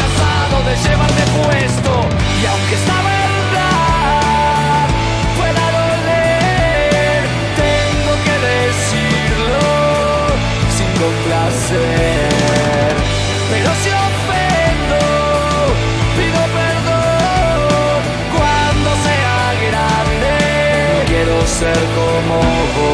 cansado de llevarme puesto y aunque esta verdad pueda doler, tengo que decirlo sin complacer. Pero si ofendo, pido perdón cuando sea grande. quiero ser como vos.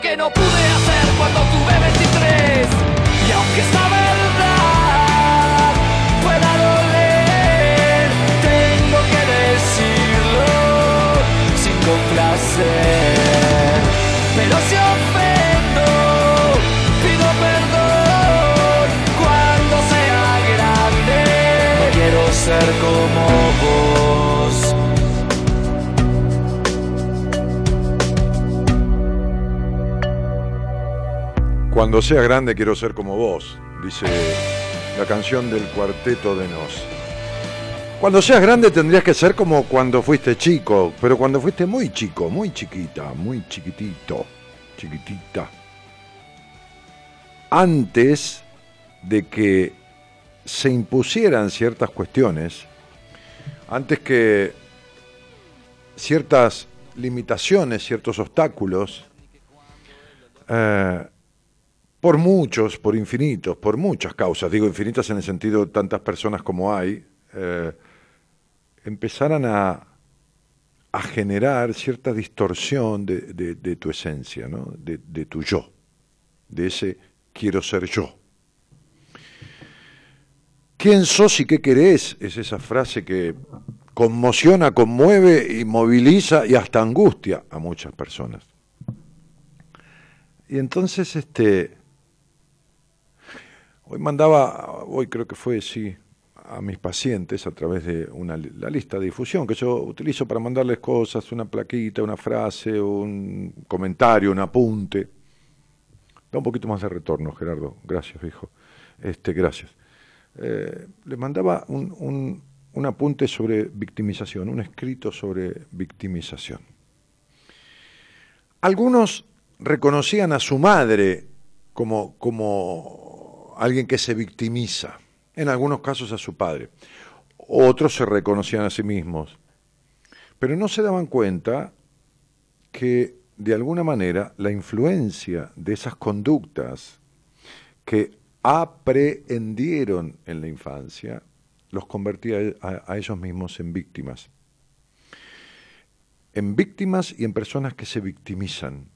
que no pude hacer cuando tuve 23. Y aunque esta verdad pueda doler, tengo que decirlo sin complacer. Cuando sea grande quiero ser como vos, dice la canción del cuarteto de Nos. Cuando seas grande tendrías que ser como cuando fuiste chico, pero cuando fuiste muy chico, muy chiquita, muy chiquitito, chiquitita. Antes de que se impusieran ciertas cuestiones, antes que ciertas limitaciones, ciertos obstáculos, eh, por muchos, por infinitos, por muchas causas, digo infinitas en el sentido de tantas personas como hay, eh, empezaran a, generar cierta distorsión de, tu esencia, ¿no? de, de tu yo, de ese quiero ser yo. ¿Quién sos y qué querés? Es esa frase que conmociona, conmueve y moviliza y hasta angustia a muchas personas. Y entonces, este, Hoy mandaba, hoy creo que fue, sí, a mis pacientes a través de la lista de difusión que yo utilizo para mandarles cosas, una plaquita, una frase, un comentario, un apunte. Da un poquito más de retorno, Gerardo. Gracias, viejo. Este, gracias. Eh, les mandaba un, un, un apunte sobre victimización, un escrito sobre victimización. Algunos reconocían a su madre como, como alguien que se victimiza, en algunos casos a su padre. Otros se reconocían a sí mismos, pero no se daban cuenta que de alguna manera la influencia de esas conductas que aprehendieron en la infancia los convertía a, ellos mismos en víctimas. En víctimas y en personas que se victimizan.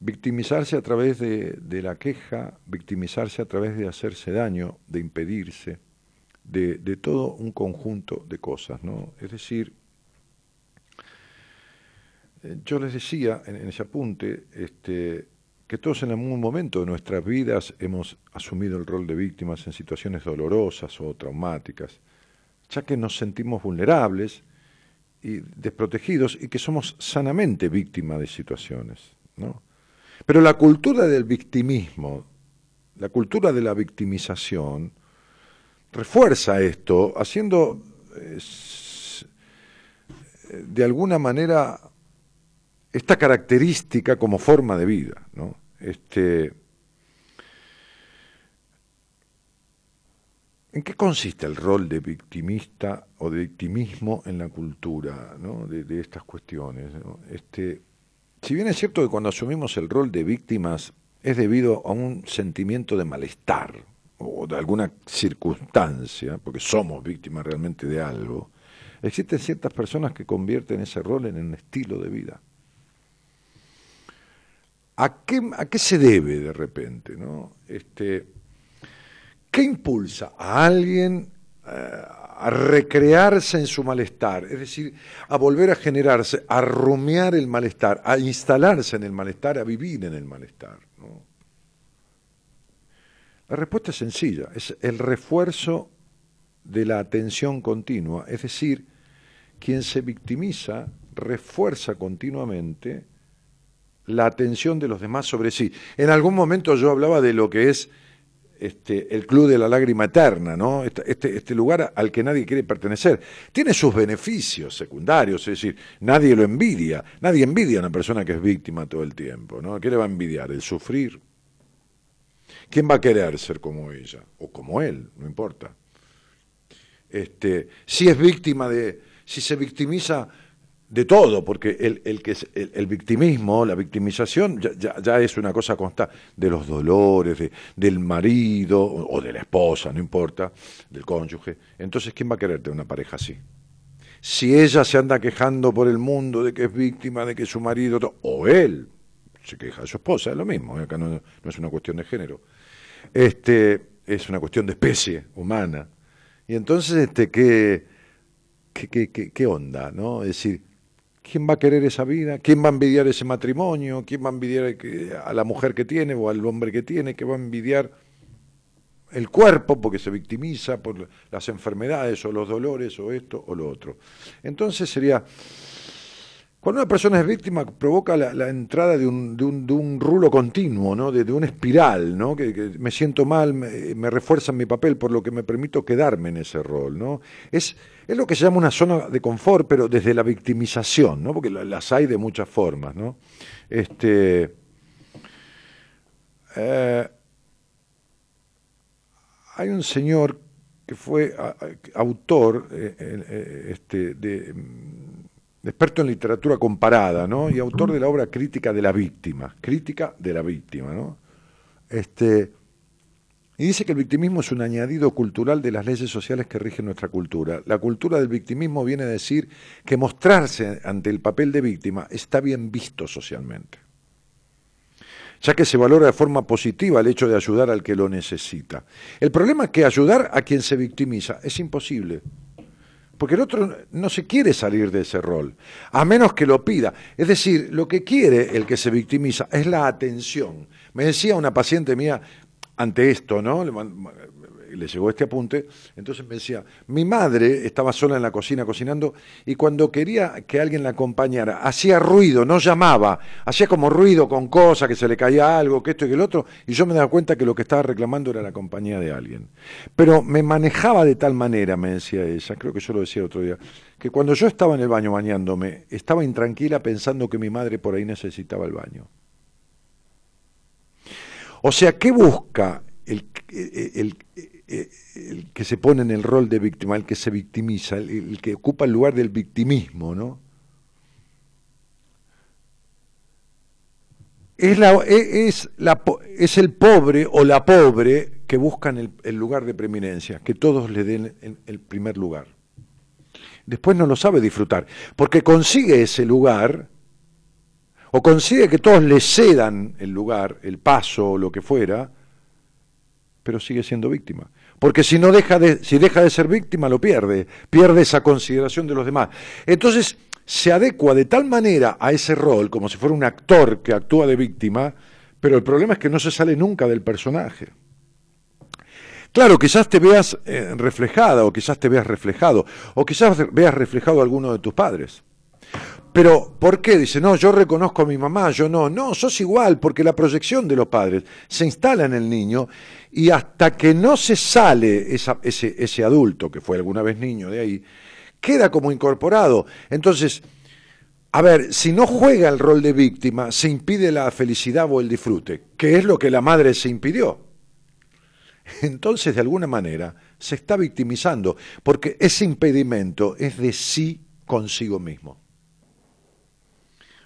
Victimizarse a través de, la queja, victimizarse a través de hacerse daño, de impedirse, de, todo un conjunto de cosas, ¿no? Es decir, eh, yo les decía en, ese apunte este, que todos en algún momento de nuestras vidas hemos asumido el rol de víctimas en situaciones dolorosas o traumáticas, ya que nos sentimos vulnerables y desprotegidos y que somos sanamente víctimas de situaciones, ¿no? Pero la cultura del victimismo, la cultura de la victimización, refuerza esto, haciendo de alguna manera esta característica como forma de vida. Este, ¿En qué consiste el rol de victimista o de victimismo en la cultura de, estas cuestiones? Este, si bien es cierto que cuando asumimos el rol de víctimas es debido a un sentimiento de malestar o de alguna circunstancia, porque somos víctimas realmente de algo, existen ciertas personas que convierten ese rol en un estilo de vida. ¿A qué, se debe de repente? ¿no? Este, ¿Qué impulsa a alguien eh, a recrearse en su malestar, es decir, a volver a generarse, a rumiar el malestar, a instalarse en el malestar, a vivir en el malestar. La respuesta es sencilla, es el refuerzo de la atención continua, es decir, quien se victimiza refuerza continuamente la atención de los demás sobre sí. En algún momento yo hablaba de lo que es este, el Club de la Lágrima Eterna, ¿no? Este, este, lugar al que nadie quiere pertenecer. Tiene sus beneficios secundarios, es decir, nadie lo envidia, nadie envidia a una persona que es víctima todo el tiempo, ¿no? ¿Qué le va a envidiar? El sufrir. ¿Quién va a querer ser como ella? O como él, no importa. Este, si es víctima de, si se victimiza de todo, porque el, el que el, victimismo, la victimización, ya, ya, es una cosa constante, de los dolores, de, del marido o de la esposa, no importa, del cónyuge. Entonces, ¿quién va a quererte una pareja así? Si ella se anda quejando por el mundo de que es víctima, de que su marido, o él se queja de su esposa, es lo mismo, acá no, no es una cuestión de género, este, es una cuestión de especie humana. Y entonces, este, ¿qué, qué, qué, qué onda? ¿no? Es decir, ¿Quién va a querer esa vida? ¿Quién va a envidiar ese matrimonio? ¿Quién va a envidiar a la mujer que tiene o al hombre que tiene? ¿Qué va a envidiar el cuerpo porque se victimiza por las enfermedades o los dolores o esto o lo otro? Entonces sería cuando una persona es víctima provoca la, entrada de un, rulo continuo, ¿no? de, una espiral, ¿no? Que, me siento mal, me, refuerza mi papel, por lo que me permito quedarme en ese rol. ¿no? Es, es lo que se llama una zona de confort, pero desde la victimización, ¿no? porque las hay de muchas formas. ¿no? Este, eh, hay un señor que fue autor eh, eh, este, de experto en literatura comparada, ¿no? Y autor de la obra Crítica de la Víctima, Crítica de la Víctima, ¿no? Este, y dice que el victimismo es un añadido cultural de las leyes sociales que rigen nuestra cultura. La cultura del victimismo viene a decir que mostrarse ante el papel de víctima está bien visto socialmente, ya que se valora de forma positiva el hecho de ayudar al que lo necesita. El problema es que ayudar a quien se victimiza es imposible porque el otro no se quiere salir de ese rol, a menos que lo pida. Es decir, lo que quiere el que se victimiza es la atención. Me decía una paciente mía ante esto, ¿no? Le llegó este apunte, entonces me decía, mi madre estaba sola en la cocina cocinando y cuando quería que alguien la acompañara, hacía ruido, no llamaba, hacía como ruido con cosas, que se le caía algo, que esto y que el otro, y yo me daba cuenta que lo que estaba reclamando era la compañía de alguien. Pero me manejaba de tal manera, me decía ella, creo que yo lo decía otro día, que cuando yo estaba en el baño bañándome, estaba intranquila pensando que mi madre por ahí necesitaba el baño. O sea, ¿qué busca el, el, eh, el que se pone en el rol de víctima, el que se victimiza, el, que ocupa el lugar del victimismo, ¿no? Es, la, e, es, la, es el pobre o la pobre que buscan el, el lugar de preeminencia, que todos le den el primer lugar. Después no lo sabe disfrutar, porque consigue ese lugar o consigue que todos le cedan el lugar, el paso o lo que fuera, pero sigue siendo víctima. Porque si no deja de, si deja de ser víctima, lo pierde, pierde esa consideración de los demás. Entonces, se adecua de tal manera a ese rol, como si fuera un actor que actúa de víctima, pero el problema es que no se sale nunca del personaje. Claro, quizás te veas eh, reflejada, o quizás te veas reflejado, o quizás veas reflejado a alguno de tus padres. Pero, ¿por qué? Dice, no, yo reconozco a mi mamá, yo no. No, sos igual, porque la proyección de los padres se instala en el niño y hasta que no se sale ese, ese adulto, que fue alguna vez niño de ahí, queda como incorporado. Entonces, a ver, si no juega el rol de víctima, se impide la felicidad o el disfrute, que es lo que la madre se impidió. Entonces, de alguna manera, se está victimizando, porque ese impedimento es de sí consigo mismo.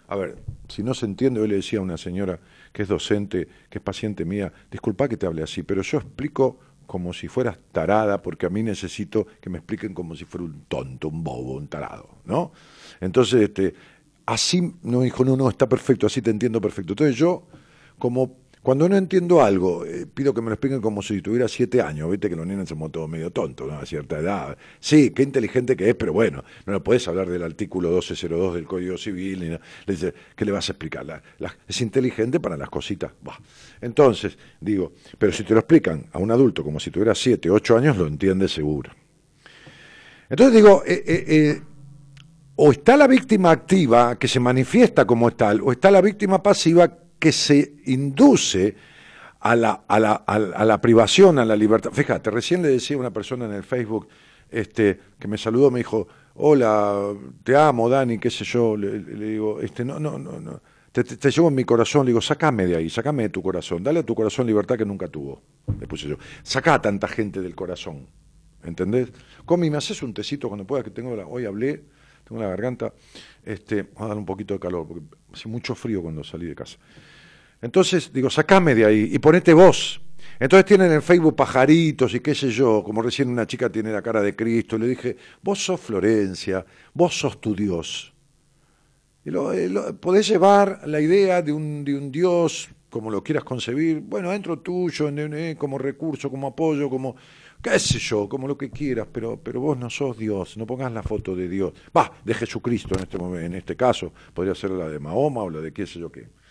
A ver, si no se entiende, hoy le decía a una señora que es docente, que es paciente mía, disculpa que te hable así, pero yo explico como si fueras tarada, porque a mí necesito que me expliquen como si fuera un tonto, un bobo, un tarado, ¿no? Entonces, este, así, no dijo, no, no, está perfecto, así te entiendo perfecto. Entonces yo, como cuando no entiendo algo, eh, pido que me lo expliquen como si tuviera siete años, viste que los niños somos todos medio tontos, ¿no? A cierta edad. Sí, qué inteligente que es, pero bueno, no le puedes hablar del artículo 1202 del Código Civil, ni Le dice, ¿qué le vas a explicar? es inteligente para las cositas. Entonces, digo, pero si te lo explican a un adulto como si tuviera siete, ocho años, lo entiende seguro. Entonces digo, eh, eh, o está la víctima activa que se manifiesta como tal, o está la víctima pasiva que se induce a la, a, la, a la, privación, a la libertad. Fíjate, recién le decía a una persona en el Facebook este, que me saludó, me dijo, hola, te amo, Dani, qué sé yo. Le, digo, este, no, no, no, no. Te, llevo en mi corazón, le digo, sacame de ahí, sacame de tu corazón, dale a tu corazón libertad que nunca tuvo. Le puse yo. Sacá a tanta gente del corazón, ¿entendés? Comi, me haces un tecito cuando puedas, que tengo la, hoy hablé, tengo la garganta, este, vamos a dar un poquito de calor, porque hace mucho frío cuando salí de casa. Entonces digo, sacame de ahí y ponete vos. Entonces tienen en Facebook pajaritos y qué sé yo, como recién una chica tiene la cara de Cristo, le dije, vos sos Florencia, vos sos tu Dios. Y lo, eh, podés llevar la idea de un, de un Dios, como lo quieras concebir, bueno, dentro tuyo, como recurso, como apoyo, como, qué sé yo, como lo que quieras, pero, pero vos no sos Dios, no pongas la foto de Dios. Va, de Jesucristo en este, en este caso, podría ser la de Mahoma o la de qué sé yo qué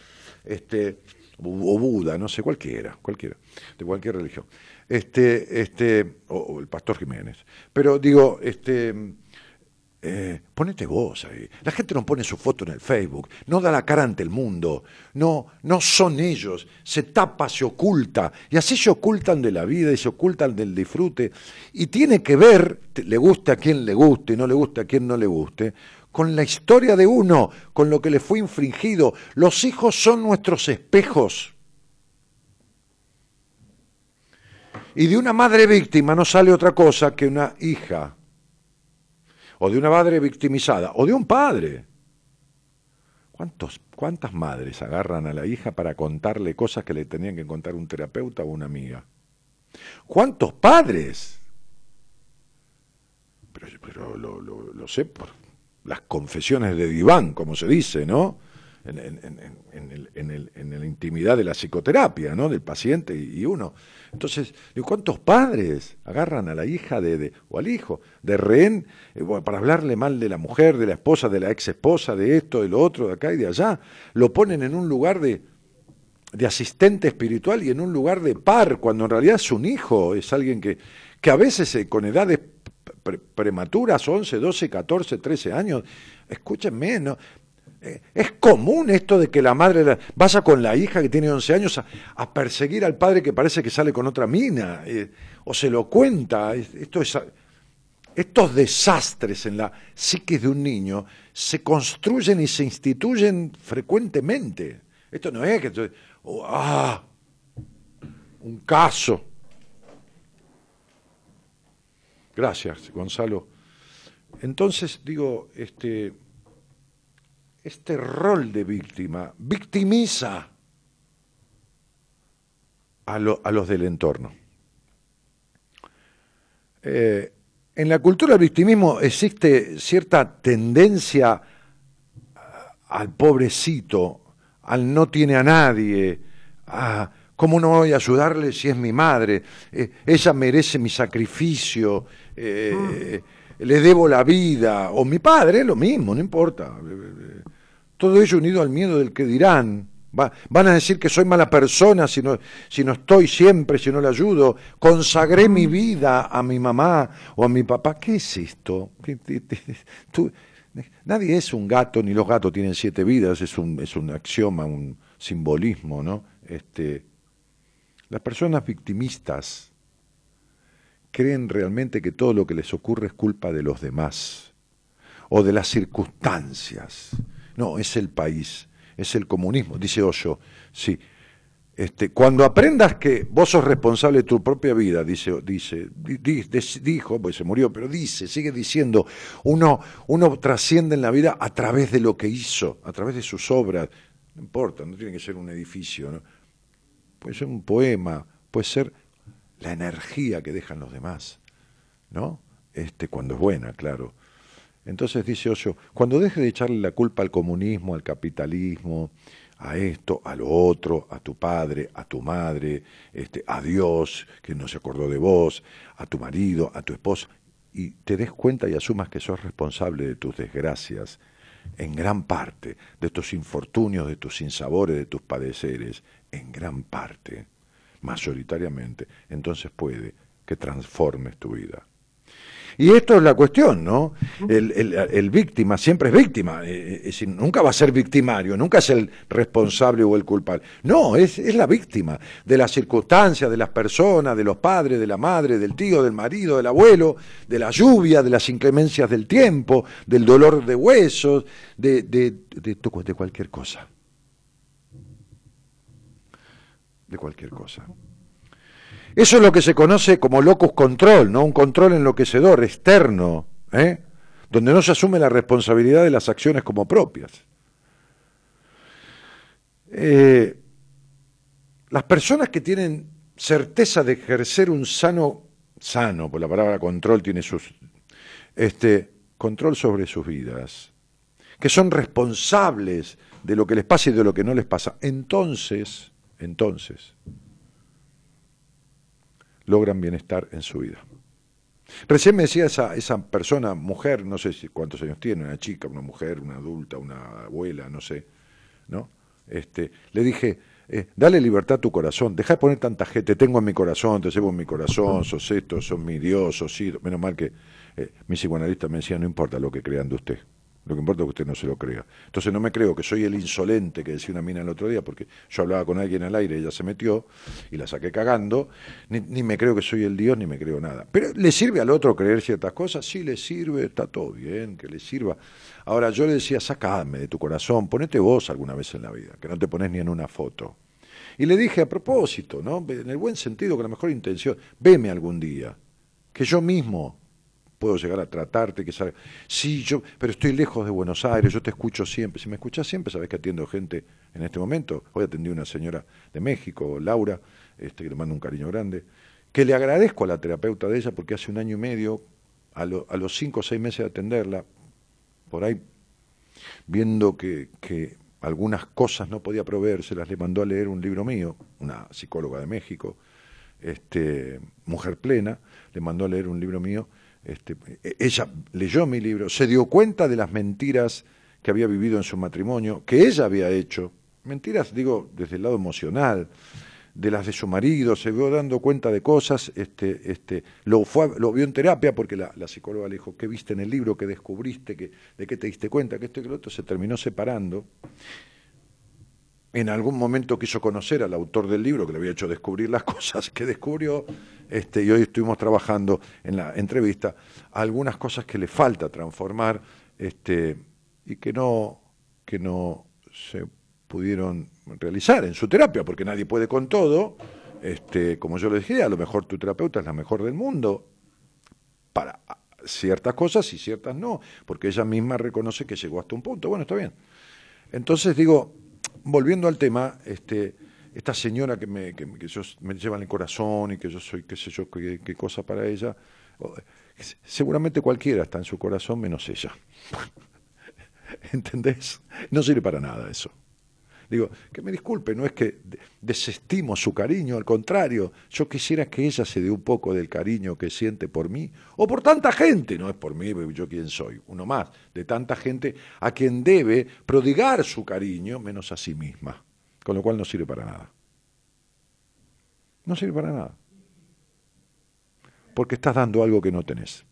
este, o Buda, no sé, cualquiera, cualquiera, de cualquier religión, este, este, o, el pastor Jiménez. Pero digo, este, eh, ponete vos ahí. La gente no pone su foto en el Facebook, no da la cara ante el mundo, no, no son ellos, se tapa, se oculta, y así se ocultan de la vida y se ocultan del disfrute. Y tiene que ver, le guste a quien le guste, no le guste a quien no le guste, con la historia de uno, con lo que le fue infringido. Los hijos son nuestros espejos. Y de una madre víctima no sale otra cosa que una hija, o de una madre victimizada, o de un padre. ¿Cuántos, ¿Cuántas madres agarran a la hija para contarle cosas que le tenían que contar un terapeuta o una amiga? ¿Cuántos padres? Pero, lo, lo sé por, las confesiones de diván, como se dice, ¿no? En, en, la intimidad de la psicoterapia, ¿no? Del paciente y, uno. Entonces, ¿cuántos padres agarran a la hija de, o al hijo de rehén eh, para hablarle mal de la mujer, de la esposa, de la ex esposa, de esto, de lo otro, de acá y de allá? Lo ponen en un lugar de, de asistente espiritual y en un lugar de par, cuando en realidad es un hijo, es alguien que, que a veces eh, con edades prematuras, 11, 12, 14, 13 años. Escúchenme, ¿no? Eh, es común esto de que la madre vaya con la hija que tiene 11 años a, perseguir al padre que parece que sale con otra mina, eh, o se lo cuenta. Esto es, estos desastres en la psiquis de un niño se construyen y se instituyen frecuentemente. Esto no es que... Oh, ah, un caso Gracias, Gonzalo. Entonces, digo, este, este rol de víctima victimiza a, los del entorno. Eh, en la cultura del victimismo existe cierta tendencia al pobrecito, al no tiene a nadie. Ah, ¿Cómo no voy a ayudarle si es mi madre? Eh, ella merece mi sacrificio, eh, le debo la vida. O mi padre, lo mismo, no importa. Todo ello unido al miedo del que dirán. van a decir que soy mala persona si no, si no estoy siempre, si no le ayudo. Consagré mi vida a mi mamá o a mi papá. ¿Qué es esto? nadie es un gato, ni los gatos tienen siete vidas, es un, es un axioma, un simbolismo, ¿no? Este, las personas victimistas creen realmente que todo lo que les ocurre es culpa de los demás o de las circunstancias. No, es el país, es el comunismo, dice Osho. Sí. Este, cuando aprendas que vos sos responsable de tu propia vida, dice, dice, dijo, pues se murió, pero dice, sigue diciendo, uno, uno trasciende en la vida a través de lo que hizo, a través de sus obras. No importa, no tiene que ser un edificio, puede ser un poema, puede ser la energía que dejan los demás, ¿no? Este, cuando es buena, claro. Entonces dice Osho, cuando deje de echarle la culpa al comunismo, al capitalismo, a esto, a lo otro, a tu padre, a tu madre, este, a Dios, que no se acordó de vos, a tu marido, a tu esposa, y te des cuenta y asumas que sos responsable de tus desgracias, en gran parte, de tus infortunios, de tus sinsabores, de tus padeceres, en gran parte, mayoritariamente, entonces puede que transformes tu vida. Y esto es la cuestión, ¿no? El, víctima siempre es víctima, eh, eh, nunca va a ser victimario, nunca es el responsable o el culpable. No, es, es la víctima de las circunstancias, de las personas, de los padres, de la madre, del tío, del marido, del abuelo, de la lluvia, de las inclemencias del tiempo, del dolor de huesos, de, de, de, de cualquier cosa. De cualquier cosa. Eso es lo que se conoce como locus control, ¿no? Un control enloquecedor, externo, ¿eh? donde no se asume la responsabilidad de las acciones como propias. Eh, las personas que tienen certeza de ejercer un sano, sano, por la palabra control tiene sus, este, control sobre sus vidas, que son responsables de lo que les pasa y de lo que no les pasa, entonces, entonces, logran bienestar en su vida. Recién me decía esa, esa persona, mujer, no sé si cuántos años tiene, una chica, una mujer, una adulta, una abuela, no sé, ¿no? Este, le dije, eh, dale libertad a tu corazón, deja de poner tanta gente, te tengo en mi corazón, te llevo en mi corazón, sos esto, sos mi Dios, sos sí, menos mal que eh, mi psicoanalista me decía, no importa lo que crean de usted, lo que importa es que usted no se lo crea. Entonces no me creo que soy el insolente que decía una mina el otro día, porque yo hablaba con alguien al aire, ella se metió y la saqué cagando, ni, me creo que soy el Dios, ni me creo nada. Pero ¿le sirve al otro creer ciertas cosas? Sí, le sirve, está todo bien, que le sirva. Ahora yo le decía, sacadme de tu corazón, ponete vos alguna vez en la vida, que no te pones ni en una foto. Y le dije a propósito, ¿no? en el buen sentido, con la mejor intención, veme algún día, que yo mismo puedo llegar a tratarte, que salga. Sí, yo, pero estoy lejos de Buenos Aires, yo te escucho siempre. Si me escuchas siempre, sabes que atiendo gente en este momento. Hoy atendí a una señora de México, Laura, este, que le mando un cariño grande, que le agradezco a la terapeuta de ella porque hace un año y medio, a, a los cinco o seis meses de atenderla, por ahí, viendo que, que algunas cosas no podía proveérselas, le mandó a leer un libro mío, una psicóloga de México, este, Mujer Plena, le mandó a leer un libro mío este, ella leyó mi libro, se dio cuenta de las mentiras que había vivido en su matrimonio, que ella había hecho, mentiras digo desde el lado emocional, de las de su marido, se vio dando cuenta de cosas, este, este, lo, fue, lo vio en terapia porque la, psicóloga le dijo, ¿qué viste en el libro? ¿Qué descubriste? ¿Qué, ¿De qué te diste cuenta? Que esto y que lo otro se terminó separando en algún momento quiso conocer al autor del libro que le había hecho descubrir las cosas que descubrió, este, y hoy estuvimos trabajando en la entrevista algunas cosas que le falta transformar este, y que no, que no se pudieron realizar en su terapia, porque nadie puede con todo. Este, como yo le dije, a lo mejor tu terapeuta es la mejor del mundo para ciertas cosas y ciertas no, porque ella misma reconoce que llegó hasta un punto. Bueno, está bien. Entonces digo, volviendo al tema, este, esta señora que me, que, me lleva en el corazón y que yo soy, qué sé yo, qué, cosa para ella, seguramente cualquiera está en su corazón menos ella. ¿Entendés? No sirve para nada eso. Digo, que me disculpe, no es que desestimo su cariño, al contrario, yo quisiera que ella se dé un poco del cariño que siente por mí, o por tanta gente, no es por mí, yo quién soy, uno más, de tanta gente a quien debe prodigar su cariño menos a sí misma, con lo cual no sirve para nada. No sirve para nada. Porque estás dando algo que no tenés.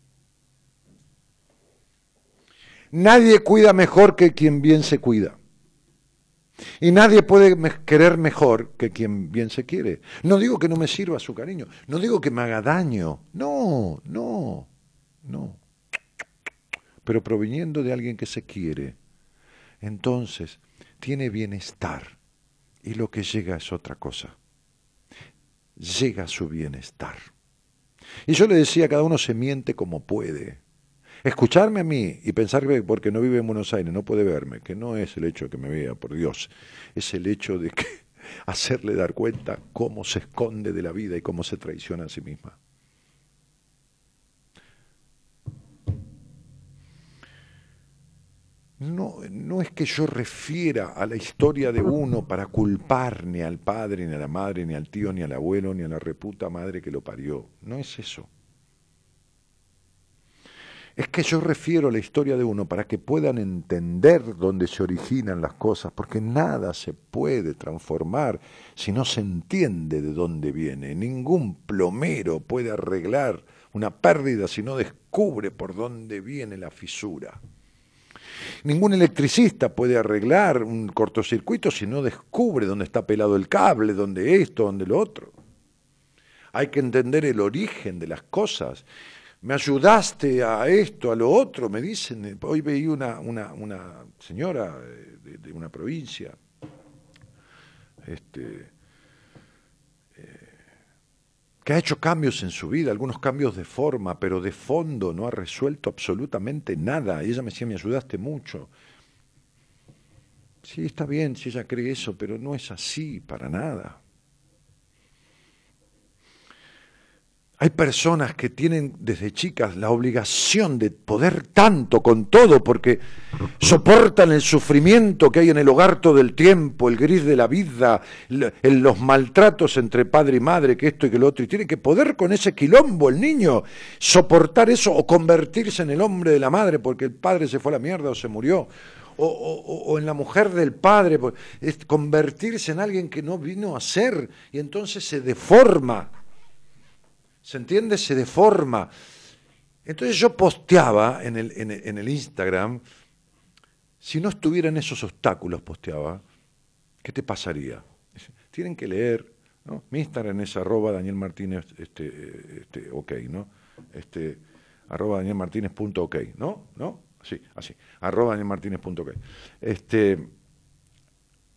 Nadie cuida mejor que quien bien se cuida. Y nadie puede querer mejor que quien bien se quiere. No digo que no me sirva su cariño, no digo que me haga daño, no, no, no. Pero proviniendo de alguien que se quiere, entonces tiene bienestar. Y lo que llega es otra cosa. Llega su bienestar. Y yo le decía, cada uno se miente como puede. Escucharme a mí y pensar que porque no vive en Buenos Aires no puede verme, que no es el hecho de que me vea, por Dios, es el hecho de que hacerle dar cuenta cómo se esconde de la vida y cómo se traiciona a sí misma. No, no es que yo refiera a la historia de uno para culpar ni al padre, ni a la madre, ni al tío, ni al abuelo, ni a la reputa madre que lo parió. No es eso. Es que yo refiero la historia de uno para que puedan entender dónde se originan las cosas, porque nada se puede transformar si no se entiende de dónde viene. Ningún plomero puede arreglar una pérdida si no descubre por dónde viene la fisura. Ningún electricista puede arreglar un cortocircuito si no descubre dónde está pelado el cable, dónde esto, dónde lo otro. Hay que entender el origen de las cosas me ayudaste a esto, a lo otro, me dicen. Hoy veí una, una, una señora de, una provincia, este, eh, que ha hecho cambios en su vida, algunos cambios de forma, pero de fondo no ha resuelto absolutamente nada. Y ella me decía, me ayudaste mucho. Sí, está bien si ella cree eso, pero no es así para nada. Hay personas que tienen desde chicas la obligación de poder tanto con todo porque soportan el sufrimiento que hay en el hogar todo el tiempo, el gris de la vida, los maltratos entre padre y madre, que esto y que lo otro, y tiene que poder con ese quilombo el niño soportar eso o convertirse en el hombre de la madre porque el padre se fue a la mierda o se murió. O, en la mujer del padre, pues, convertirse en alguien que no vino a ser y entonces se deforma ¿Se entiende? Se deforma. Entonces yo posteaba en el, en, Instagram, si no estuvieran esos obstáculos, posteaba, ¿qué te pasaría? Tienen que leer, ¿no? Mi Instagram es arroba Daniel Martínez, este, este, ok, ¿no? Este, arroba Daniel Martínez punto ok, ¿no? ¿No? Sí, así, arroba Daniel Martínez punto ok. Este,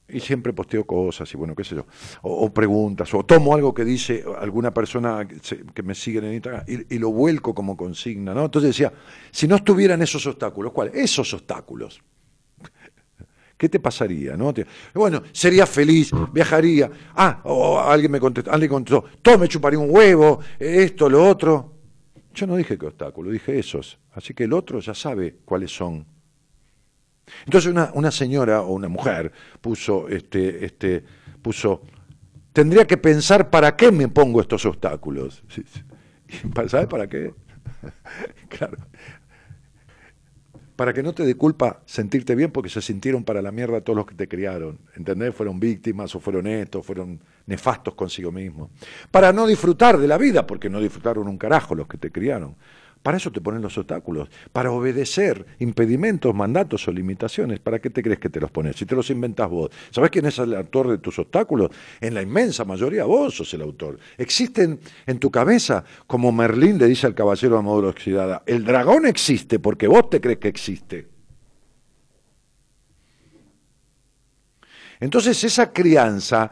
y siempre posteo cosas y bueno, qué sé yo, o, preguntas, o tomo algo que dice alguna persona que, me sigue en Instagram y, lo vuelco como consigna, ¿no? Entonces decía, si no estuvieran esos obstáculos, ¿cuáles? Esos obstáculos. ¿Qué te pasaría? ¿no? Bueno, sería feliz, viajaría. Ah, o alguien me contestó, alguien contestó, todo me chuparía un huevo, esto, lo otro. Yo no dije qué obstáculo, dije esos. Así que el otro ya sabe cuáles son. Entonces una, una señora o una mujer puso, este, este, puso, tendría que pensar para qué me pongo estos obstáculos. ¿Sabes para qué? claro. Para que no te dé culpa sentirte bien porque se sintieron para la mierda todos los que te criaron. ¿Entendés? Fueron víctimas o fueron estos, fueron nefastos consigo mismos. Para no disfrutar de la vida porque no disfrutaron un carajo los que te criaron. Para eso te ponen los obstáculos, para obedecer impedimentos, mandatos o limitaciones. ¿Para qué te crees que te los pones? Si te los inventas vos. ¿Sabes quién es el autor de tus obstáculos? En la inmensa mayoría vos sos el autor. Existen en tu cabeza, como Merlín le dice al caballero Amador Oxidada, el dragón existe porque vos te crees que existe. Entonces esa crianza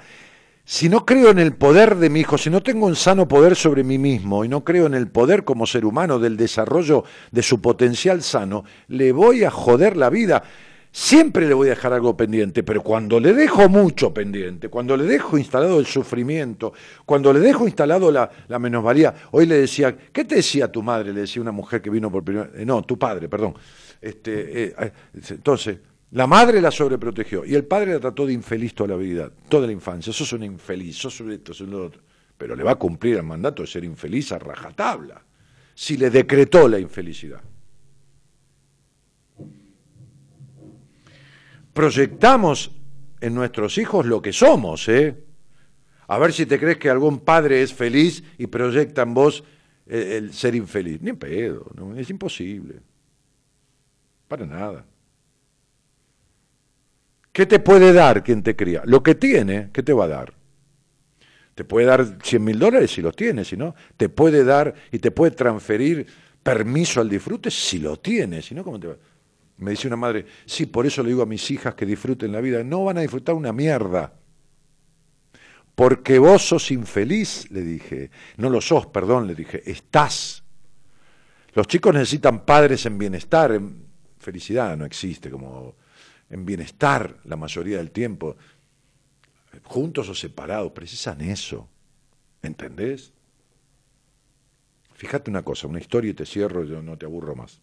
si no creo en el poder de mi hijo, si no tengo un sano poder sobre mí mismo y no creo en el poder como ser humano del desarrollo de su potencial sano, le voy a joder la vida. Siempre le voy a dejar algo pendiente, pero cuando le dejo mucho pendiente, cuando le dejo instalado el sufrimiento, cuando le dejo instalado la, la menosvalía, hoy le decía, ¿qué te decía tu madre? Le decía una mujer que vino por primera vez, eh, no, tu padre, perdón. Este, eh, eh, entonces, La madre la sobreprotegió y el padre la trató de infeliz toda la vida, toda la infancia. Sos un infeliz, sos esto, sos lo otro. Pero le va a cumplir el mandato de ser infeliz a rajatabla. Si le decretó la infelicidad. Proyectamos en nuestros hijos lo que somos, ¿eh? A ver si te crees que algún padre es feliz y proyecta en vos el, ser infeliz. Ni pedo, ¿no? es imposible. Para nada. ¿Qué te puede dar quien te cría? Lo que tiene, ¿qué te va a dar? Te puede dar 100 mil dólares si los tiene, si no, te puede dar y te puede transferir permiso al disfrute si lo tiene, si no, ¿cómo te va? Me dice una madre, sí, por eso le digo a mis hijas que disfruten la vida. No van a disfrutar una mierda. Porque vos sos infeliz, le dije. No lo sos, perdón, le dije. Estás. Los chicos necesitan padres en bienestar. En felicidad no existe como en bienestar la mayoría del tiempo. Juntos o separados, precisan eso. ¿Entendés? Fíjate una cosa, una historia y te cierro, yo no te aburro más.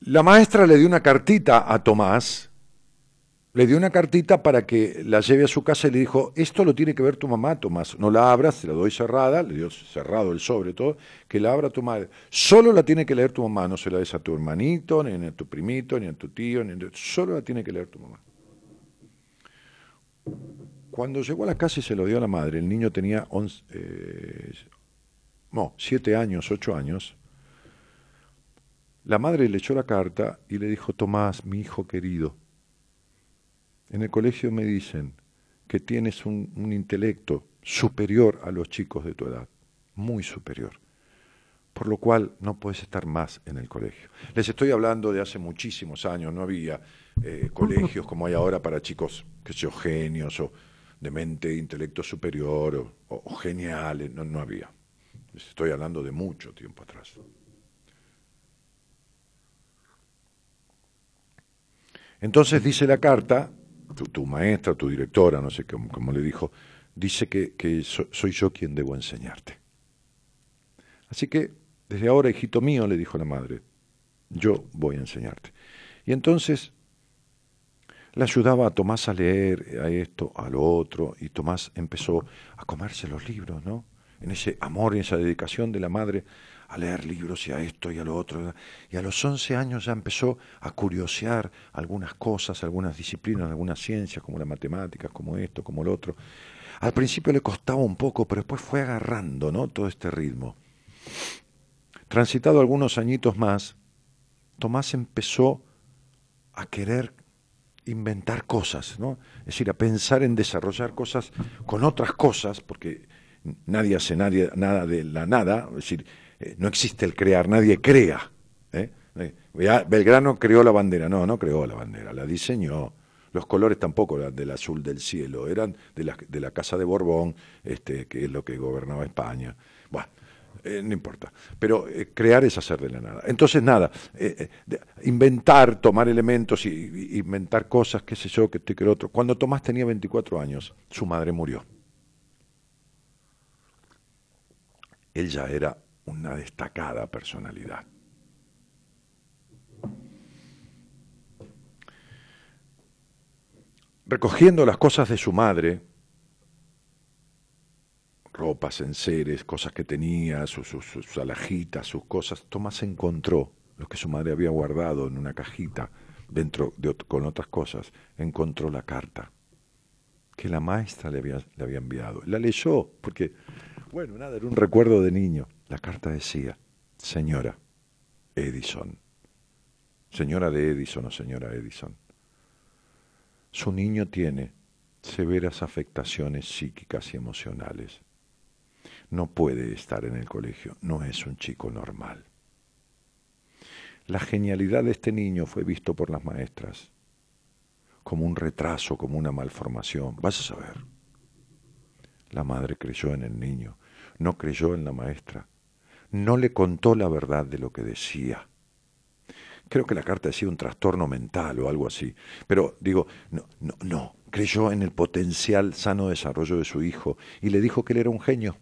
La maestra le dio una cartita a Tomás, le dio una cartita para que la lleve a su casa y le dijo, esto lo tiene que ver tu mamá, Tomás, no la abras, se la doy cerrada, le dio cerrado el sobre todo, que la abra tu madre. Solo la tiene que leer tu mamá, no se la des a tu hermanito, ni a tu primito, ni a tu tío, ni solo la tiene que leer tu mamá. Cuando llegó a la casa y se lo dio a la madre, el niño tenía 11, eh, no, siete años, ocho años, la madre le echó la carta y le dijo, Tomás, mi hijo querido, en el colegio me dicen que tienes un, intelecto superior a los chicos de tu edad, muy superior, por lo cual no puedes estar más en el colegio. Les estoy hablando de hace muchísimos años, no había eh, colegios como hay ahora para chicos, que sean genios o de mente e intelecto superior o, geniales, no, no había. Les estoy hablando de mucho tiempo atrás. Entonces dice la carta, tu, maestra, tu directora, no sé cómo, le dijo, dice que, soy yo quien debo enseñarte. Así que, desde ahora, hijito mío, le dijo la madre, yo voy a enseñarte. Y entonces le ayudaba a Tomás a leer a esto, a lo otro, y Tomás empezó a comerse los libros, ¿no? En ese amor y esa dedicación de la madre a leer libros y a esto y a lo otro. Y a los 11 años ya empezó a curiosear algunas cosas, algunas disciplinas, algunas ciencias, como las matemáticas, como esto, como lo otro. Al principio le costaba un poco, pero después fue agarrando ¿no? todo este ritmo. Transitado algunos añitos más, Tomás empezó a querer inventar cosas, ¿no? Es decir, a pensar en desarrollar cosas con otras cosas, porque nadie hace nadie, nada de la nada, es decir, eh, no existe el crear, nadie crea. ¿eh? Eh, Belgrano creó la bandera, no, no creó la bandera, la diseñó. Los colores tampoco eran del azul del cielo, eran de la, de la Casa de Borbón, este, que es lo que gobernaba España. Bueno, no importa. Pero crear es hacer de la nada. Entonces, nada, inventar, tomar elementos y, inventar cosas, qué sé yo, que te que otro. Cuando Tomás tenía 24 años, su madre murió. Él ya era una destacada personalidad. Recogiendo las cosas de su madre, ropas, enseres, cosas que tenía, sus, sus, alajitas, sus cosas, Tomás encontró lo que su madre había guardado en una cajita dentro de, con otras cosas, encontró la carta que la maestra le había, le había enviado. La leyó, porque, bueno, nada, era un recuerdo de niño. La carta decía, señora Edison, señora de Edison o señora Edison, su niño tiene severas afectaciones psíquicas y emocionales. No puede estar en el colegio, no es un chico normal. La genialidad de este niño fue visto por las maestras como un retraso, como una malformación. Vas a saber. La madre creyó en el niño, no creyó en la maestra no le contó la verdad de lo que decía. Creo que la carta decía un trastorno mental o algo así. Pero digo, no, no, no. Creyó en el potencial sano desarrollo de su hijo y le dijo que él era un genio.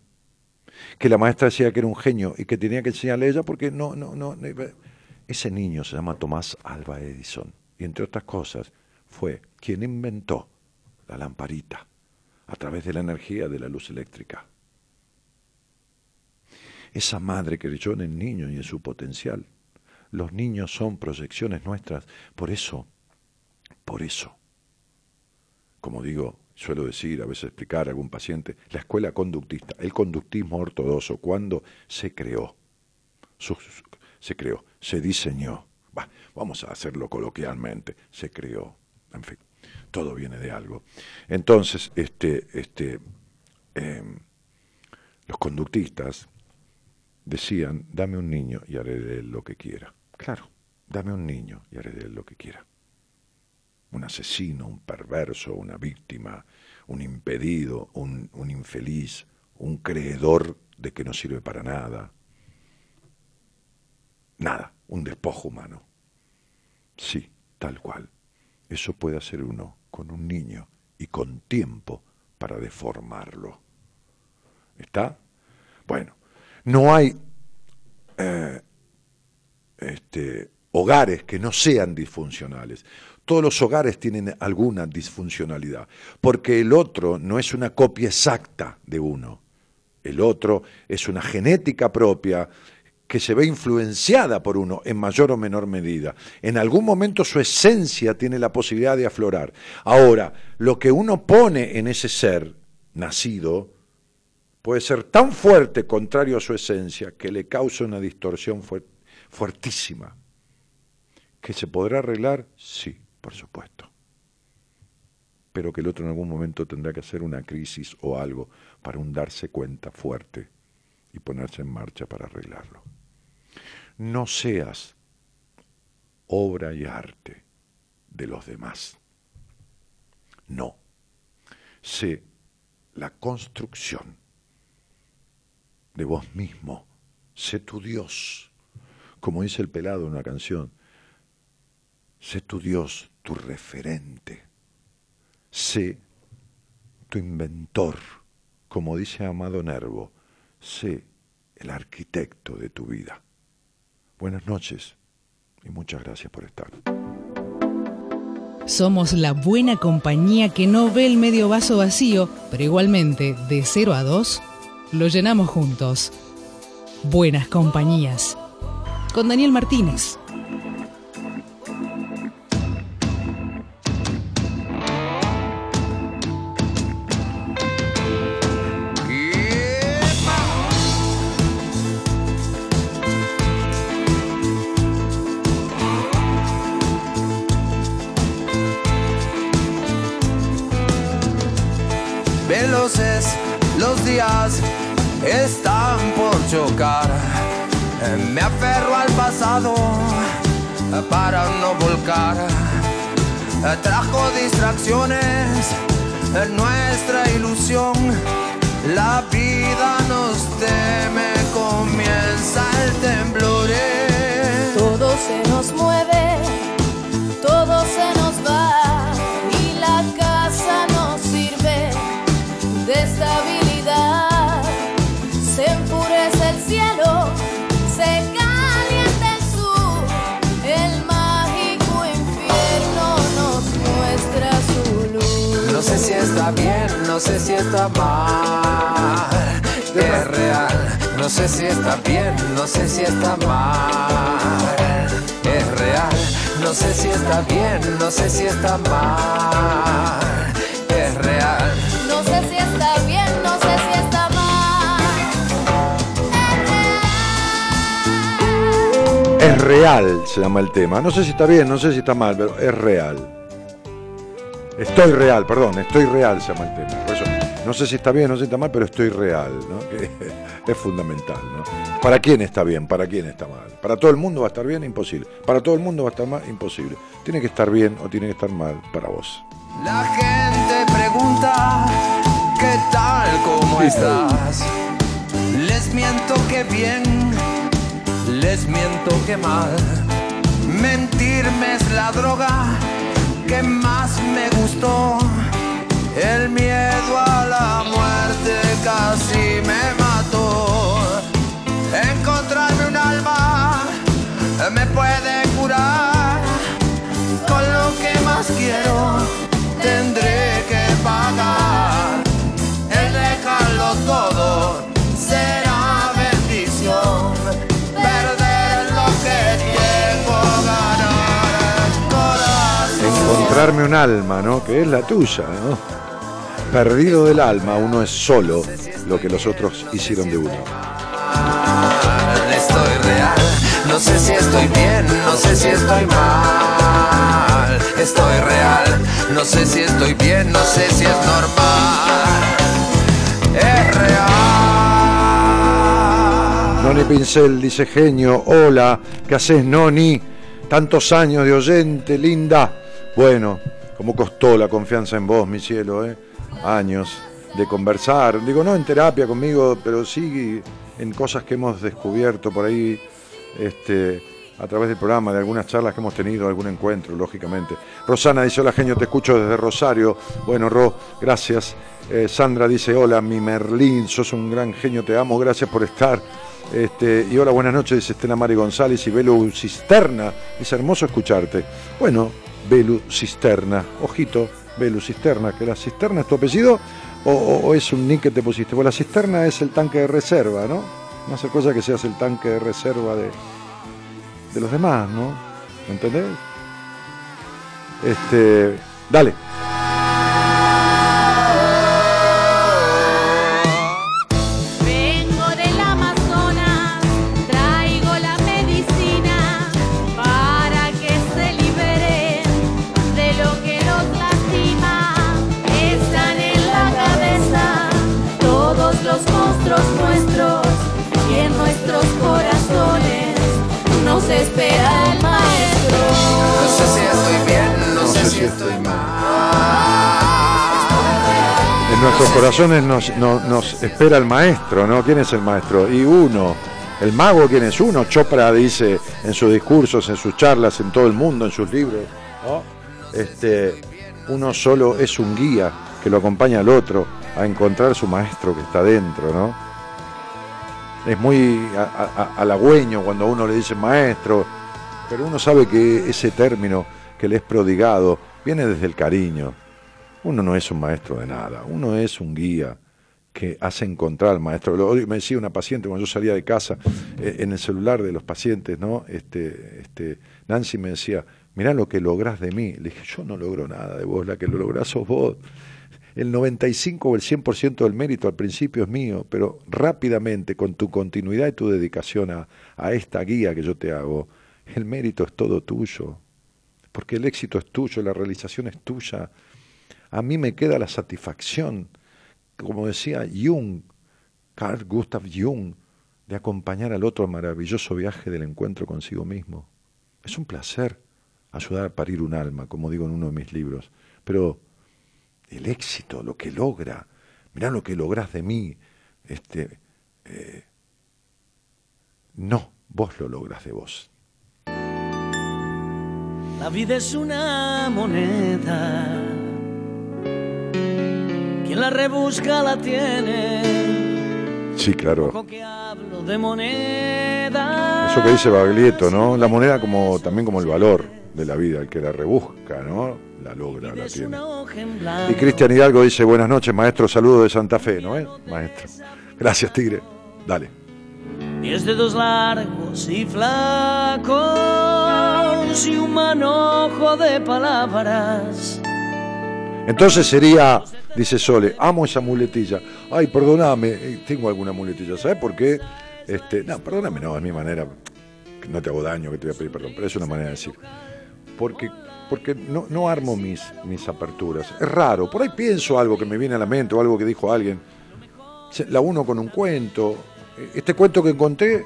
que la maestra decía que era un genio y que tenía que enseñarle a ella porque no, no, no. Ese niño se llama Tomás Alba Edison y entre otras cosas fue quien inventó la lamparita a través de la energía de la luz eléctrica. Esa madre que creyó en el niño y en su potencial. Los niños son proyecciones nuestras. Por eso, por eso, como digo, suelo decir, a veces explicar a algún paciente, la escuela conductista, el conductismo ortodoxo, ¿cuándo se creó? se creó, se diseñó. vamos a hacerlo coloquialmente, se creó. En fin, todo viene de algo. Entonces, este, este, em, los conductistas decían, dame un niño y haré de él lo que quiera. Claro, dame un niño y haré de él lo que quiera un asesino, un perverso, una víctima, un impedido, un, infeliz, un creedor de que no sirve para nada. Nada, un despojo humano. Sí, tal cual. Eso puede hacer uno con un niño y con tiempo para deformarlo. ¿Está? Bueno, no hay eh, este, hogares que no sean disfuncionales. Todos los hogares tienen alguna disfuncionalidad, porque el otro no es una copia exacta de uno. El otro es una genética propia que se ve influenciada por uno en mayor o menor medida. En algún momento su esencia tiene la posibilidad de aflorar. Ahora, lo que uno pone en ese ser nacido puede ser tan fuerte contrario a su esencia que le causa una distorsión fuertísima. ¿Que se podrá arreglar? Sí por supuesto. Pero que el otro en algún momento tendrá que hacer una crisis o algo para un darse cuenta fuerte y ponerse en marcha para arreglarlo. No seas obra y arte de los demás. No. Sé la construcción de vos mismo. Sé tu Dios. Como dice el pelado en una canción, sé tu Dios, tu referente. Sé tu inventor, como dice Amado Nervo, sé el arquitecto de tu vida. Buenas noches y muchas gracias por estar. Somos la buena compañía que no ve el medio vaso vacío, pero igualmente de 0 a 2 lo llenamos juntos. Buenas compañías. Con Daniel Martínez. En nuestra ilusión. La vida nos teme, comienza el temblor. Todo se nos mueve, bien, no sé si está mal. Es real, no sé si está bien, no sé si está mal. Es real, no sé si está bien, no sé si está mal. Es real. No sé si está bien, no sé si está mal. Es real. Es real, se llama el tema. No sé si está bien, no sé si está mal, pero es real. Estoy real, perdón, estoy real se llama el tema. Por eso, no sé si está bien, no sé si está mal, pero estoy real, ¿no? es fundamental, ¿no? ¿Para quién está bien? ¿Para quién está mal? ¿Para todo el mundo va a estar bien? Imposible. ¿Para todo el mundo va a estar mal? Imposible. Tiene que estar bien o tiene que estar mal para vos. La gente pregunta, ¿qué tal? ¿Cómo estás? Les miento que bien, les miento que mal. Mentirme es la droga que más me gustó. El miedo a la muerte casi me darme un alma, ¿no? Que es la tuya, ¿no? Perdido del alma, uno es solo lo que los otros hicieron de uno. Estoy real, no sé si estoy bien, no sé si estoy mal. Estoy real, no sé si estoy bien, no sé si es normal. Es real. Noni Pincel dice genio, hola, ¿qué haces Noni? Tantos años de oyente, linda. Bueno, ¿cómo costó la confianza en vos, mi cielo? Eh? Años de conversar, digo, no en terapia conmigo, pero sí en cosas que hemos descubierto por ahí, este, a través del programa, de algunas charlas que hemos tenido, algún encuentro, lógicamente. Rosana dice, hola genio, te escucho desde Rosario. Bueno, Ro, gracias. Eh, Sandra dice, hola, mi Merlín, sos un gran genio, te amo, gracias por estar. Este, y hola, buenas noches, dice Estela Mari González y Belu Cisterna. Es hermoso escucharte. Bueno, Belu Cisterna, ojito, Belu Cisterna, que la cisterna es tu apellido o, es un nick que te pusiste. Pues la cisterna es el tanque de reserva, ¿no? No hace cosa que seas el tanque de reserva de, de los demás, ¿no? ¿Me entendés? Este, dale. Nuestros corazones nos, no- nos espera el maestro, ¿no? ¿Quién es el maestro? Y uno. ¿El mago quién es? Uno. Chopra dice en sus discursos, en sus charlas, en todo el mundo, en sus libros, ¿no? Este, uno solo es un guía que lo acompaña al otro a encontrar su maestro que está dentro, ¿no? Es muy halagüeño cuando a uno le dice maestro, pero uno sabe que ese término que le es prodigado viene desde el cariño. Uno no es un maestro de nada, uno es un guía que hace encontrar al maestro. Me decía una paciente cuando yo salía de casa, eh, en el celular de los pacientes, ¿no? Este, este, Nancy me decía, mirá lo que lográs de mí. Le dije, yo no logro nada de vos, la que lo lográs sos vos. El 95 o el 100% del mérito al principio es mío, pero rápidamente, con tu continuidad y tu dedicación a, a esta guía que yo te hago, el mérito es todo tuyo, porque el éxito es tuyo, la realización es tuya. A mí me queda la satisfacción, como decía Jung, Carl Gustav Jung, de acompañar al otro maravilloso viaje del encuentro consigo mismo. Es un placer ayudar a parir un alma, como digo en uno de mis libros, pero el éxito, lo que logra, mirá lo que lográs de mí, este, eh, no, vos lo logras de vos. La vida es una moneda. Quien la rebusca la tiene. Sí, claro. De moneda. Eso que dice Baglietto, ¿no? La moneda como también como el valor de la vida, el que la rebusca, ¿no? La logra, la tiene. Y Cristian Hidalgo dice, buenas noches, maestro, saludos de Santa Fe, ¿no es? Maestro. Gracias, Tigre. Dale. Diez dedos largos y flacos y un manojo de palabras. Entonces sería, dice Sole, amo esa muletilla. Ay, perdóname, eh, tengo alguna muletilla, ¿sabes por qué? Este, no, perdóname, no, es mi manera, no te hago daño, que te voy a pedir perdón, pero es una manera de decir. Porque, porque no, no armo mis, mis aperturas. Es raro, por ahí pienso algo que me viene a la mente o algo que dijo alguien. La uno con un cuento. Este cuento que encontré,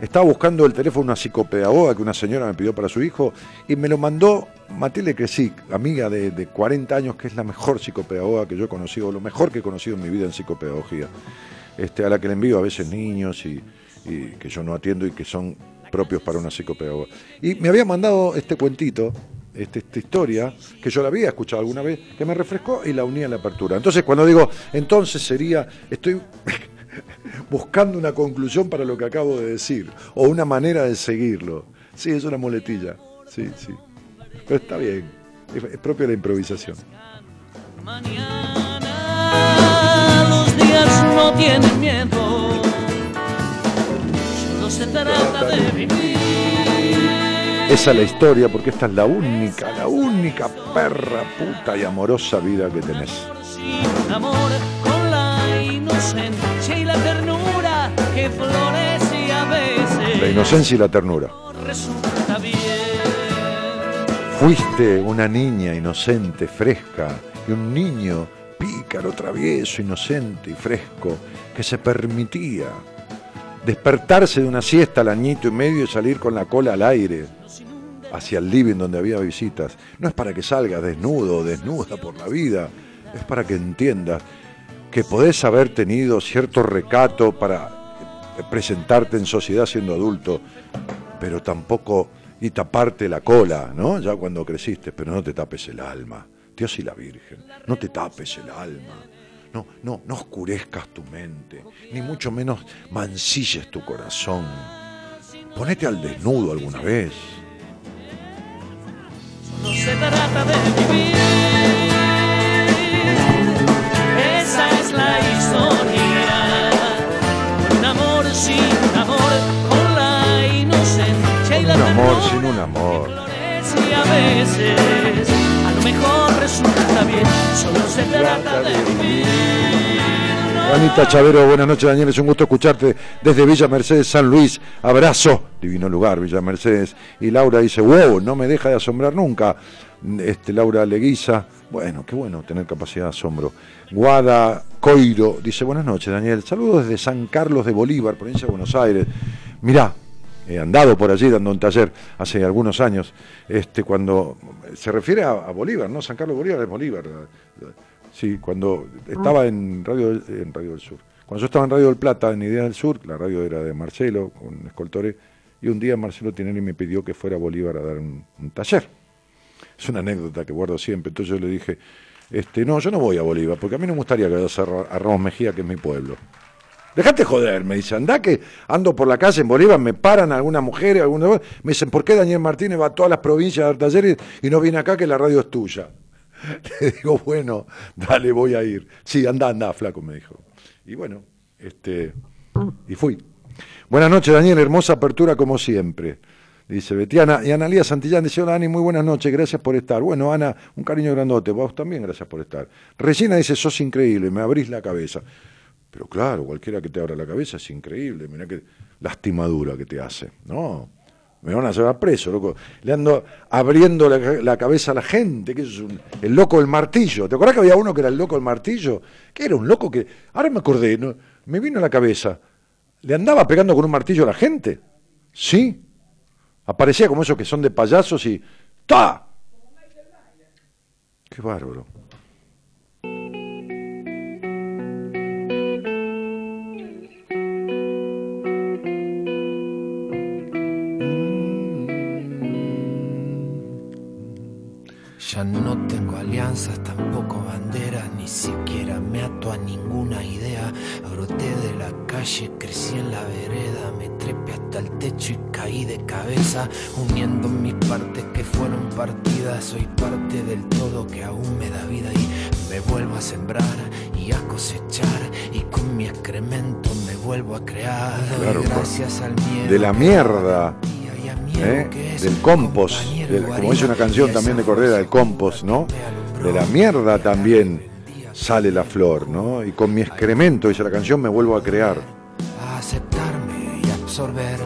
estaba buscando el teléfono de una psicopedagoga que una señora me pidió para su hijo y me lo mandó Matilde Cresic, amiga de, de 40 años, que es la mejor psicopedagoga que yo he conocido, lo mejor que he conocido en mi vida en psicopedagogía, este, a la que le envío a veces niños y, que yo no atiendo y que son propios para una psicopedagoga. Y me había mandado este cuentito, este- esta historia, que yo la había escuchado alguna vez, que me refrescó y la unía en la apertura. Entonces, cuando digo, entonces sería, estoy buscando una conclusión para lo que acabo de decir, o una manera de seguirlo. Sí, es una muletilla, sí, sí. Pero está bien, es, es propia de la improvisación. Mañana los días no tienen miedo. Solo se trata de vivir. Esa es la historia, porque esta es la única, la única perra, puta y amorosa vida que tenés. Sin amor, con la inocencia y la ternura que florece a veces. La inocencia y la ternura. Resulta bien. Fuiste una niña inocente, fresca, y un niño pícaro, travieso, inocente y fresco, que se permitía despertarse de una siesta al añito y medio y salir con la cola al aire hacia el living donde había visitas. No es para que salgas desnudo o desnuda por la vida, es para que entiendas que podés haber tenido cierto recato para presentarte en sociedad siendo adulto, pero tampoco y taparte la cola, ¿no? Ya cuando creciste, pero no te tapes el alma. Dios y la Virgen, no te tapes el alma. No, no, no oscurezcas tu mente, ni mucho menos mancilles tu corazón. Ponete al desnudo alguna vez. No se trata de vivir. Esa es la historia. Un amor sin un amor. a veces. A lo mejor resulta bien, solo se trata de vivir. Anita Chavero, buenas noches Daniel, es un gusto escucharte desde Villa Mercedes, San Luis. Abrazo, divino lugar, Villa Mercedes. Y Laura dice, wow, no me deja de asombrar nunca. Este, Laura Leguiza, bueno, qué bueno tener capacidad de asombro. Guada Coiro dice, buenas noches Daniel, saludos desde San Carlos de Bolívar, provincia de Buenos Aires. Mirá, he andado por allí dando un taller hace algunos años, este, cuando se refiere a, Bolívar, ¿no? San Carlos Bolívar es Bolívar. Sí, cuando estaba en Radio, en Radio del Sur. Cuando yo estaba en Radio del Plata, en Idea del Sur, la radio era de Marcelo, con Escoltore, y un día Marcelo Tinelli me pidió que fuera a Bolívar a dar un, taller. Es una anécdota que guardo siempre. Entonces yo le dije, este, no, yo no voy a Bolívar, porque a mí no me gustaría que vayas a Ramos Mejía, que es mi pueblo. Dejate joder, me dice, anda que ando por la calle en Bolívar, me paran algunas mujeres, algunos, me dicen, ¿por qué Daniel Martínez va a todas las provincias a dar talleres y no viene acá que la radio es tuya? Le digo, bueno, dale, voy a ir. Sí, anda, anda, flaco, me dijo. Y bueno, este, y fui. Buenas noches, Daniel, hermosa apertura como siempre. Dice Betiana. Y Analía Santillán dice, hola Ani, muy buenas noches, gracias por estar. Bueno, Ana, un cariño grandote, vos también gracias por estar. Regina dice, sos increíble, me abrís la cabeza. Pero claro, cualquiera que te abra la cabeza es increíble, mirá qué lastimadura que te hace. No, me van a llevar preso, loco. Le ando abriendo la, cabeza a la gente, que es un- el loco del martillo. ¿Te acordás que había uno que era el loco del martillo? Que era un loco que, ahora me acordé, me vino a la cabeza. ¿Le andaba pegando con un martillo a la gente? Sí. Aparecía como esos que son de payasos y ¡ta! Qué bárbaro. Ya no tengo alianzas, tampoco banderas, ni siquiera me ato a ninguna idea. Broté de la calle, crecí en la vereda, me trepé hasta el techo y caí de cabeza, uniendo mis partes que fueron partidas. Soy parte del todo que aún me da vida y me vuelvo a sembrar y a cosechar, y con mi excremento me vuelvo a crear. Claro, gracias al miedo. De la mierda. ¿Eh? del compost, del- como dice una canción también de Cordera, del compost, ¿no? De la mierda también sale la flor, ¿no? Y con mi excremento, dice la canción, me vuelvo a crear. a aceptarme y absorber,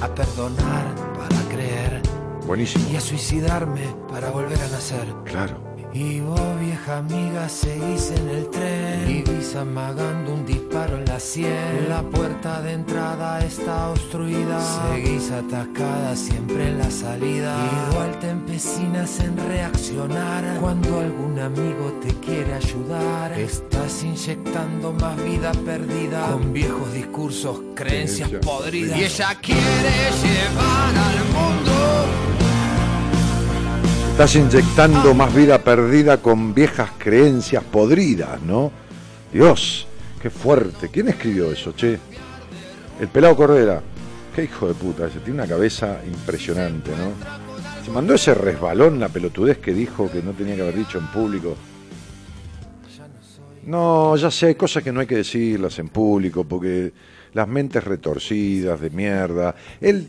a perdonar para creer Buenísimo. y a suicidarme para volver a nacer. Claro. Y vos, vieja amiga, seguís en el tren. Vivís amagando un disparo en la sien. La puerta de entrada está obstruida. Seguís atascada siempre en la salida. Igual te empecinas en reaccionar. Cuando algún amigo te quiere ayudar. Estás inyectando más vida perdida. Con viejos discursos, Creencias podridas. Y ella quiere llevar al mundo. Estás inyectando más vida perdida con viejas creencias podridas, ¿no? Dios, qué fuerte. ¿Quién escribió eso, che? El pelado Cordera. Qué hijo de puta ese. Tiene una cabeza impresionante, ¿no? Se mandó ese resbalón, la pelotudez que dijo que no tenía que haber dicho en público. No, ya sé, hay cosas que no hay que decirlas en público porque las mentes retorcidas de mierda. Él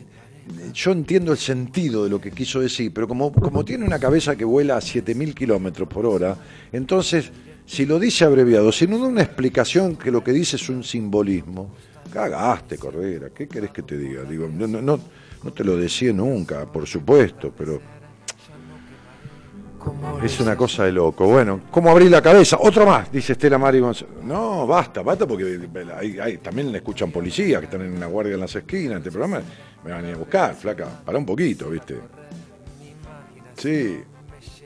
yo entiendo el sentido de lo que quiso decir, pero como, como tiene una cabeza que vuela a 7000 kilómetros por hora, entonces, si lo dice abreviado, si no da una explicación que lo que dice es un simbolismo, cagaste, Cordera, ¿qué querés que te diga? Digo, no, no, no, no te lo decía nunca, por supuesto, pero es una cosa de loco. Bueno, ¿cómo abrir la cabeza? Otro más, dice Estela Mari González. No, basta, basta, porque hay, hay- también le escuchan policías que están en la guardia en las esquinas. Este programa me van a ir a buscar, flaca. Para un poquito, ¿viste? Sí.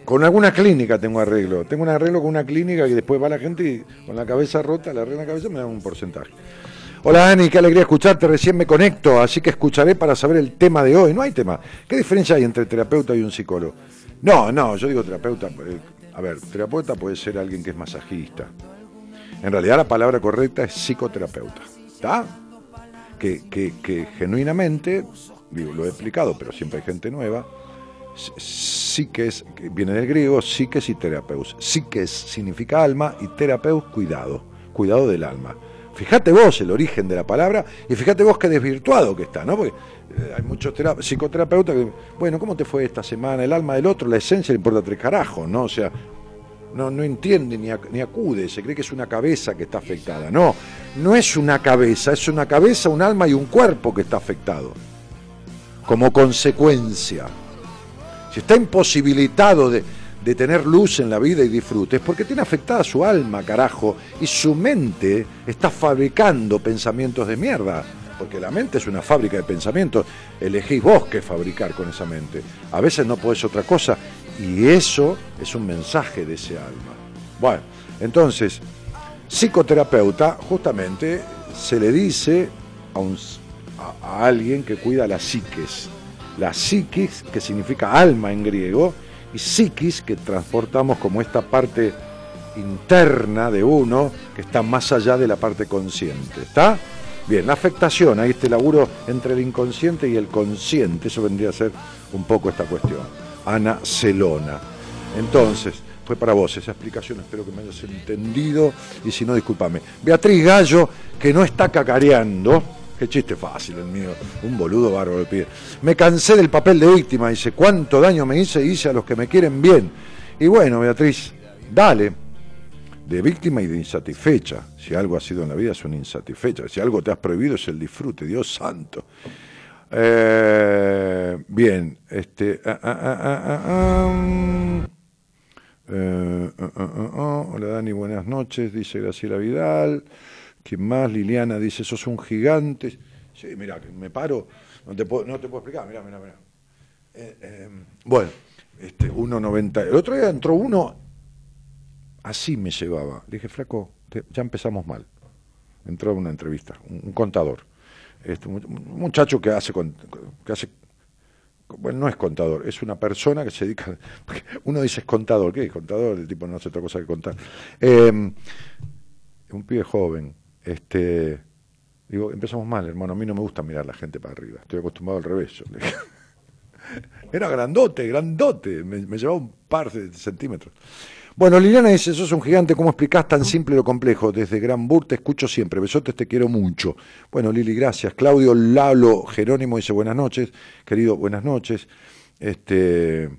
Con alguna clínica tengo arreglo. Tengo un arreglo con una clínica que después va la gente y con la cabeza rota, le arreglan la cabeza me dan un porcentaje. Hola Dani, qué alegría escucharte, recién me conecto, así que escucharé para saber el tema de hoy. No hay tema. ¿Qué diferencia hay entre terapeuta y un psicólogo? No, no, yo digo terapeuta. eh, A ver, terapeuta puede ser alguien que es masajista. En realidad la palabra correcta es psicoterapeuta. ¿Está? Que, que- que genuinamente, digo, lo he explicado, pero siempre hay gente nueva, psiques, que viene del griego, psiques y terapeus. Psiques significa alma y terapeus cuidado, cuidado del alma. Fíjate vos el origen de la palabra y fíjate vos qué desvirtuado que está, ¿no? Porque eh, hay muchos tera- psicoterapeutas que, bueno, ¿cómo te fue esta semana? El alma del otro, la esencia le importa tres carajos, ¿no? O sea, no, no entiende ni, ni acude, se cree que es una cabeza que está afectada. No, no es una cabeza, es una cabeza, un alma y un cuerpo que está afectado. Como consecuencia. Si está imposibilitado de, de tener luz en la vida y disfrute, es porque tiene afectada su alma, carajo, y su mente está fabricando pensamientos de mierda. Porque la mente es una fábrica de pensamientos. Elegís vos qué fabricar con esa mente. A veces no podés otra cosa. Y eso es un mensaje de ese alma. Bueno, entonces, psicoterapeuta justamente se le dice a, un, a, alguien que cuida la psiques. La psiquis, que significa alma en griego, y psiquis, que transportamos como esta parte interna de uno que está más allá de la parte consciente. ¿Está? Bien, la afectación, ahí este laburo entre el inconsciente y el consciente, eso vendría a ser un poco esta cuestión. Ana Celona. Entonces, fue para vos esa explicación, espero que me hayas entendido y si no, discúlpame. Beatriz Gallo, que no está cacareando, qué chiste fácil el mío, un boludo bárbaro el pide. Me cansé del papel de víctima, dice, cuánto daño me hice, hice a los que me quieren bien. Y bueno, Beatriz, dale, de víctima y de insatisfecha. Si algo ha sido en la vida es una insatisfecha. Si algo te has prohibido es el disfrute, Dios santo. Eh, bien, este. Hola Dani, buenas noches, dice Graciela Vidal. ¿Quién más? Liliana dice, sos un gigante. Sí, mira, me paro, no te puedo, no te puedo explicar, mira, mira, mira. Eh, eh, bueno, este, 1.90. El otro día entró uno, así me llevaba. Le dije, flaco, ya empezamos mal. Entró una entrevista, un, contador. Este, un, muchacho que hace, que hace bueno, no es contador, es una persona que se dedica. Uno dice es contador, ¿qué es contador? El tipo no hace otra cosa que contar. Eh, un pibe joven. Este, digo, empezamos mal, hermano. A mí no me gusta mirar la gente para arriba. Estoy acostumbrado al revés. Era grandote, grandote. Me, me llevaba un par de centímetros. Bueno, Liliana dice, sos un gigante, ¿cómo explicás tan simple lo complejo? Desde Gran Bur te escucho siempre, besotes, te quiero mucho. Bueno, Lili, gracias. Claudio Lalo Jerónimo dice, buenas noches, querido, buenas noches. Este,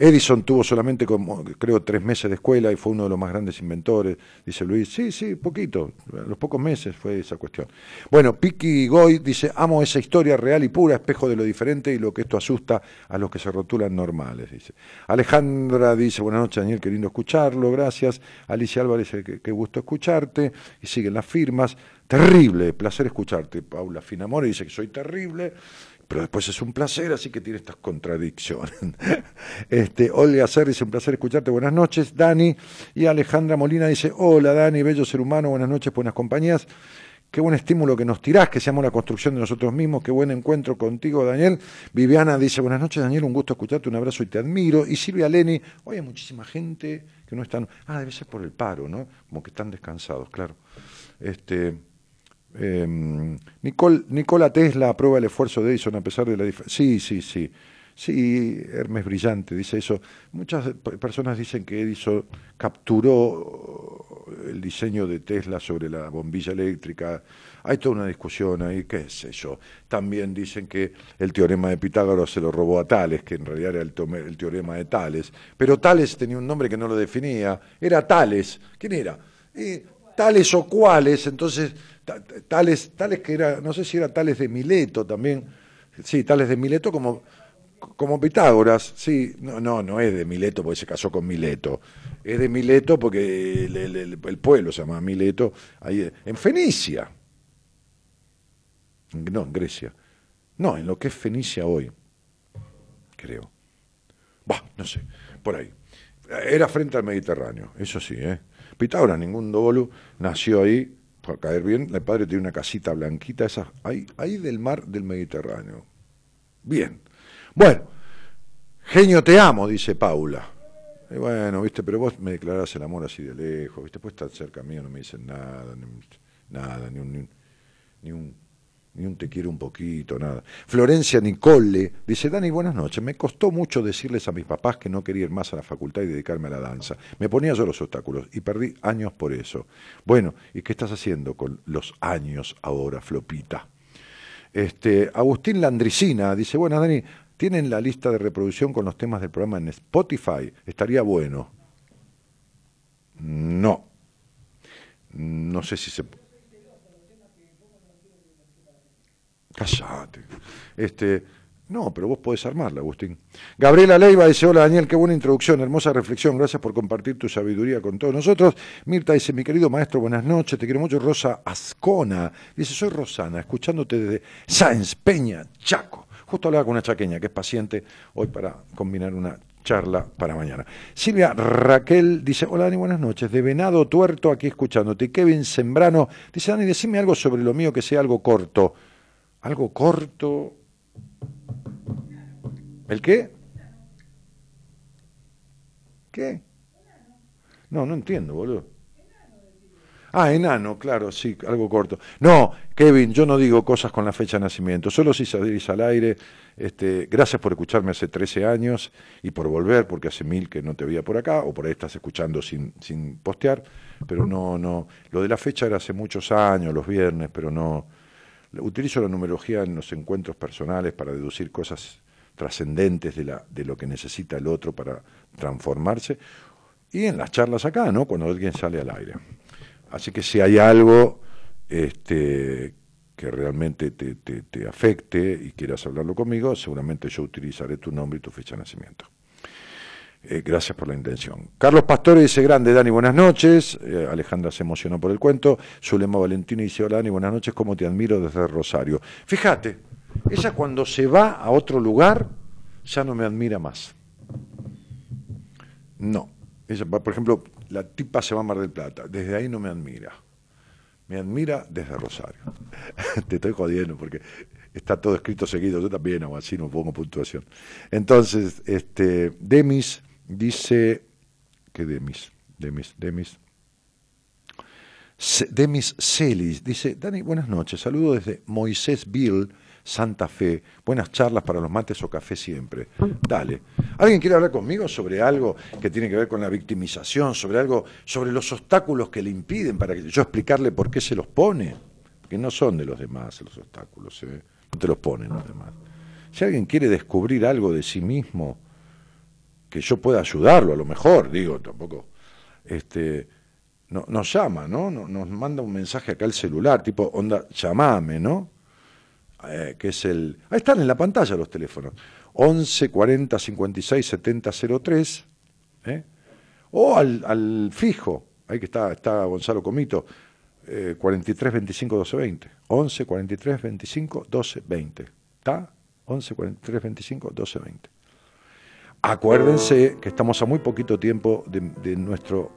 Edison tuvo solamente como, creo, tres meses de escuela y fue uno de los más grandes inventores, dice Luis. Sí, sí, poquito, los pocos meses fue esa cuestión. Bueno, Piki Goy dice, amo esa historia real y pura, espejo de lo diferente y lo que esto asusta a los que se rotulan normales, dice. Alejandra dice, buenas noches Daniel, qué lindo escucharlo, gracias. Alicia Álvarez, dice, qué, qué gusto escucharte. Y siguen las firmas. Terrible, placer escucharte. Paula Finamore dice que soy terrible pero después es un placer, así que tiene estas contradicciones. Este, Olga Ser dice, un placer escucharte, buenas noches, Dani. Y Alejandra Molina dice, hola Dani, bello ser humano, buenas noches, buenas compañías. Qué buen estímulo que nos tirás, que seamos la construcción de nosotros mismos, qué buen encuentro contigo, Daniel. Viviana dice, buenas noches, Daniel, un gusto escucharte, un abrazo y te admiro. Y Silvia Leni, hoy hay muchísima gente que no están, ah, debe ser por el paro, ¿no? Como que están descansados, claro. Este, eh, Nicole, Nicola Tesla aprueba el esfuerzo de Edison a pesar de la diferencia. Sí, sí, sí. Sí, Hermes Brillante dice eso. Muchas personas dicen que Edison capturó el diseño de Tesla sobre la bombilla eléctrica. Hay toda una discusión ahí, qué sé yo. También dicen que el teorema de Pitágoras se lo robó a Tales, que en realidad era el, teorema de Tales. Pero Tales tenía un nombre que no lo definía. Era Tales. ¿Quién era? Eh, tales o cuales, entonces, ta- ta- tales, tales que era, no sé si era tales de Mileto también. Sí, tales de Mileto como como Pitágoras, sí, no, no, no es de Mileto porque se casó con Mileto, es de Mileto porque el pueblo se llama Mileto, ahí en Fenicia, no, en Grecia, no, en lo que es Fenicia hoy, creo, bah, no sé, por ahí, era frente al Mediterráneo, eso sí, ¿eh? Pitágoras, ningún dolo, nació ahí, para caer bien, el padre tiene una casita blanquita, esa, ahí, ahí del mar del Mediterráneo, bien. Bueno, genio te amo, dice Paula. Y bueno, viste, pero vos me declarás el amor así de lejos, viste, pues tan cerca mío no me dicen nada, nada, ni un, ni un, ni un te quiero un poquito, nada. Florencia Nicole dice, Dani, buenas noches, me costó mucho decirles a mis papás que no quería ir más a la facultad y dedicarme a la danza. Me ponía yo los obstáculos y perdí años por eso. Bueno, ¿y qué estás haciendo con los años ahora, Flopita? Este, Agustín Landricina dice, bueno, Dani, ¿tienen la lista de reproducción con los temas del programa en Spotify? Estaría bueno. No. No sé si se... Callate. Este, no, pero vos podés armarla, Agustín. Gabriela Leiva dice, hola Daniel, qué buena introducción, hermosa reflexión, gracias por compartir tu sabiduría con todos nosotros. Mirta dice, mi querido maestro, buenas noches, te quiero mucho. Rosa Ascona dice, soy Rosana, escuchándote desde Sáenz Peña, Chaco. Justo hablaba con una chaqueña que es paciente hoy para combinar una charla para mañana. Silvia Raquel dice, hola Dani, buenas noches. De Venado Tuerto aquí escuchándote. Kevin Sembrano dice, Dani, decime algo sobre lo mío que sea algo corto. Algo corto. ¿El qué? ¿Qué? No, no entiendo, boludo. Ah, enano, claro, sí, algo corto. No, Kevin, yo no digo cosas con la fecha de nacimiento, solo si salís al aire. Este, gracias por escucharme hace 13 años y por volver, porque hace mil que no te veía por acá, o por ahí estás escuchando sin, sin postear, pero no, no. Lo de la fecha era hace muchos años, los viernes, pero no. Utilizo la numerología en los encuentros personales para deducir cosas trascendentes de, de lo que necesita el otro para transformarse, y en las charlas acá, ¿no? Cuando alguien sale al aire. Así que si hay algo este, que realmente te, te, te afecte y quieras hablarlo conmigo, seguramente yo utilizaré tu nombre y tu fecha de nacimiento. Eh, gracias por la intención. Carlos Pastore dice, grande Dani, buenas noches. Eh, Alejandra se emocionó por el cuento. Zulema Valentino dice, hola Dani, buenas noches, cómo te admiro desde Rosario. Fíjate, ella cuando se va a otro lugar, ya no me admira más. No. Por ejemplo, la tipa se va a Mar del Plata, desde ahí no me admira. Me admira desde Rosario. Te estoy jodiendo porque está todo escrito seguido, yo también hago así, no pongo puntuación. Entonces, este, Demis dice, ¿qué Demis? Demis, Demis. Demis Celis dice, Dani, buenas noches, saludo desde Moisés Bill, Santa Fe, buenas charlas para los mates o café siempre. Dale. ¿Alguien quiere hablar conmigo sobre algo que tiene que ver con la victimización, sobre algo, sobre los obstáculos que le impiden para que yo explicarle por qué se los pone? Que no son de los demás los obstáculos, ¿eh? no te los ponen los demás. Si alguien quiere descubrir algo de sí mismo, que yo pueda ayudarlo, a lo mejor, digo, tampoco, este, no, nos llama, ¿no? No- Nos manda un mensaje acá al celular, tipo, onda, llamame, ¿no? Eh, que es el... Ahí están en la pantalla los teléfonos. 11 40 56 70 03, ¿eh? O al, al fijo, ahí que está, está Gonzalo Comito, eh, 43 25 12 20. 11 43 25 12 20. ¿Está? 11 43 25 12 20. Acuérdense que estamos a muy poquito tiempo de, de nuestro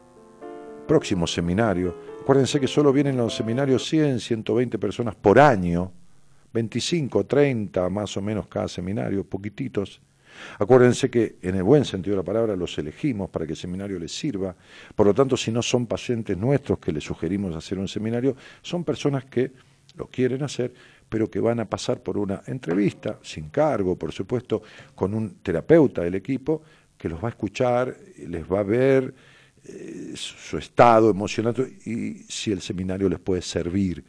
próximo seminario. Acuérdense que solo vienen los seminarios 100, 120 personas por año, 25, 30 más o menos cada seminario, poquititos. Acuérdense que en el buen sentido de la palabra los elegimos para que el seminario les sirva. Por lo tanto, si no son pacientes nuestros que les sugerimos hacer un seminario, son personas que lo quieren hacer pero que van a pasar por una entrevista, sin cargo, por supuesto, con un terapeuta del equipo que los va a escuchar, les va a ver eh, su estado emocional y si el seminario les puede servir.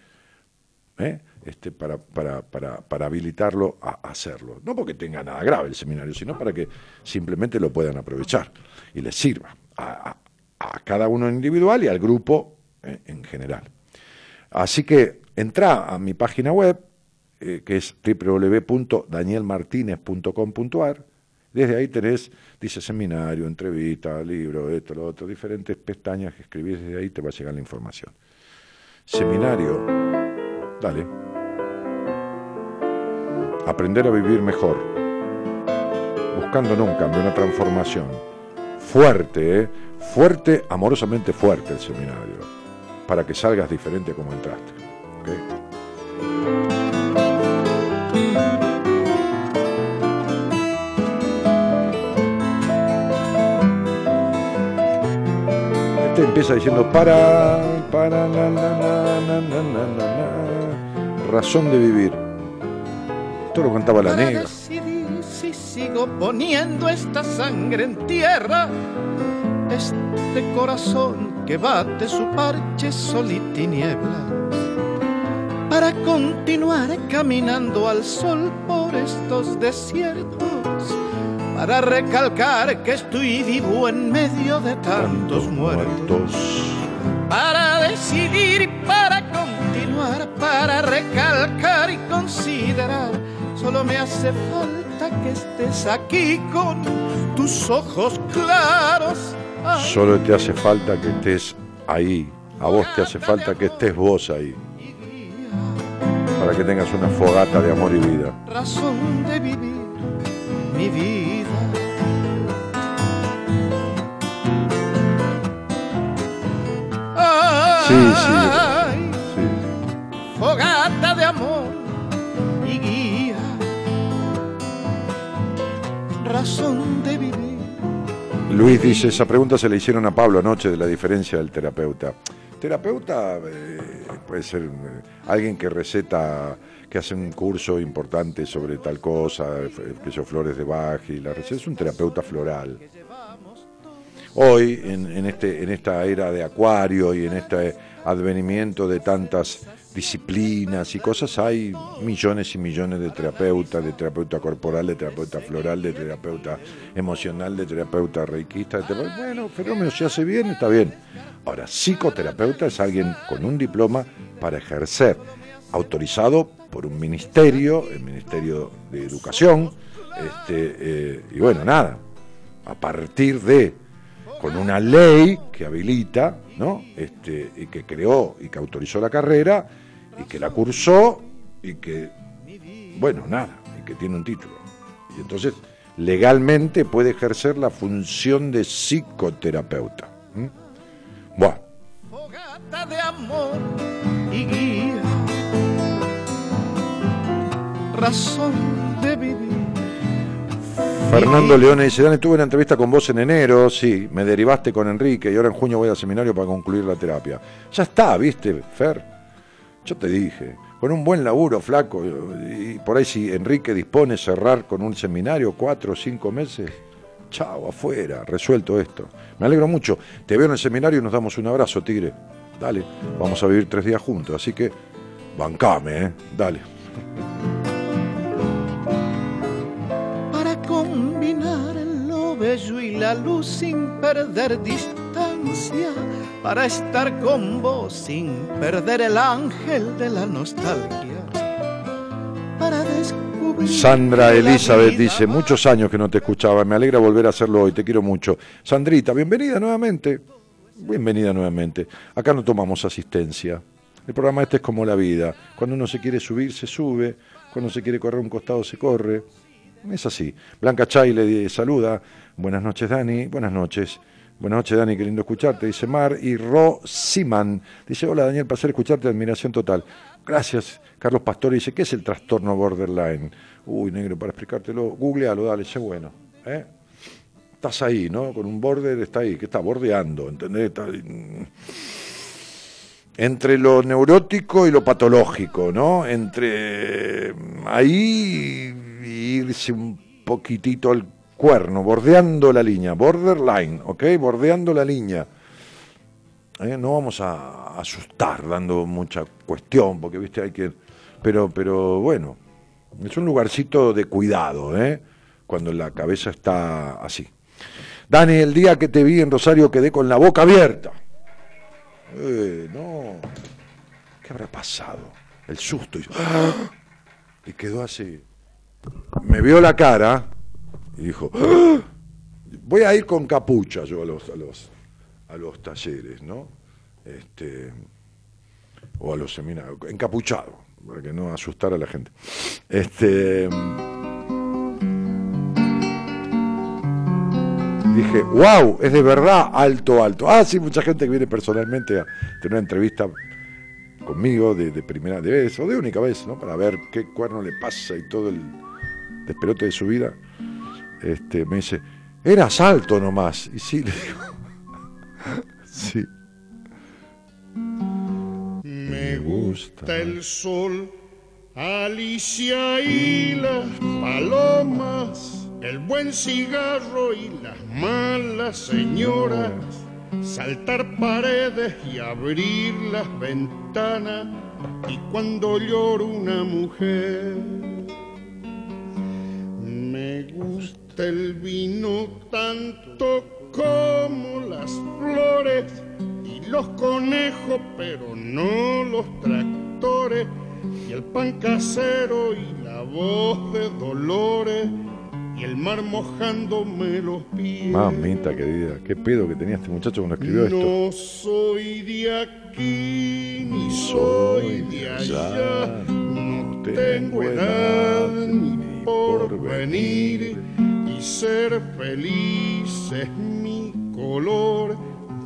¿eh? Este, para, para, para, para, habilitarlo a hacerlo. No porque tenga nada grave el seminario, sino para que simplemente lo puedan aprovechar y les sirva a, cada uno individual y al grupo eh, en general. Así que entra a mi página web, eh, que es www.danielmartinez.com.ar. Desde ahí tenés, dice seminario, entrevista, libro, esto, lo otro, diferentes pestañas que escribís desde ahí te va a llegar la información. Seminario, dale aprender a vivir mejor, buscando un cambio, una transformación. Fuerte, ¿eh? fuerte, amorosamente fuerte el seminario, para que salgas diferente como entraste. Este empieza diciendo para, para, razón de vivir esto lo cantaba la negra. si sigo poniendo esta sangre en tierra, este corazón que bate su parche sol y tiniebla, para continuar caminando al sol por estos desiertos, para recalcar que estoy vivo en medio de tantos, muertos, para decidir y para continuar, para recalcar y considerar Solo me hace falta que estés aquí con tus ojos claros. Solo te hace falta que estés ahí. A vos te hace falta que estés vos ahí. Para que tengas una fogata de amor y vida. Razón de vivir mi vida. Sí, sí. Fogata de amor razón de vivir. Luis dice, esa pregunta se le hicieron a Pablo anoche de la diferencia del terapeuta. Terapeuta eh, puede ser eh, alguien que receta, que hace un curso importante sobre tal cosa, que son flores de Bach y la receta, es un terapeuta floral. Hoy, en, este, en esta era de acuario y en este advenimiento de tantas disciplinas y cosas, hay millones y millones de terapeutas, de terapeuta corporal, de terapeuta floral, de terapeuta emocional, de terapeuta reikista. De Bueno, fenómeno, si hace bien, está bien. Ahora, psicoterapeuta es alguien con un diploma para ejercer, autorizado por un ministerio, el Ministerio de Educación, este, eh, y bueno, nada, a partir de, con una ley que habilita, ¿no? Este, y que creó y que autorizó la carrera, y que la cursó y que, bueno, nada, y que tiene un título. Y entonces legalmente puede ejercer la función de psicoterapeuta. Bueno. de amor y guía, razón de vivir. Fernando Leone dice, Dani, tuve una entrevista con vos en enero, sí, me derivaste con Enrique y ahora en junio voy al seminario para concluir la terapia. Ya está, viste, Fer. Yo te dije, con un buen laburo, flaco, y por ahí si Enrique dispone cerrar con un seminario cuatro o cinco meses, chao, afuera, resuelto esto. Me alegro mucho. Te veo en el seminario y nos damos un abrazo, Tigre. Dale, vamos a vivir tres días juntos, así que bancame, ¿eh? Dale. Combinar lo bello y la luz sin perder distancia para estar con vos sin perder el ángel de la nostalgia. Para descubrir Sandra Elizabeth dice, muchos años que no te escuchaba, me alegra volver a hacerlo hoy, te quiero mucho. Sandrita, bienvenida nuevamente. Bienvenida nuevamente. Acá no tomamos asistencia. El programa este es como la vida. Cuando uno se quiere subir, se sube. Cuando se quiere correr un costado, se corre. Es así. Blanca Chay le saluda. Buenas noches, Dani. Buenas noches. Buenas noches, Dani, qué lindo escucharte, dice Mar. Y Ro Siman dice, hola Daniel, placer escucharte, admiración total. Gracias, Carlos Pastor dice, ¿qué es el trastorno borderline? Uy, negro, para explicártelo, googlealo, dale, sé bueno. ¿eh? Estás ahí, ¿no? Con un border está ahí, que está bordeando, ¿entendés? entre lo neurótico y lo patológico, ¿no? Entre ahí irse un poquitito al cuerno, bordeando la línea, borderline, ¿ok? Bordeando la línea. ¿Eh? No vamos a asustar dando mucha cuestión, porque, viste, hay que... Pero, pero bueno, es un lugarcito de cuidado, ¿eh? Cuando la cabeza está así. Dani, el día que te vi en Rosario quedé con la boca abierta. Eh, no. ¿Qué habrá pasado? El susto. Y, ¡Ah! y quedó así. Me vio la cara y dijo, ¡Ah! voy a ir con capucha yo a los, a los, a los talleres, ¿no? Este, o a los seminarios, encapuchado, para que no asustara a la gente. Este, dije, wow, es de verdad alto, alto. Ah, sí, mucha gente que viene personalmente a tener una entrevista conmigo de, de primera vez o de única vez, ¿no? Para ver qué cuerno le pasa y todo el despelote de su vida. Este, me dice, eras alto nomás. Y sí, le digo, sí. Me gusta el sol, Alicia y las palomas, el buen cigarro y las malas señoras, saltar paredes y abrir las ventanas, y cuando llora una mujer. Me gusta el vino tanto como las flores y los conejos, pero no los tractores, y el pan casero y la voz de dolores, y el mar mojándome los pies. Mamita querida, qué pedo que tenía este muchacho cuando escribió esto. No soy de aquí ni soy de allá, no tengo edad ni por venir y ser feliz es mi color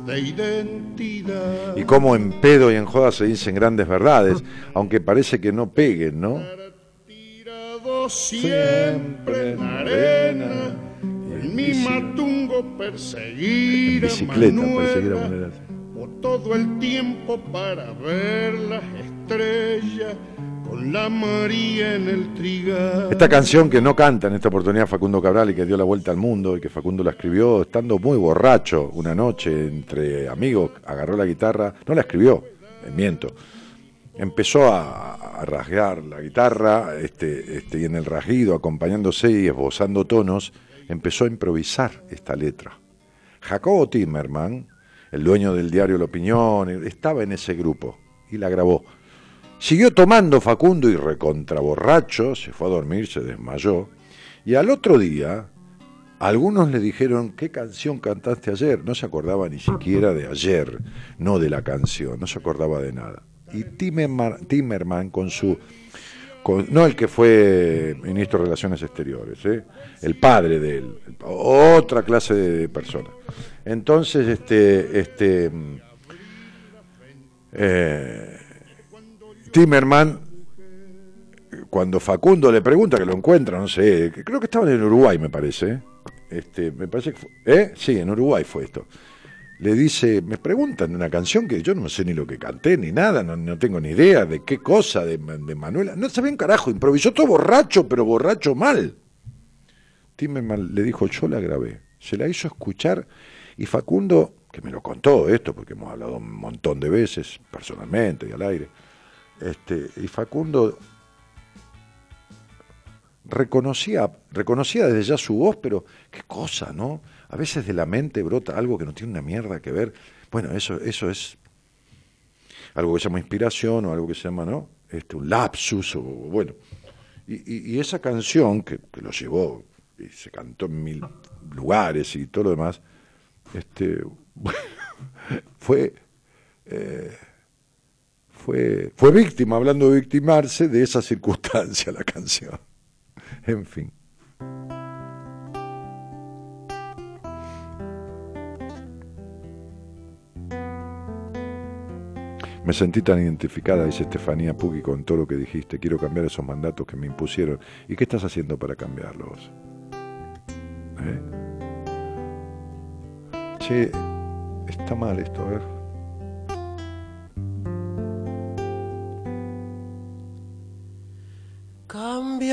de identidad. Y cómo en pedo y en joda se dicen grandes verdades, aunque parece que no peguen, ¿no? Siempre en la arena, en mi matungo perseguir a Manuela. o todo el tiempo para ver las estrellas con la María en el. Esta canción que no canta en esta oportunidad Facundo Cabral y que dio la vuelta al mundo y que Facundo la escribió estando muy borracho una noche entre amigos, agarró la guitarra, no la escribió, eh, miento. Empezó a, a rasgar la guitarra este, este, y en el rasguido, acompañándose y esbozando tonos, empezó a improvisar esta letra. Jacobo Timmerman, el dueño del diario La Opinión, estaba en ese grupo y la grabó. Siguió tomando Facundo y recontraborracho, se fue a dormir, se desmayó. Y al otro día, algunos le dijeron, ¿qué canción cantaste ayer? No se acordaba ni siquiera de ayer, no de la canción, no se acordaba de nada. Y Timmerman, con su, no el que fue ministro de Relaciones Exteriores, ¿eh? el padre de él, otra clase de persona. Entonces, este, este, mm, eh, Timerman, cuando Facundo le pregunta, que lo encuentra, no sé, creo que estaban en Uruguay, me parece. Este, me parece que fue- ¿eh? Sí, en Uruguay fue esto. Le dice, me preguntan una canción que yo no sé ni lo que canté, ni nada, no, no tengo ni idea de qué cosa, de, de Manuela. No sabía un carajo, improvisó todo borracho, pero borracho mal. Timerman le dijo, yo la grabé. Se la hizo escuchar y Facundo, que me lo contó esto, porque hemos hablado un montón de veces, personalmente y al aire, este, y Facundo reconocía, reconocía desde ya su voz, pero qué cosa, ¿no? A veces de la mente brota algo que no tiene una mierda que ver. Bueno, eso, eso es algo que se llama inspiración o algo que se llama, ¿no? Este, un lapsus, o bueno. Y, esa canción que, que lo llevó y se cantó en mil lugares y todo lo demás, este, fue, eh, fue, víctima, hablando de victimarse, de esa circunstancia la canción. En fin. Me sentí tan identificada, dice Estefanía Pugui, con todo lo que dijiste. Quiero cambiar esos mandatos que me impusieron. ¿Y qué estás haciendo para cambiarlos? ¿Eh? Che, está mal esto, a ver.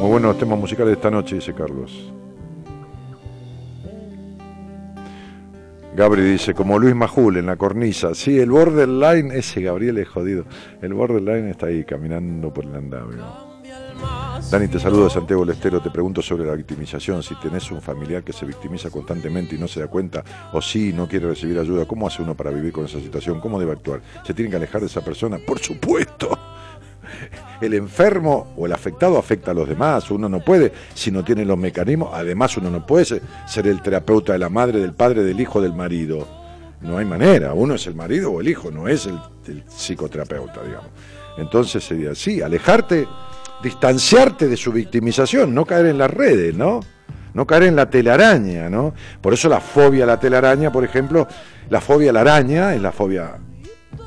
Muy buenos temas musicales de esta noche, dice Carlos. Gabri dice, como Luis Majul en la cornisa. Sí, el borderline, ese Gabriel es jodido. El borderline está ahí caminando por el andamio. Dani, te saludo Santiago del Estero. Te pregunto sobre la victimización. Si tenés un familiar que se victimiza constantemente y no se da cuenta, o sí, no quiere recibir ayuda, ¿cómo hace uno para vivir con esa situación? ¿Cómo debe actuar? ¿Se tiene que alejar de esa persona? Por supuesto. El enfermo o el afectado afecta a los demás. Uno no puede, si no tiene los mecanismos, además uno no puede ser, el terapeuta de la madre, del padre, del hijo, del marido. No hay manera. Uno es el marido o el hijo, no es el, el psicoterapeuta, digamos. Entonces sería así, alejarte, distanciarte de su victimización, no caer en las redes, ¿no? No caer en la telaraña, ¿no? Por eso la fobia a la telaraña, por ejemplo, la fobia a la araña es la fobia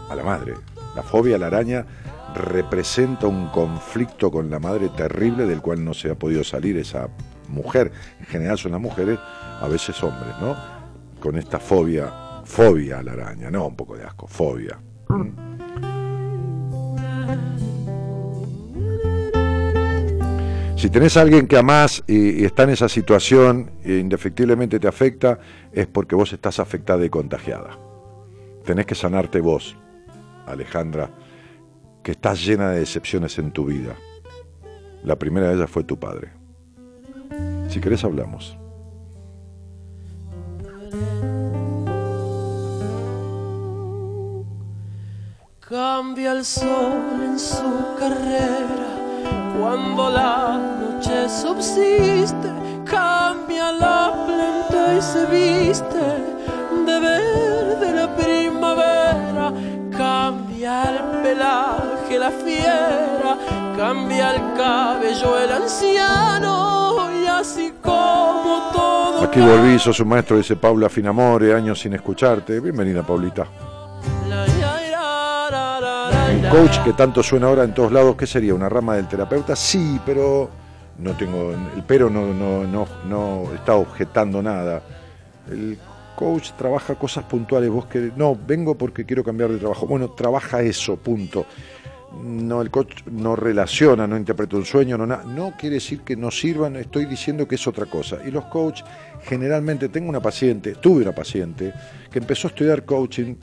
a la madre. La fobia a la araña representa un conflicto con la madre terrible del cual no se ha podido salir esa mujer. En general son las mujeres, a veces hombres, ¿no? Con esta fobia, fobia a la araña, no un poco de asco, fobia. Si tenés a alguien que amás y, y está en esa situación e indefectiblemente te afecta, es porque vos estás afectada y contagiada. Tenés que sanarte vos, Alejandra, que estás llena de decepciones en tu vida. La primera de ellas fue tu padre. Si querés hablamos. Cambia el sol en su carrera cuando la noche subsiste. Cambia la planta y se viste de verde la primavera. Cambia el pelaje la fiera, cambia el cabello el anciano y así como todo. Aquí volví, sos un maestro, dice Paula Finamore, años sin escucharte. Bienvenida, Paulita. Un coach que tanto suena ahora en todos lados, ¿qué sería? ¿Una rama del terapeuta? Sí, pero no tengo, el pero no, no, no, no está objetando nada. El coach trabaja cosas puntuales, vos que no, vengo porque quiero cambiar de trabajo. Bueno, trabaja eso, punto. No, el coach no relaciona, no interpreta un sueño, no, na- no quiere decir que no sirvan, estoy diciendo que es otra cosa. Y los coach, generalmente, tengo una paciente, tuve una paciente, que empezó a estudiar coaching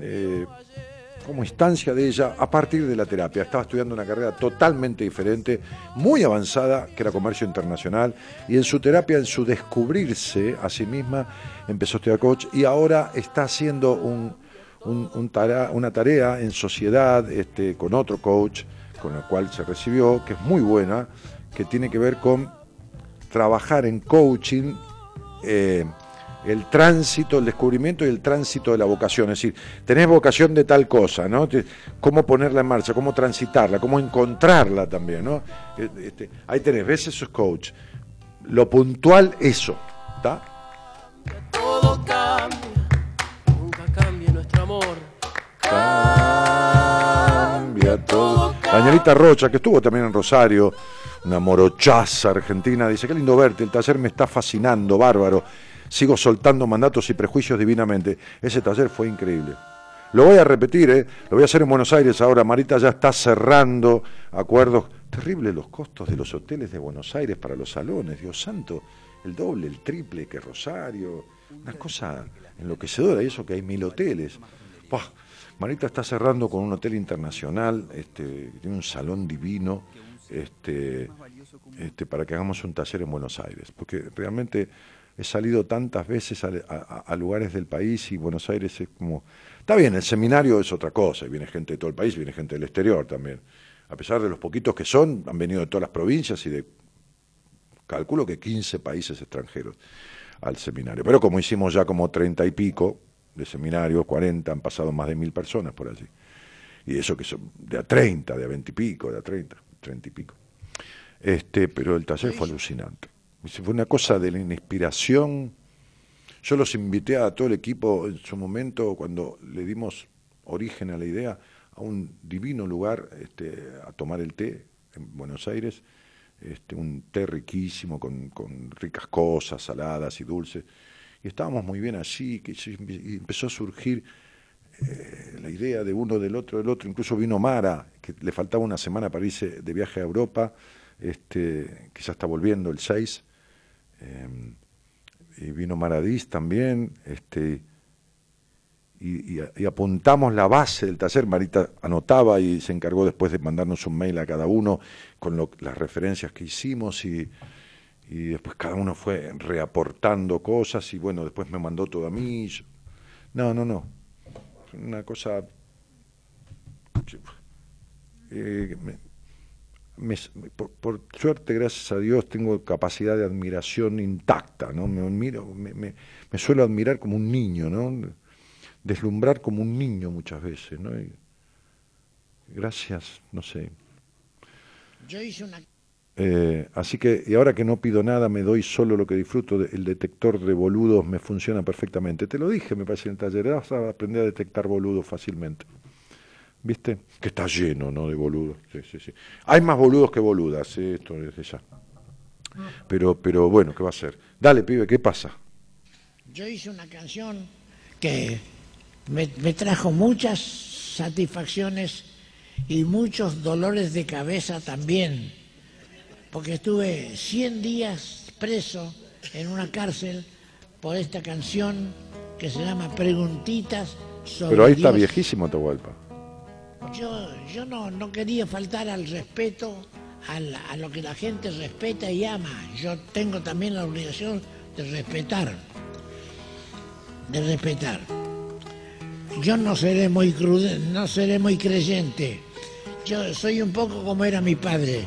eh, como instancia de ella a partir de la terapia. Estaba estudiando una carrera totalmente diferente, muy avanzada, que era comercio internacional, y en su terapia, en su descubrirse a sí misma, empezó a estudiar coach y ahora está haciendo una tarea en sociedad este, con otro coach, con el cual se recibió, que es muy buena, que tiene que ver con trabajar en coaching. eh, el tránsito, el descubrimiento y el tránsito de la vocación. Es decir, tenés vocación de tal cosa, ¿no? Cómo ponerla en marcha, cómo transitarla, cómo encontrarla también, ¿no? Eh, este, ahí tenés, ¿ves? Eso es coach. Lo puntual, eso, ¿está? todo cambia, nunca cambia nuestro amor. Cambia todo. Danielita Rocha, que estuvo también en Rosario, una morochaza argentina, dice, qué lindo verte, el taller me está fascinando, bárbaro. Sigo soltando mandatos y prejuicios divinamente. Ese taller fue increíble. Lo voy a repetir, ¿eh? lo voy a hacer en Buenos Aires ahora. Marita ya está cerrando acuerdos. Terrible los costos de los hoteles de Buenos Aires para los salones, Dios santo. El doble, el triple que Rosario. Una cosa enloquecedora. Y eso que hay mil hoteles. Marita está cerrando con un hotel internacional, este, tiene un salón divino, este, este, para que hagamos un taller en Buenos Aires. Porque realmente he salido tantas veces a, a- a lugares del país y Buenos Aires es como... Está bien, el seminario es otra cosa, y viene gente de todo el país, viene gente del exterior también. A pesar de los poquitos que son, han venido de todas las provincias y de, calculo que 15 países extranjeros al seminario. Pero como hicimos ya como 30 y pico de seminarios, 40, han pasado más de mil personas por allí. Y eso que son de a 30, de a 20 y pico, de a 30, 30 y pico. Este, pero el taller fue alucinante. Fue una cosa de la inspiración. Yo los invité a todo el equipo en su momento, cuando le dimos origen a la idea, a un divino lugar este, a tomar el té en Buenos Aires, este, un té riquísimo con, ricas cosas, saladas y dulces. Y estábamos muy bien allí, que y empezó a surgir eh, la idea de uno, del otro, del otro. Incluso vino Mara, que le faltaba una semana para irse de viaje a Europa, este, que ya está volviendo el 6. Eh, y vino Maradís también, este, y, apuntamos la base del taller. Marita anotaba y se encargó después de mandarnos un mail a cada uno con lo- las referencias que hicimos y, y después cada uno fue reaportando cosas y bueno, después me mandó todo a mí. No, no, no. Una cosa... eh, me- por, por suerte, gracias a Dios, tengo capacidad de admiración intacta, ¿no? Me, admiro, me, me- me suelo admirar como un niño, ¿no? Deslumbrar como un niño muchas veces, ¿no? Y gracias, no sé. Yo hice una Eh, así que, y ahora que no pido nada, me doy solo lo que disfruto. El detector de boludos me funciona perfectamente. Te lo dije, me parece, en el taller. Vas a aprender a detectar boludos fácilmente. ¿Viste? Que está lleno, ¿no? De boludos. Sí, sí, sí. Hay más boludos que boludas, ¿eh? esto desde ya. Pero, pero bueno, ¿qué va a ser? Dale, pibe, ¿qué pasa? Yo hice una canción que me, me trajo muchas satisfacciones y muchos dolores de cabeza también, porque estuve 100 días preso en una cárcel por esta canción que se llama Preguntitas sobre Pero ahí está Dios. viejísimo Atahualpa. Yo, yo no, no quería faltar al respeto a lo que la gente respeta y ama. Yo tengo también la obligación de respetar. De respetar. Yo no seré muy crude, no seré muy creyente. Yo soy un poco como era mi padre.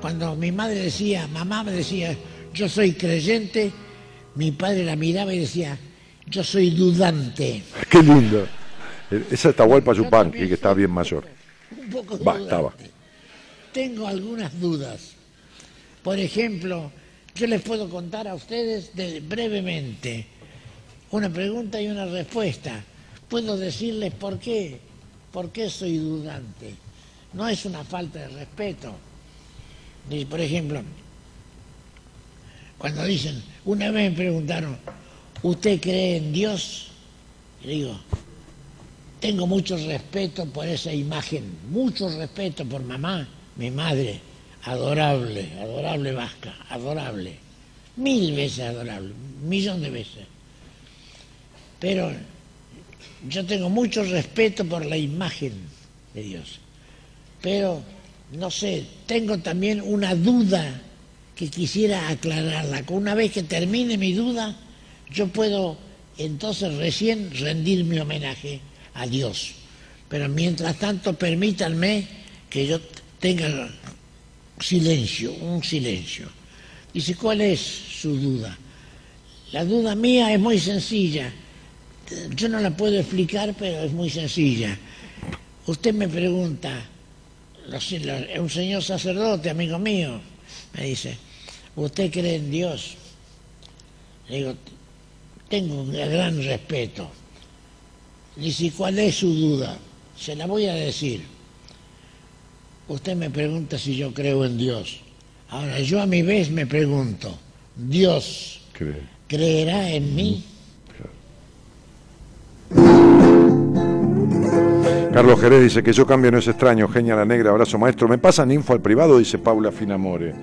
Cuando mi madre decía, mamá me decía, yo soy creyente, mi padre la miraba y decía, yo soy dudante. Qué lindo. Eh, Esa es Atahualpa Yupanqui, también que está bien mayor. Un poco Va, estaba. Tengo algunas dudas. Por ejemplo, yo les puedo contar a ustedes de- brevemente una pregunta y una respuesta. Puedo decirles por qué, por qué soy dudante. No es una falta de respeto. Y, por ejemplo, cuando dicen, una vez me preguntaron, ¿usted cree en Dios? Y digo, tengo mucho respeto por esa imagen, mucho respeto por mamá, mi madre, adorable, adorable vasca, adorable, mil veces adorable, un millón de veces. Pero yo tengo mucho respeto por la imagen de Dios. Pero, no sé, tengo también una duda que quisiera aclararla. Que Una vez que termine mi duda, yo puedo entonces recién rendir mi homenaje a Dios. Pero mientras tanto, permítanme que yo tenga silencio, un silencio. Dice, ¿cuál es su duda? La duda mía es muy sencilla. Yo no la puedo explicar, pero es muy sencilla. Usted me pregunta, los- los- un señor sacerdote, amigo mío, me dice, ¿usted cree en Dios? Le digo, tengo un gran respeto. Dice, ¿y cuál es su duda? Se la voy a decir. Usted me pregunta si yo creo en Dios. Ahora, yo a mi vez me pregunto, ¿Dios Cree. creerá en mí? Carlos Jerez dice que yo cambio no es extraño, genia la negra, abrazo maestro. ¿Me pasan info al privado? Dice Paula Finamore.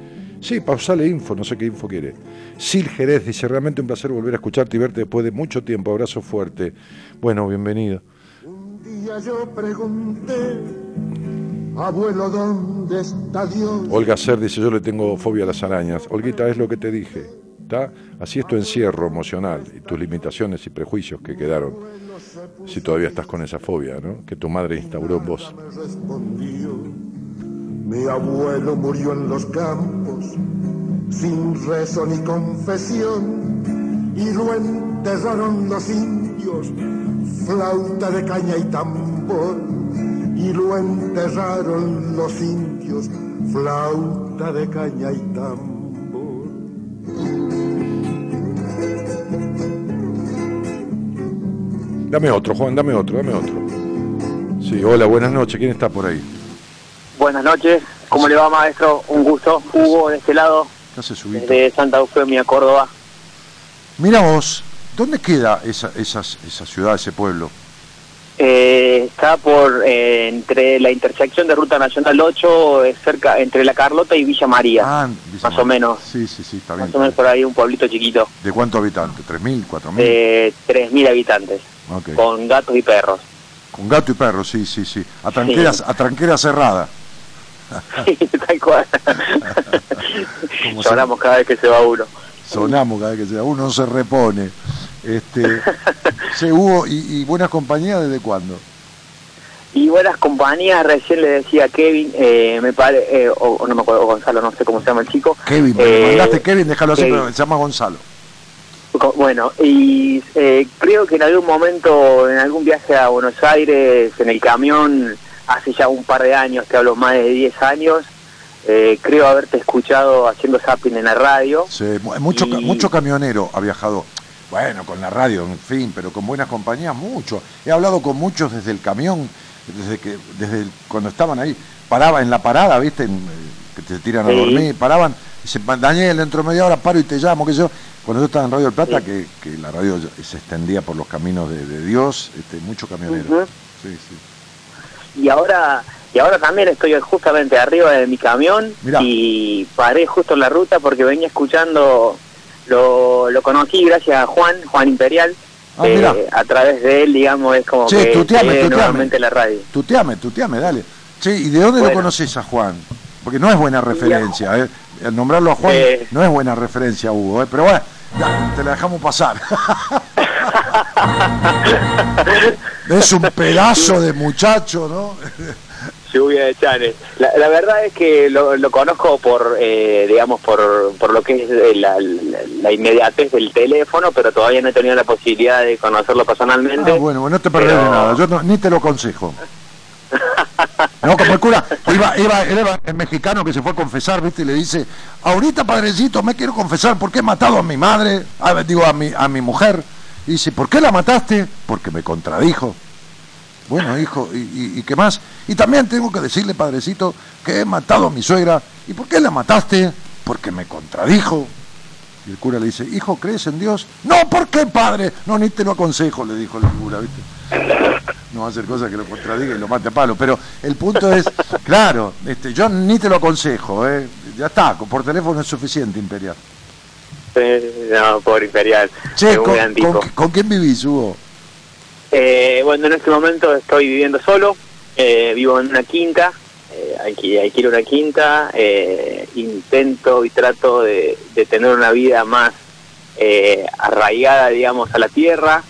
Sí, pausale info, no sé qué info quiere. Sil Jerez dice, realmente un placer volver a escucharte y verte después de mucho tiempo. Abrazo fuerte. Bueno, bienvenido. Un día yo pregunté, abuelo, ¿dónde está Dios? Olga Ser dice, yo le tengo fobia a las arañas. Olguita, es lo que te dije. ¿Está? Así es tu encierro emocional y tus limitaciones y prejuicios que quedaron. Si todavía estás con esa fobia, ¿no? Que tu madre instauró en vos. Mi abuelo murió en los campos, sin rezo ni confesión, y lo enterraron los indios, flauta de caña y tambor, y lo enterraron los indios, flauta de caña y tambor. Dame otro, Juan, dame otro, dame otro. Sí, hola, buenas noches. ¿Quién está por ahí? Buenas noches, ¿cómo le va maestro? Un gusto. Hugo de este lado, ¿Qué hace su desde Santa Eufemia, Córdoba. Mira vos, ¿dónde queda esa, esas- esa ciudad, ese pueblo? Eh, está por eh, entre la intersección de Ruta Nacional 8, eh, cerca entre La Carlota y Villa María. Ah, más o menos. Sí, sí, sí, está bien. Más o menos por ahí, un pueblito chiquito, ¿De cuántos habitantes? ¿3.000, 4.000? de 3.000 habitantes, con gatos y perros. Con gato y perro, sí, sí, sí. A tranquera, Sí. a tranquera cerrada. Sí, tal cual. Se- Lloramos cada vez que se va uno. Sonamos cada vez que sea. Uno se repone. Este, sí, Hugo, y, y buenas compañías desde cuándo? Y buenas compañías, recién le decía a Kevin, eh, me pare, eh, o, o no me acuerdo, Gonzalo, no sé cómo se llama el chico. Kevin, me Eh, mandaste Kevin, déjalo así, pero se llama Gonzalo. Bueno, y eh, creo que en algún momento, en algún viaje a Buenos Aires, en el camión, hace ya un par de años, te hablo más de 10 años, eh, creo haberte escuchado haciendo zapping en la radio. Sí, mu- mucho, Y- mucho camionero ha viajado, bueno, con la radio, en fin, pero con buenas compañías, mucho. He hablado con muchos desde el camión, desde que desde el- cuando estaban ahí, paraba en la parada, ¿viste? En, eh, que te tiran a dormir, paraban, y se Daniel, dentro de media hora paro y te llamo, qué sé yo. Cuando yo estaba en Radio del Plata, que, que la radio se extendía por los caminos de, de Dios, este, mucho camionero. Sí, sí. Y ahora y ahora también estoy justamente arriba de mi camión Mirá. y paré justo en la ruta porque venía escuchando, lo, lo conocí gracias a Juan, Juan Imperial. Ah, eh, a través de él, digamos, es como Che, que tuteame, tuteame. nuevamente la radio. Tuteame, tuteame, dale. Che, ¿y de dónde lo conoces a Juan? Porque no es buena referencia, ¿eh? El nombrarlo a Juan Eh. no es buena referencia, Hugo, ¿eh? Pero bueno, ya, te la dejamos pasar. es un pedazo de muchacho, ¿no? Lluvia de Chanes. La, la verdad es que lo, lo conozco por, eh, digamos, por, por lo que es eh, la, la- inmediatez del teléfono, pero todavía no he tenido la posibilidad de conocerlo personalmente. Ah, bueno, bueno, no te perdés de Pero- nada, yo no- ni te lo aconsejo. No, como el cura, iba, iba, era el mexicano que se fue a confesar, ¿viste? Y le dice, ahorita padrecito, me quiero confesar porque he matado a mi madre, a, digo, a mi, a mi mujer. Y dice, ¿por qué la mataste? Porque me contradijo. Bueno, hijo, ¿y, y, y qué más? Y también tengo que decirle, padrecito, que he matado a mi suegra. ¿Y por qué la mataste? Porque me contradijo. Y el cura le dice, hijo, ¿crees en Dios? No, ¿por qué, padre? No, ni te lo aconsejo, le dijo el cura, ¿viste? No va a hacer cosas que lo contradiga y lo mate a palo. Pero el punto es, claro, este, yo ni te lo aconsejo, ¿eh? Ya está, por teléfono es suficiente, Imperial. Eh, no, por Imperial. Che, ¿con, con- con quién vivís, Hugo? Eh, bueno, en este momento estoy viviendo solo, eh, vivo en una quinta, eh, alqui- alquilo una quinta, eh, intento y trato de, de tener una vida más arraigada, digamos, a la tierra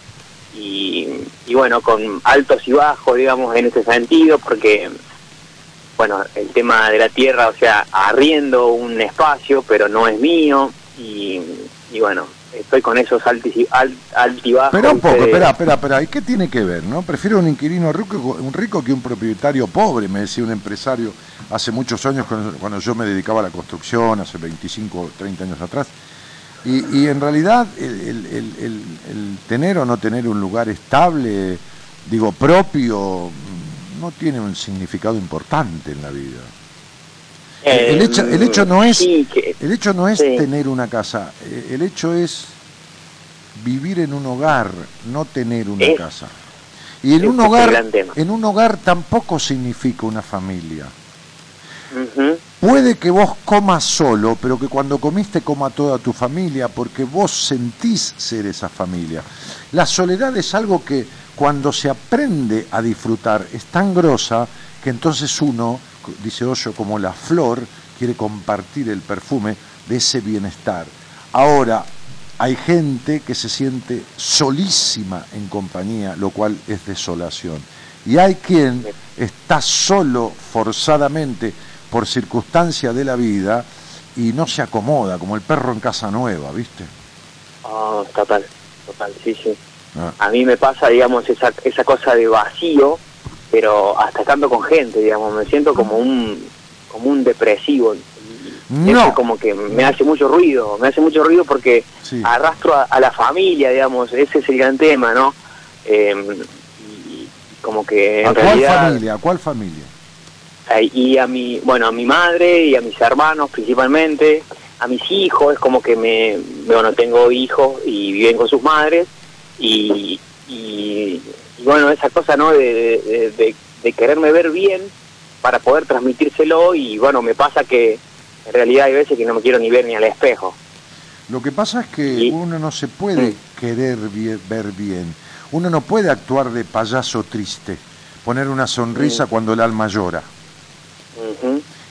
y, y bueno, con altos y bajos, digamos, en ese sentido, porque, bueno, el tema de la tierra, o sea, arriendo un espacio, pero no es mío y, y bueno, estoy con esos altis y, al- altibajos. Espera un poco, espera, espera, espera. ¿Y qué tiene que ver, no? Prefiero un inquilino rico, un rico que un propietario pobre, me decía un empresario hace muchos años cuando, cuando yo me dedicaba a la construcción, hace 25, 30 años atrás. Y, y en realidad el, el- el- el- el tener o no tener un lugar estable, digo, propio, no tiene un significado importante en la vida. Eh, el, hecho, el hecho no es, sí, que- el hecho no es sí. tener una casa, eh, el hecho es vivir en un hogar, no tener una Es- casa. Y en un hogar, en un hogar tampoco significa una familia. Puede que vos comas solo, pero que cuando comiste coma toda tu familia, porque vos sentís ser esa familia. La soledad es algo que cuando se aprende a disfrutar es tan grosa que entonces uno, dice Hoyo, como la flor, quiere compartir el perfume de ese bienestar. Ahora, hay gente que se siente solísima en compañía, lo cual es desolación. Y hay quien está solo forzadamente por circunstancia de la vida y no se acomoda, como el perro en casa nueva, ¿viste? Oh, total, total, sí, sí. Ah. A mí me pasa, digamos, esa, esa cosa de vacío, pero hasta estando con gente, digamos, me siento como un, como un depresivo. No. eso como que me hace mucho ruido, me hace mucho ruido porque Sí. arrastro a, a la familia, digamos, ese es el gran tema, ¿no? Eh, y, como que en ¿A cuál realidad... familia? ¿A cuál familia? Ay, y a mi bueno a mi madre y a mis hermanos principalmente a mis hijos es como que me bueno tengo hijos y viven con sus madres y, y, y bueno esa cosa no de, de, de- de quererme ver bien para poder transmitírselo y bueno me pasa que en realidad hay veces que no me quiero ni ver ni al espejo Lo que pasa es que uno no se puede querer bien- ver bien. Uno no puede actuar de payaso triste, poner una sonrisa cuando el alma llora.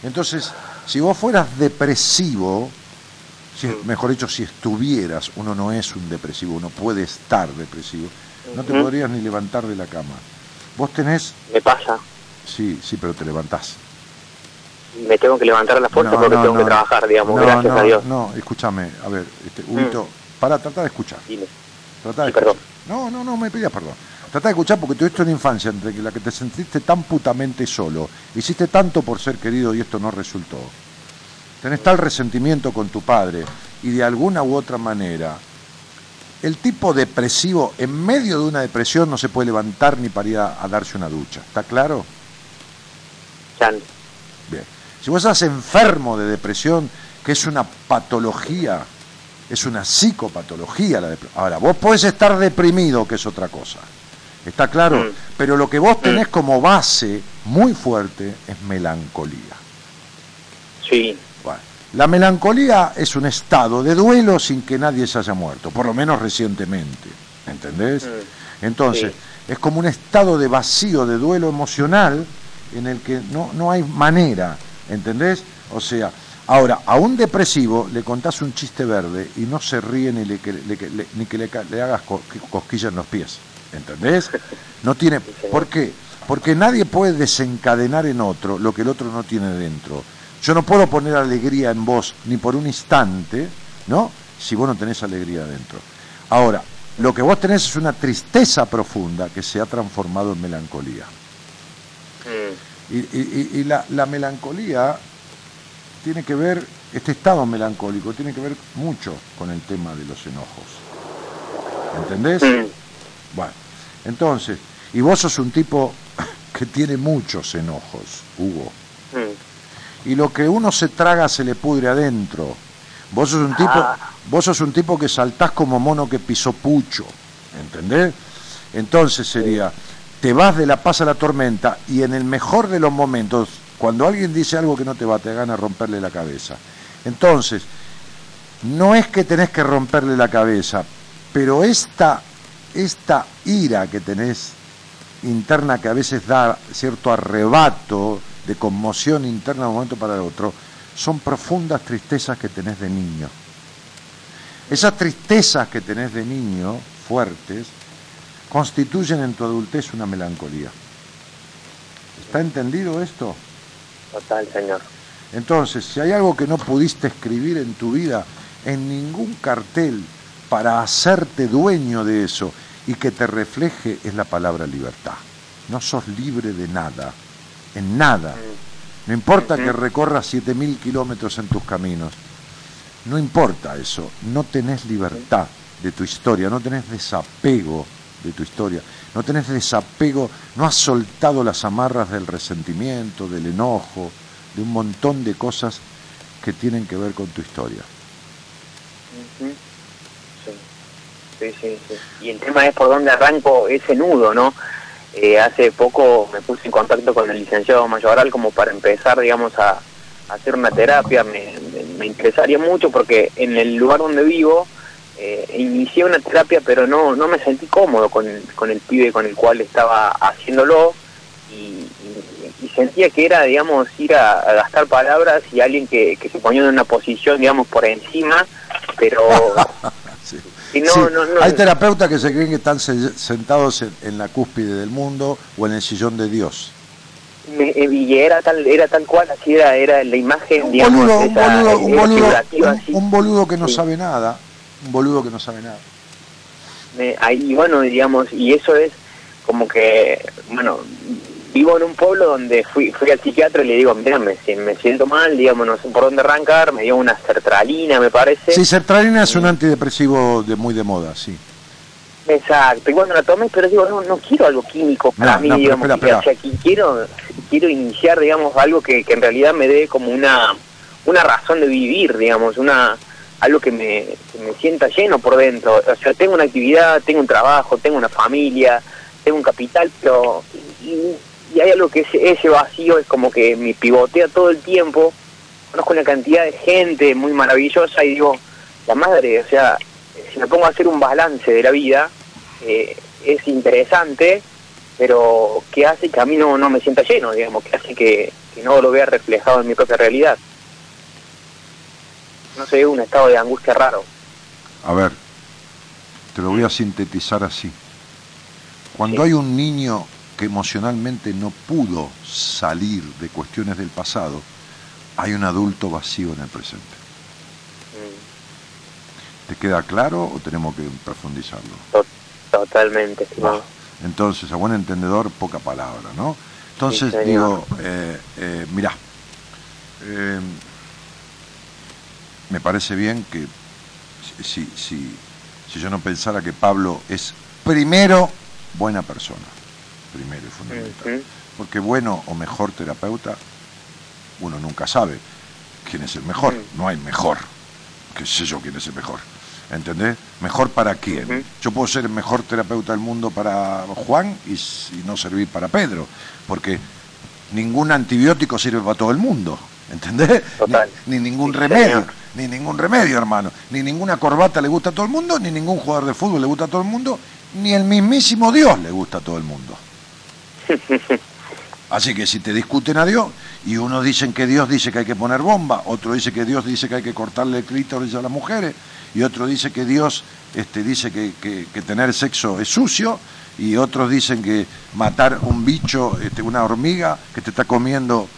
Entonces, si vos fueras depresivo, si- mejor dicho, si estuvieras, uno no es un depresivo, uno puede estar depresivo, no te podrías ni levantar de la cama. Vos tenés, me pasa sí, sí, pero te levantás. me tengo que levantar a la fuerza No, porque no, tengo no. que trabajar digamos No, gracias no, a Dios Mm. No, escúchame, a ver, este, Huguito, para, trata de escuchar. Dime. Trata de Sí, perdón. escuchar. No, no, no me pidas perdón. Trata de escuchar porque tuviste una infancia entre la que te sentiste tan putamente solo, hiciste tanto por ser querido y esto no resultó. Tenés tal resentimiento con tu padre y de alguna u otra manera el tipo depresivo en medio de una depresión no se puede levantar ni para ir a, a darse una ducha. ¿Está claro? Chan. Bien. Si vos estás enfermo de depresión, que es una patología, es una psicopatología la depresión. Ahora, vos podés estar deprimido, que es otra cosa. ¿Está claro? Mm. Pero lo que vos tenés como base muy fuerte es melancolía. sí Bueno, la melancolía es un estado de duelo sin que nadie se haya muerto, por lo menos recientemente. ¿Entendés? Mm. Entonces, es como un estado de vacío, de duelo emocional, en el que no, no hay manera, ¿entendés? O sea, ahora, a un depresivo le contás un chiste verde y no se ríe ni, le, que- le- ni que le, hagas co- cosquillas en los pies, ¿entendés? No tiene... ¿Por qué? Porque nadie puede desencadenar en otro lo que el otro no tiene dentro. Yo no puedo poner alegría en vos ni por un instante, ¿no? Si vos no tenés alegría dentro. Ahora, lo que vos tenés es una tristeza profunda que se ha transformado en melancolía. Mm. Y, y- y- y la, la melancolía tiene que ver, este estado melancólico tiene que ver mucho con el tema de los enojos. ¿Entendés? Bueno, entonces, y vos sos un tipo que tiene muchos enojos, Hugo. Mm. Y lo que uno se traga se le pudre adentro. Vos sos un tipo, Ah. vos sos un tipo que saltás como mono que pisó pucho, ¿entendés? Entonces sería, te vas de la paz a la tormenta y en el mejor de los momentos, cuando alguien dice algo que no te va, te gana romperle la cabeza. Entonces, no es que tenés que romperle la cabeza, pero esta, esta ira que tenés interna que a veces da cierto arrebato de conmoción interna de un momento para el otro, son profundas tristezas que tenés de niño. Esas tristezas que tenés de niño, fuertes, constituyen en tu adultez una melancolía. ¿Está entendido esto? total señor Entonces, si hay algo que no pudiste escribir en tu vida, en ningún cartel para hacerte dueño de eso y que te refleje es la palabra libertad. No sos libre de nada, en nada. No importa que recorras 7.000 kilómetros en tus caminos. No importa eso. No tenés libertad de tu historia, no tenés desapego de tu historia, no tenés desapego, no has soltado las amarras del resentimiento, del enojo, de un montón de cosas que tienen que ver con tu historia. Sí, sí, sí. Y el tema es por dónde arranco ese nudo, ¿no? Eh, hace poco me puse en contacto con el licenciado Mayoral como para empezar, digamos, a, hacer una terapia. Me, me- interesaría mucho porque en el lugar donde vivo eh, inicié una terapia, pero no, no me sentí cómodo con, con el pibe con el cual estaba haciéndolo y, sentía que era, digamos, ir a, gastar palabras y alguien que, que se ponía en una posición, digamos, por encima, pero. y no, Sí, no, no, Hay terapeutas que se creen que están se- sentados en, en la cúspide del mundo o en el sillón de Dios. me- eh, y era tal, era tal cual, así era, era la imagen, Un digamos, boludo, un esa, boludo, un boludo, un- boludo que no Sí. sabe nada, un boludo que no sabe nada. Me- ahí, bueno, digamos, y eso es como que, bueno, vivo en un pueblo donde fui fui al psiquiatra y le digo, mira, me, si- me siento mal, digamos, no sé por dónde arrancar, me dio una sertralina, me parece. Sí, sertralina es un antidepresivo de muy de moda, sí. Exacto, y cuando la tomé, pero digo, no, no quiero algo químico para No, mí, no, digamos, espera, que- o espera. sea, que quiero, quiero iniciar, digamos, algo que, que en realidad me dé como una, una razón de vivir, digamos, una algo que me, que me sienta lleno por dentro. O sea, tengo una actividad, tengo un trabajo, tengo una familia, tengo un capital, pero y, y hay algo que ese, ese vacío es como que me pivotea todo el tiempo. Conozco una cantidad de gente muy maravillosa y digo, la madre, o sea, si me pongo a hacer un balance de la vida, eh, es interesante, pero que hace que a mí no, no me sienta lleno, digamos, que hace que, que no lo vea reflejado en mi propia realidad. No sé, es un estado de angustia raro. A ver, te lo voy a sintetizar así. Cuando hay un niño que emocionalmente no pudo salir de cuestiones del pasado, hay un adulto vacío en el presente. ¿Te queda claro o tenemos que profundizarlo? Totalmente, estimado. Entonces, a buen entendedor, poca palabra, ¿no? Entonces, Sí, digo, eh, eh, mirá, eh, me parece bien que si, si, si yo no pensara que Pablo es primero buena persona, primero y fundamental, porque bueno o mejor terapeuta, uno nunca sabe quién es el mejor, no hay mejor, qué sé yo quién es el mejor. ¿Entendés? ¿Mejor para quién? Yo puedo ser el mejor terapeuta del mundo para Juan y, y no servir para Pedro, porque ningún antibiótico sirve para todo el mundo, ¿entendés? Ni, ni ningún remedio, ni ningún remedio, hermano. Ni ninguna corbata le gusta a todo el mundo, ni ningún jugador de fútbol le gusta a todo el mundo, ni el mismísimo Dios le gusta a todo el mundo. Así que si te discuten a Dios y unos dicen que Dios dice que hay que poner bomba, otro dice que Dios dice que hay que cortarle el clítoris a las mujeres y otro dice que Dios este, dice que, que- tener sexo es sucio y otros dicen que matar un bicho, este, una hormiga que te está comiendo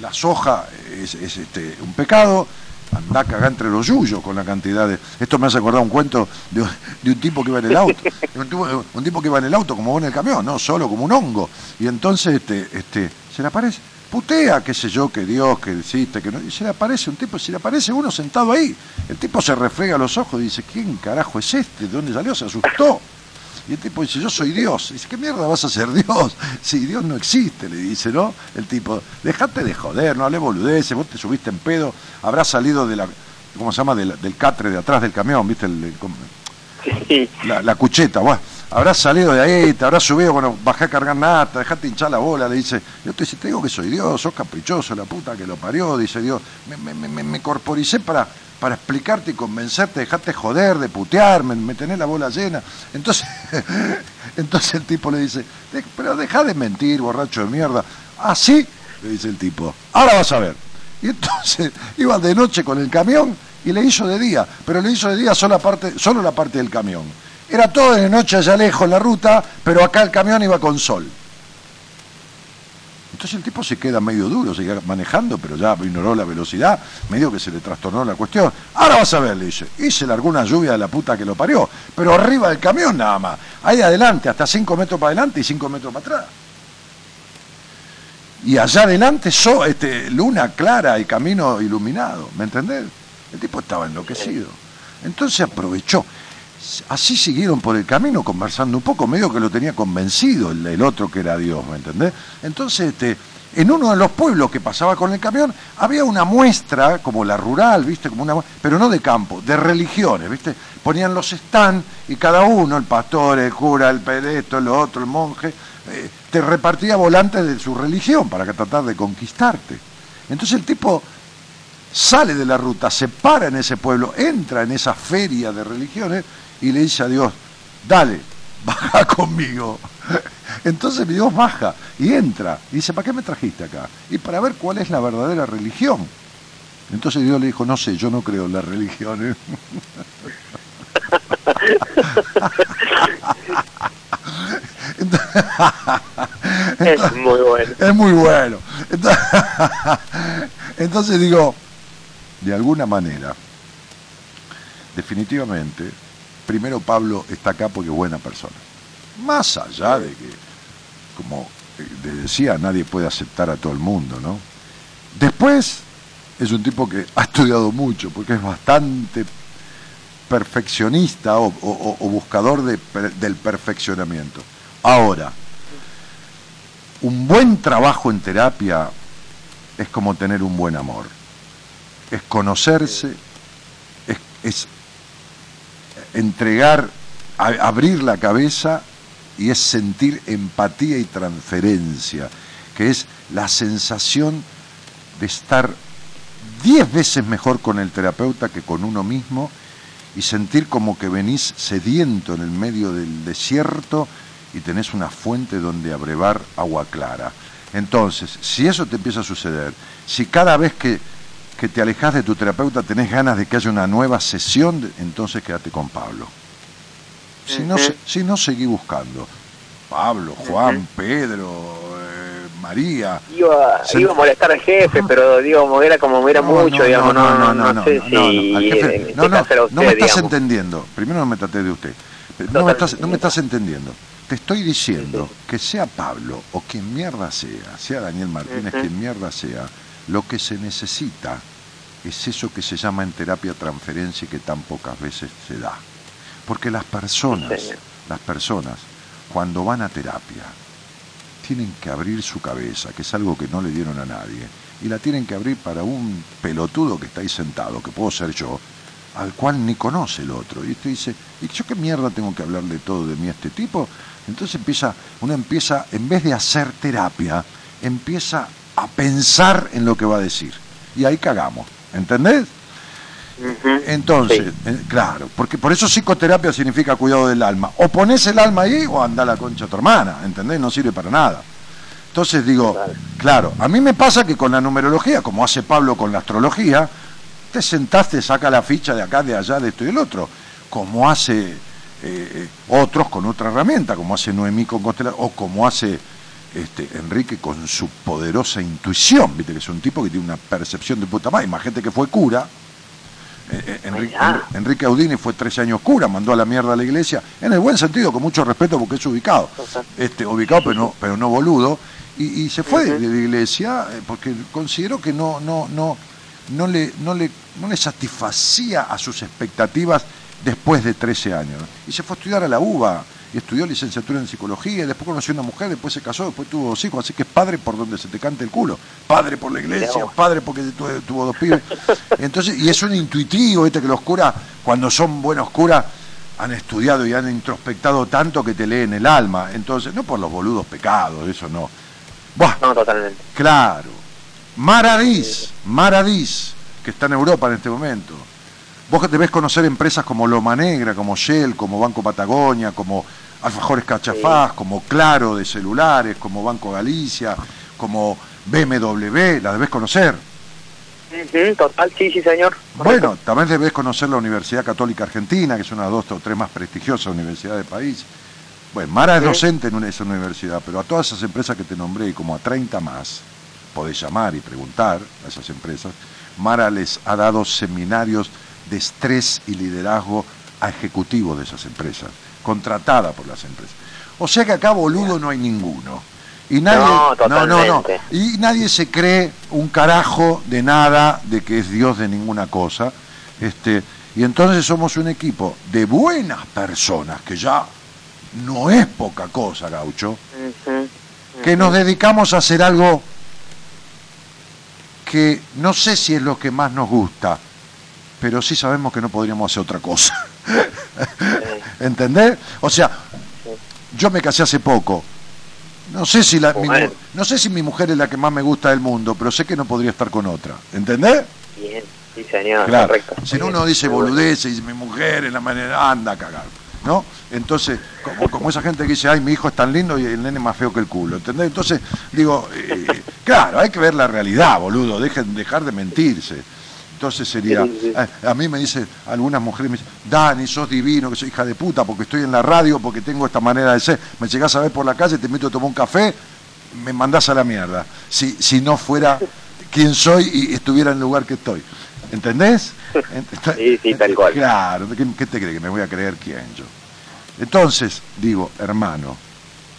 la soja es, es, este, un pecado. Andá a cagar entre los yuyos con la cantidad de... Esto me hace acordar un cuento de, un- de un tipo que iba en el auto. Un tipo, un tipo que iba en el auto como vos en el camión, no solo como un hongo. Y entonces este, este, se le aparece, putea, qué sé yo, que Dios, que existe, que no. Y se le aparece un tipo, se le aparece uno sentado ahí. El tipo se refrega los ojos y dice, ¿quién carajo es este? ¿De dónde salió? Se asustó. Y el tipo dice, yo soy Dios. Y dice, ¿qué mierda vas a ser Dios? Si Dios no existe, le dice, ¿no? El tipo, dejate de joder, no hable boludeces, vos te subiste en pedo, habrás salido de la, ¿cómo se llama? De la- del catre de atrás del camión, ¿viste? El- la, la cucheta, bueno, habrás salido de ahí, te habrás subido, bueno, bajé a cargar nata, dejate hinchar la bola, le dice, yo te, te digo que soy Dios, sos caprichoso, la puta que lo parió, dice Dios, me, corporicé para, para explicarte y convencerte, dejate joder, de putear, me, tenés la bola llena. Entonces, entonces el tipo le dice, "De- pero deja de mentir, borracho de mierda. Ah, sí, le dice el tipo, ahora vas a ver. Y entonces iba de noche con el camión y le hizo de día, pero le hizo de día solo la parte, solo la parte del camión. Era todo de noche allá lejos la ruta, pero acá el camión iba con sol. Entonces el tipo se queda medio duro, sigue manejando, pero ya ignoró la velocidad, medio que se le trastornó la cuestión. Ahora vas a ver, le dice. Y se largó una lluvia de la puta que lo parió, pero arriba del camión nada más. Ahí adelante, hasta 5 metros para adelante y 5 metros para atrás. Y allá adelante, so, este, luna clara y camino iluminado, ¿me entendés? El tipo estaba enloquecido. Entonces aprovechó. Así siguieron por el camino conversando un poco, medio que lo tenía convencido el, otro que era Dios, ¿me entendés? Entonces, este, en uno de los pueblos que pasaba con el camión, había una muestra, como la rural, ¿viste? Como una, pero no de campo, de religiones, ¿viste? Ponían los stands y cada uno, el pastor, el cura, el pedesto, el otro, el monje, eh, te repartía volantes de su religión para tratar de conquistarte. Entonces el tipo sale de la ruta, se para en ese pueblo, entra en esa feria de religiones y le dice a Dios, dale, baja conmigo. Entonces Dios baja y entra y dice, ¿para qué me trajiste acá? Y para ver cuál es la verdadera religión. Entonces Dios le dijo, no sé, yo no creo en las religiones. Es muy bueno. Es muy bueno. Entonces, entonces digo, de alguna manera, definitivamente, primero Pablo está acá porque es buena persona. Más allá de que, como te decía, nadie puede aceptar a todo el mundo, ¿no? Después es un tipo que ha estudiado mucho, porque es bastante perfeccionista o, o- buscador de del perfeccionamiento. Ahora, un buen trabajo en terapia es como tener un buen amor. Es conocerse, es, es entregar, abrir la cabeza y es sentir empatía y transferencia, que es la sensación de estar diez veces mejor con el terapeuta que con uno mismo y sentir como que venís sediento en el medio del desierto y tenés una fuente donde abrevar agua clara. Entonces, si eso te empieza a suceder, si cada vez que, que te alejas de tu terapeuta tenés ganas de que haya una nueva sesión, entonces quédate con Pablo. Si no, se- si no seguí buscando. Pablo, Juan, Pedro, eh, María. Iba, Se- iba a molestar al jefe, pero digo, era como era No, mucho, no, digamos, no, no, no, no, sé no, si no, no, al jefe- en este no, no, usted, no me estás digamos. entendiendo. Primero no me traté de usted. No me, estás, no me estás entendiendo. Te estoy diciendo que sea Pablo o quien mierda sea, sea Daniel Martínez, Ujú. quien mierda sea, lo que se necesita es eso que se llama en terapia transferencia y que tan pocas veces se da. Porque las personas, las personas, cuando van a terapia, tienen que abrir su cabeza, que es algo que no le dieron a nadie, y la tienen que abrir para un pelotudo que está ahí sentado, que puedo ser yo, al cual ni conoce el otro. Y usted dice, ¿y yo qué mierda tengo que hablarle todo de mí a este tipo? Entonces empieza, uno empieza, en vez de hacer terapia, empieza a pensar en lo que va a decir. Y ahí cagamos, ¿entendés? Entonces, eh, claro, porque por eso psicoterapia significa cuidado del alma. O pones el alma ahí o anda la concha a tu hermana, ¿entendés? No sirve para nada. Entonces digo, claro, a mí me pasa que con la numerología, como hace Pablo con la astrología, te sentaste, saca la ficha de acá, de allá, de esto y el otro, como hace eh, otros con otra herramienta, como hace Noemí con constelación, o como hace este, Enrique con su poderosa intuición, viste que es un tipo que tiene una percepción de puta madre, imagínate que fue cura, eh, eh, Enrique, Enri- Enrique Audini fue 13 años cura, mandó a la mierda a la iglesia, en el buen sentido, con mucho respeto porque es ubicado, este, ubicado pero no, pero no boludo, y, y se fue de la iglesia eh, porque consideró que no, no, no, no le, no le, no le satisfacía a sus expectativas después de 13 años. Y se fue a estudiar a la UBA, y estudió licenciatura en psicología, y después conoció a una mujer, después se casó, después tuvo dos hijos, así que es padre por donde se te cante el culo. Padre por la iglesia, padre porque tuvo, tuvo dos pibes. Entonces, y es un intuitivo, viste que los curas, cuando son buenos curas, han estudiado y han introspectado tanto que te leen el alma. Entonces, no por los boludos pecados, eso no. Buah, No, totalmente. Claro. Maradís, Maradís, que está en Europa en este momento. Vos que debés conocer empresas como Loma Negra, como Shell, como Banco Patagonia, como Alfajores Cachafaz, como Claro de celulares, como Banco Galicia, como BMW, la debés conocer. Total, sí, sí, señor. Bueno, también debés conocer la Universidad Católica Argentina, que es una de las dos o tres más prestigiosas universidades del país. Bueno, Mara es docente en esa universidad, pero a todas esas empresas que te nombré y como a 30 más, podés llamar y preguntar a esas empresas, Mara les ha dado seminarios de estrés y liderazgo a ejecutivos de esas empresas, contratada por las empresas. O sea que acá boludo no hay ninguno. Y nadie, No, no, no. Y nadie se cree un carajo de nada, de que es Dios de ninguna cosa. Este, y entonces somos un equipo de buenas personas, que ya no es poca cosa, gaucho, que nos dedicamos a hacer algo que no sé si es lo que más nos gusta, pero sí sabemos que no podríamos hacer otra cosa. ¿Entendés? O sea, yo me casé hace poco. No sé si la, mi, no sé si mi mujer es la que más me gusta del mundo, pero sé que no podría estar con otra. ¿Entendés? Bien, sí, señor, Claro. correcto. Si no uno dice boludeces y dice mi mujer es la manera, anda a cagar. ¿No? Entonces, como, como esa gente que dice, ay, mi hijo es tan lindo y el nene más feo que el culo. ¿Entendés? Entonces, digo, eh, claro, hay que ver la realidad, boludo, dejen dejar de mentirse. Entonces sería, Sí, sí. a, a mí me dicen, algunas mujeres me dicen, Dani, sos divino, que soy hija de puta, porque estoy en la radio, porque tengo esta manera de ser. Me llegás a ver por la calle, te invito a tomar un café, me mandás a la mierda. Si, si no fuera quien soy y estuviera en el lugar que estoy. ¿Entendés? Ent- Sí, sí, tal cual. Claro, ¿qué, qué te cree que me voy a creer quién yo? Entonces, digo, hermano,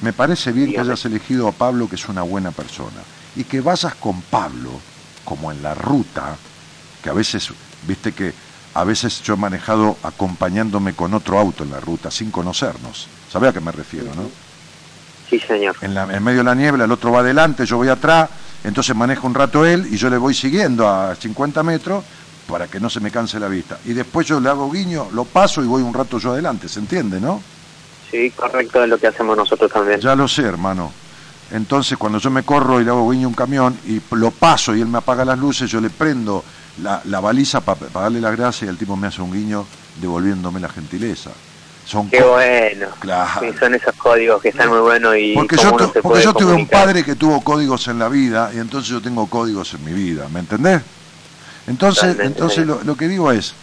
me parece bien Dígame. que hayas elegido a Pablo, que es una buena persona, y que vayas con Pablo, como en la ruta, que a veces, viste que a veces yo he manejado acompañándome con otro auto en la ruta, sin conocernos. ¿Sabe a qué me refiero, no? Sí, señor. En, la- en medio de la niebla, el otro va adelante, yo voy atrás, entonces manejo un rato él y yo le voy siguiendo a 50 metros para que no se me canse la vista. Y después yo le hago guiño, lo paso y voy un rato yo adelante, ¿se entiende, no? Sí, correcto, es lo que hacemos nosotros también. Ya lo sé, hermano. Entonces, cuando yo me corro y le hago guiño a un camión y lo paso y él me apaga las luces, yo le prendo la, la baliza para darle las gracias y el tipo me hace un guiño devolviéndome la gentileza. Son Qué bueno. Claro. Sí, son esos códigos que están muy buenos y Porque yo, uno tu- se porque puede yo tuve un padre que tuvo códigos en la vida y entonces yo tengo códigos en mi vida, ¿me entendés? Entonces, Totalmente, entonces sí. lo, lo que digo es,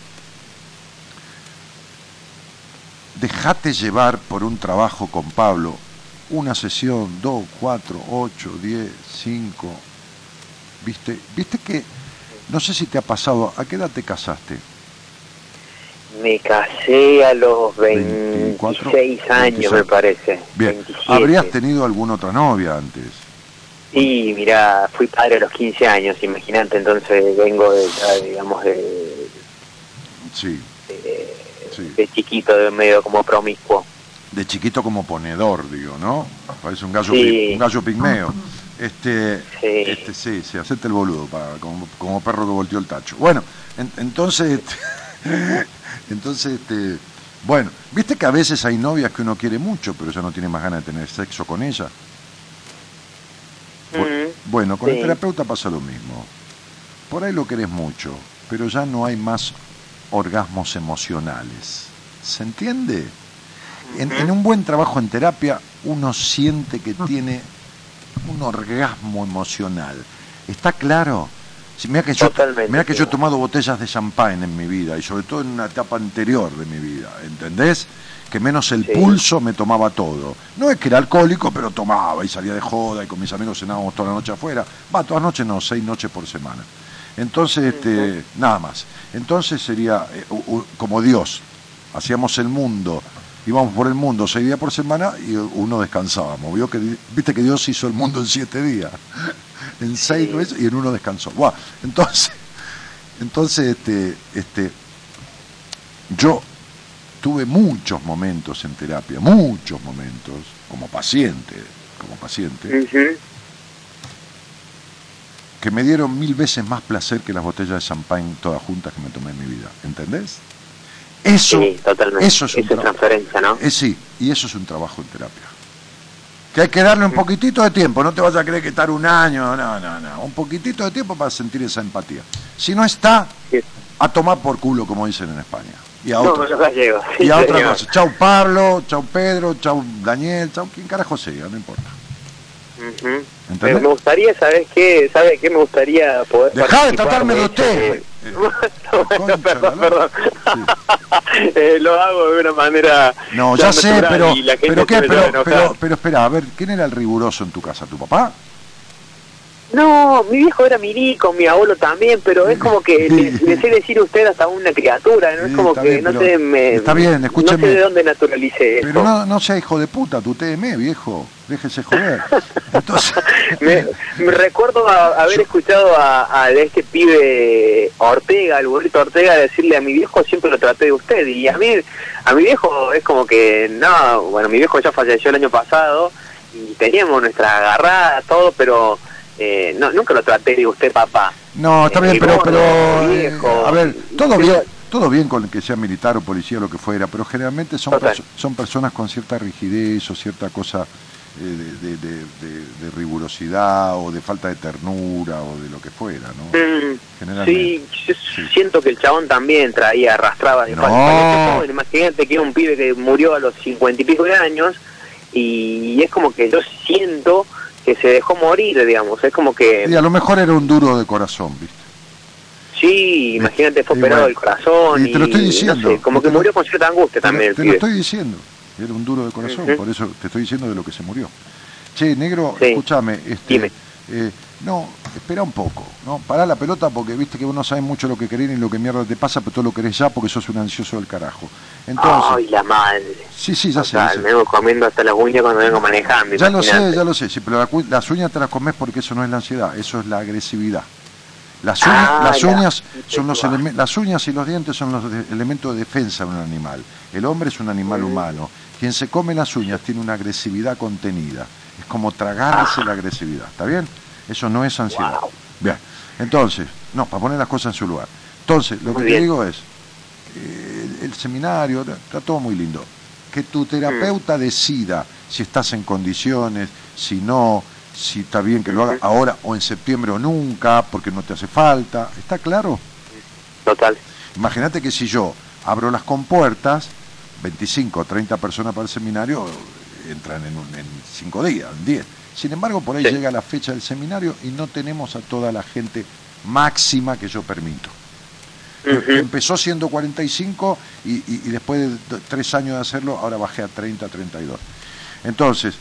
dejate llevar por un trabajo con Pablo, una sesión, dos, cuatro, ocho, diez, cinco, viste, viste que, no sé si te ha pasado, ¿a qué edad te casaste? Me casé a los 24, 26 años, 26. me parece. Bien, 27. habrías tenido alguna otra novia antes. Sí, mira, fui padre a los 15 años, imagínate, entonces vengo de, digamos, de, Sí, de, sí. de chiquito, de medio como promiscuo. de chiquito como ponedor, digo, ¿no? Parece un gallo, Sí. un gallo pigmeo. Este, Sí. este, sí, sí, hacete el boludo, para, como, como perro que volteó el tacho. Bueno, en- entonces, este, entonces, este, bueno, viste que a veces hay novias que uno quiere mucho, pero ya no tiene más ganas de tener sexo con ella. Bu- Mm, Bueno, con el sí. terapeuta pasa lo mismo. Por ahí lo querés mucho, pero ya no hay más orgasmos emocionales. ¿Se entiende? En, en un buen trabajo en terapia uno siente que tiene un orgasmo emocional. ¿Está claro? Sí, mira que, yo, mirá que yo he tomado botellas de champán en mi vida y sobre todo en una etapa anterior de mi vida, ¿entendés? Que menos el Sí. pulso me tomaba todo. No es que era alcohólico, pero tomaba y salía de joda y con mis amigos cenábamos toda la noche afuera. Va, todas noches no, seis noches por semana. Entonces, este, nada más. Entonces sería eh, como Dios. Hacíamos el mundo, íbamos por el mundo seis días por semana y uno descansábamos. Vio que, Viste que Dios hizo el mundo en siete días. En seis meses y en uno descansó. Buah, entonces, entonces este, este, yo tuve muchos momentos en terapia, muchos momentos, como paciente, como paciente, que me dieron mil veces más placer que las botellas de champán todas juntas que me tomé en mi vida. ¿Entendés? Eso, Sí, totalmente. eso es transferencia, ¿no? Eh, sí, y eso es un trabajo en terapia. Que hay que darle un poquitito de tiempo, no te vas a creer que estar un año, no, no, no, un poquitito de tiempo para sentir esa empatía. Si no está, Sí. a tomar por culo, como dicen en España. Y a No, otra, sí, y a otra cosa. Chau Pablo, chau Pedro, chau Daniel, chau quien carajo sea, no importa. ¿Entendés? Me, gustaría, ¿sabes qué? ¿Sabe qué me gustaría poder Dejá de tratarme de usted. Bueno, perdón, perdón. Eh, lo hago de una manera No, ya sé, pero, y la gente pero, ¿qué? pero, pero, pero espera, a ver, ¿quién era el riguroso en tu casa? ¿Tu papá? No, mi viejo era milico, mi abuelo también, pero es como que le, le sé decir usted hasta una criatura, ¿no? Sí, Es como que bien, no sé, me, está bien, no sé de dónde naturalicé eso. Pero no, no sea hijo de puta, tu TM, viejo. Déjese joder. Entonces, me, me recuerdo a- haber escuchado a, a este pibe Ortega, el burrito Ortega, decirle a mi viejo siempre lo traté de usted. Y a mí, a mi viejo es como que, no, bueno, mi viejo ya falleció el año pasado y teníamos nuestra agarrada, todo, pero eh, no, nunca lo traté de usted, papá. no, está Eh, bien, pero, gordo, pero eh, viejo. a ver, todo Pero- bien, todo bien con que sea militar o policía o lo que fuera, pero generalmente son, perso- son personas con cierta rigidez o cierta cosa eh, de, de- de- de- de rigurosidad o de falta de ternura o de lo que fuera, ¿no? Mm, Generalmente. Sí, yo Sí. siento que el chabón también traía, arrastraba de No. joven. Imagínate que era un pibe que murió a los cincuenta y pico de años y es como que yo siento que se dejó morir, digamos. Es como que, Y a lo mejor era un duro de corazón, ¿viste? sí, imagínate, fue Y operado bueno, del corazón y te lo estoy no diciendo, sé, como que lo- murió con cierta angustia Te también el te lo estoy diciendo, era un duro de corazón, por eso te estoy diciendo de lo que se murió. Che, negro, Sí. escúchame, este, Dime. eh, no, espera un poco, ¿no? Pará la pelota porque viste que vos no sabes mucho lo que querés ni lo que mierda te pasa, pero todo lo querés ya porque sos un ansioso del carajo. Entonces, Ay, la madre. sí, sí, ya sé, O sea, sé. me vengo comiendo hasta las uñas cuando vengo manejando. Ya lo sé, ya lo sé, sí, pero la las uñas te las comes porque eso no es la ansiedad, eso es la agresividad. Las uñas, Ah, las uñas son los las uñas y los dientes son los de- elementos de defensa de un animal. El hombre es un animal humano. Quien se come las uñas tiene una agresividad contenida. Es como tragarse la agresividad, ¿está bien? Eso no es ansiedad. Bien. Entonces, no, para poner las cosas en su lugar. Entonces, lo que te digo es, eh, el, el seminario, está todo muy lindo. Que tu terapeuta decida si estás en condiciones, si no, si está bien que lo haga ahora o en septiembre o nunca, porque no te hace falta. ¿Está claro? Total. Imagínate que si yo abro las compuertas, 25 o 30 personas para el seminario entran en, un- en cinco días, en 10. Sin embargo, por ahí Sí. llega la fecha del seminario y no tenemos a toda la gente máxima que yo permito. Ujú. Empezó siendo 45 y, y- y después de tres años de hacerlo, ahora bajé a 30, 32. Entonces,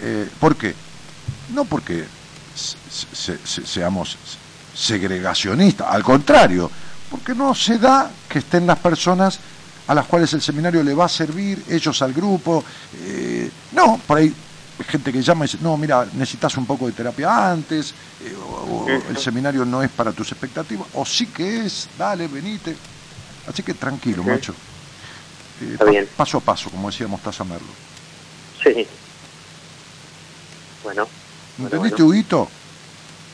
eh, ¿por qué? No porque se- se- se- seamos segregacionistas, al contrario, porque no se da que estén las personas a las cuales el seminario le va a servir, ellos al grupo. eh, no, por ahí gente que llama y dice, no, mira, necesitas un poco de terapia antes, eh, o, o el seminario no es para tus expectativas, o sí que es, dale, venite. Así que tranquilo, Ujú. macho. Eh, Está bien. Paso a paso, como decía Mostaza Merlo. Sí. Bueno. bueno, ¿Entendiste, bueno. Huguito?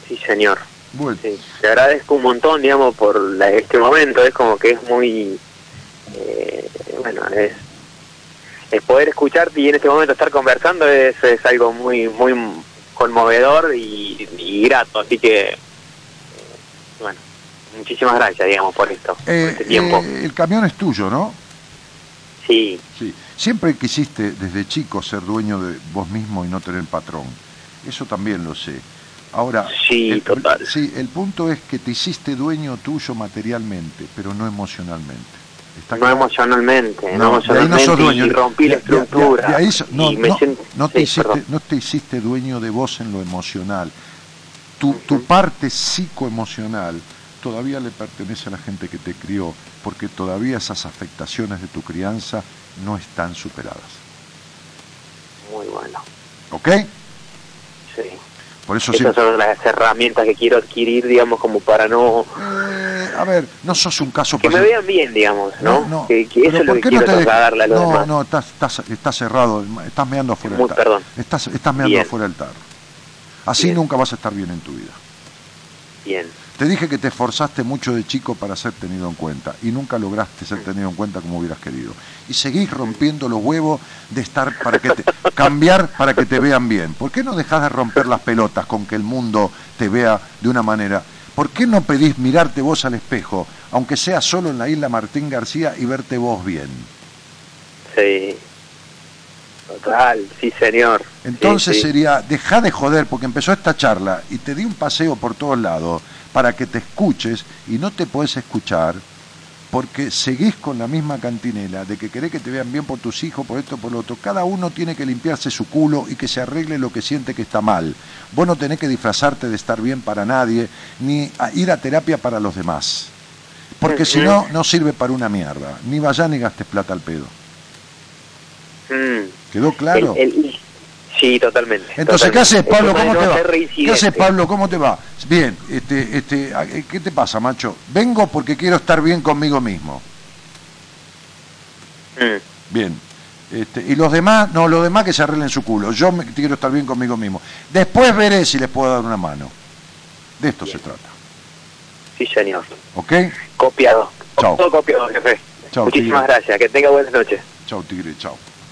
Sí, señor. Bueno, Sí. Te agradezco un montón, digamos, por la- este momento. Es como que es muy... eh, bueno, es... El poder escucharte y en este momento estar conversando es, es algo muy muy conmovedor y, y grato. Así que, eh, bueno, muchísimas gracias, digamos, por esto, por eh, este tiempo. eh, el camión es tuyo, ¿no? Sí, Sí. Siempre quisiste desde chico ser dueño de vos mismo y no tener patrón. Eso también lo sé. Ahora, Sí, el, total. sí, el punto es que te hiciste dueño tuyo materialmente, pero no emocionalmente. ¿Está no emocionalmente, no, No, de ahí no emocionalmente dueño. y rompí la De- de- de- estructura. de ahí so- no, y me no, siento- no te sí, hiciste, perdón. no te hiciste dueño de vos en lo emocional. Tu, tu parte psicoemocional todavía le pertenece a la gente que te crió, porque todavía esas afectaciones de tu crianza no están superadas. Muy bueno, ¿Ok? sí. Por eso Esas siempre- son las herramientas que quiero adquirir, digamos, como para no... A ver, no sos un caso Que me vean bien, digamos, ¿no? Que, que Pero eso es lo ¿por que no trasladarle a los No, demás. no, estás, estás, estás cerrado, estás meando afuera del tarro. perdón. Estás, estás meando Bien. afuera del tarro. Así Bien. nunca vas a estar bien en tu vida. Bien, Te dije que te esforzaste mucho de chico para ser tenido en cuenta y nunca lograste ser tenido en cuenta como hubieras querido. Y seguís rompiendo los huevos de estar para que te, cambiar para que te vean bien. ¿Por qué no dejas de romper las pelotas con que el mundo te vea de una manera? ¿Por qué no pedís mirarte vos al espejo, aunque sea solo en la isla Martín García y verte vos bien? sí. Total, sí, señor. Entonces sí. sería, deja de joder, porque empezó esta charla y te di un paseo por todos lados para que te escuches y no te podés escuchar porque seguís con la misma cantinela de que querés que te vean bien por tus hijos, por esto, por lo otro. Cada uno tiene que limpiarse su culo y que se arregle lo que siente que está mal. Vos no tenés que disfrazarte de estar bien para nadie, ni a ir a terapia para los demás. Porque si no, no sirve para una mierda. Ni vayas ni gastes plata al pedo. Mm. ¿Quedó claro? El- el- sí, totalmente. Entonces, ¿qué haces, Pablo? ¿Cómo te va? ¿Qué haces, Pablo? ¿Cómo te va? Bien, este, este, a- ¿qué te pasa, macho? Vengo porque quiero estar bien conmigo mismo. Mm. Bien. Este, y los demás, no, los demás que se arreglen su culo. Yo me, quiero estar bien conmigo mismo. Después veré si les puedo dar una mano. De esto se trata. Sí, señor. ¿Ok? Copiado. Chao. Todo copiado, jefe. Chao, Muchísimas tigre. gracias. Que tenga buenas noches. Chau, tigre, chau.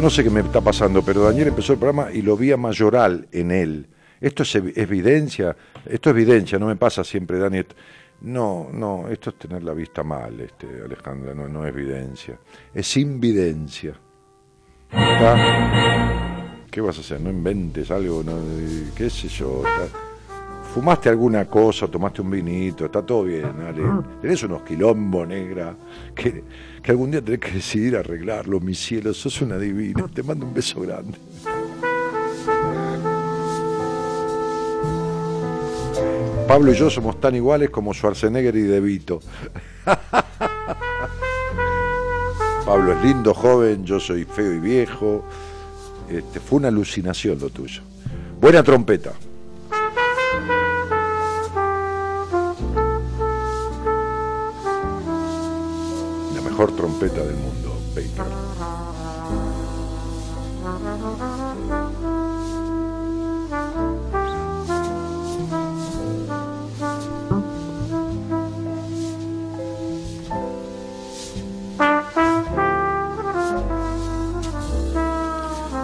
No sé qué me está pasando, pero Daniel empezó el programa y lo vi a Mayoral en él. Esto es ev- evidencia, esto es evidencia, no me pasa siempre, Daniel. No, no, esto es tener la vista mal, este, Alejandra, no, no es evidencia. Es invidencia. ¿Está? ¿Qué vas a hacer? No inventes algo, qué sé yo. está- ¿Fumaste alguna cosa, tomaste un vinito? Está todo bien, Ale. Tenés unos quilombos, negra, que, que algún día tenés que decidir arreglarlo, mi cielo. Sos una divina. Te mando un beso grande. Pablo y yo somos tan iguales como Schwarzenegger y De Vito. Pablo es lindo, joven, yo soy feo y viejo. Este, fue una alucinación lo tuyo. Buena trompeta. Mejor trompeta del mundo, Baker.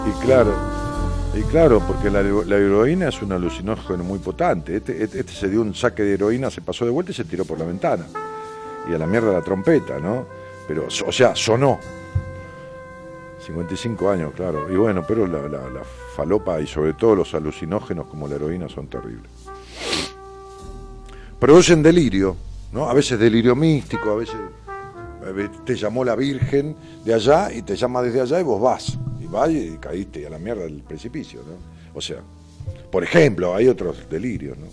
Y claro, y claro, porque la, la heroína es un alucinógeno muy potente. Este, este- este se dio un saque de heroína, se pasó de vuelta y se tiró por la ventana. Y a la mierda la trompeta, ¿no? Pero, o sea, sonó. 55 años, claro. Y bueno, pero la, la- falopa y sobre todo los alucinógenos como la heroína son terribles. Producen delirio, ¿no? A veces delirio místico, a veces te llamó la Virgen de allá y te llama desde allá y vos vas. Y vas y caíste a la mierda del precipicio, ¿no? O sea, por ejemplo, hay otros delirios, ¿no?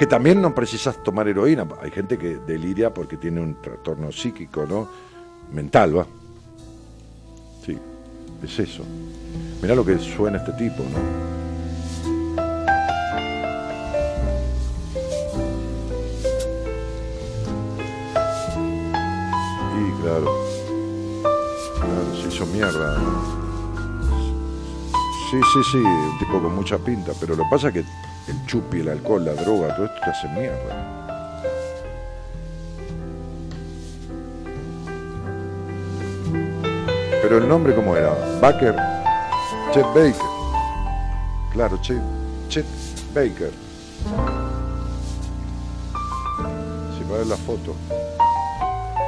Que también no precisas tomar heroína. Hay gente que deliria porque tiene un trastorno psíquico, ¿no? Mental, ¿va? Sí, es eso. Mirá lo que suena este tipo, ¿no? Y claro, claro, se hizo mierda. Sí, sí, sí, un tipo con mucha pinta, pero lo pasa que el chupi, el alcohol, la droga, todo esto te hace mierda. Pero el nombre, ¿cómo era? Baker. Chet Baker. Claro, Chet, Baker. Si para ver la foto.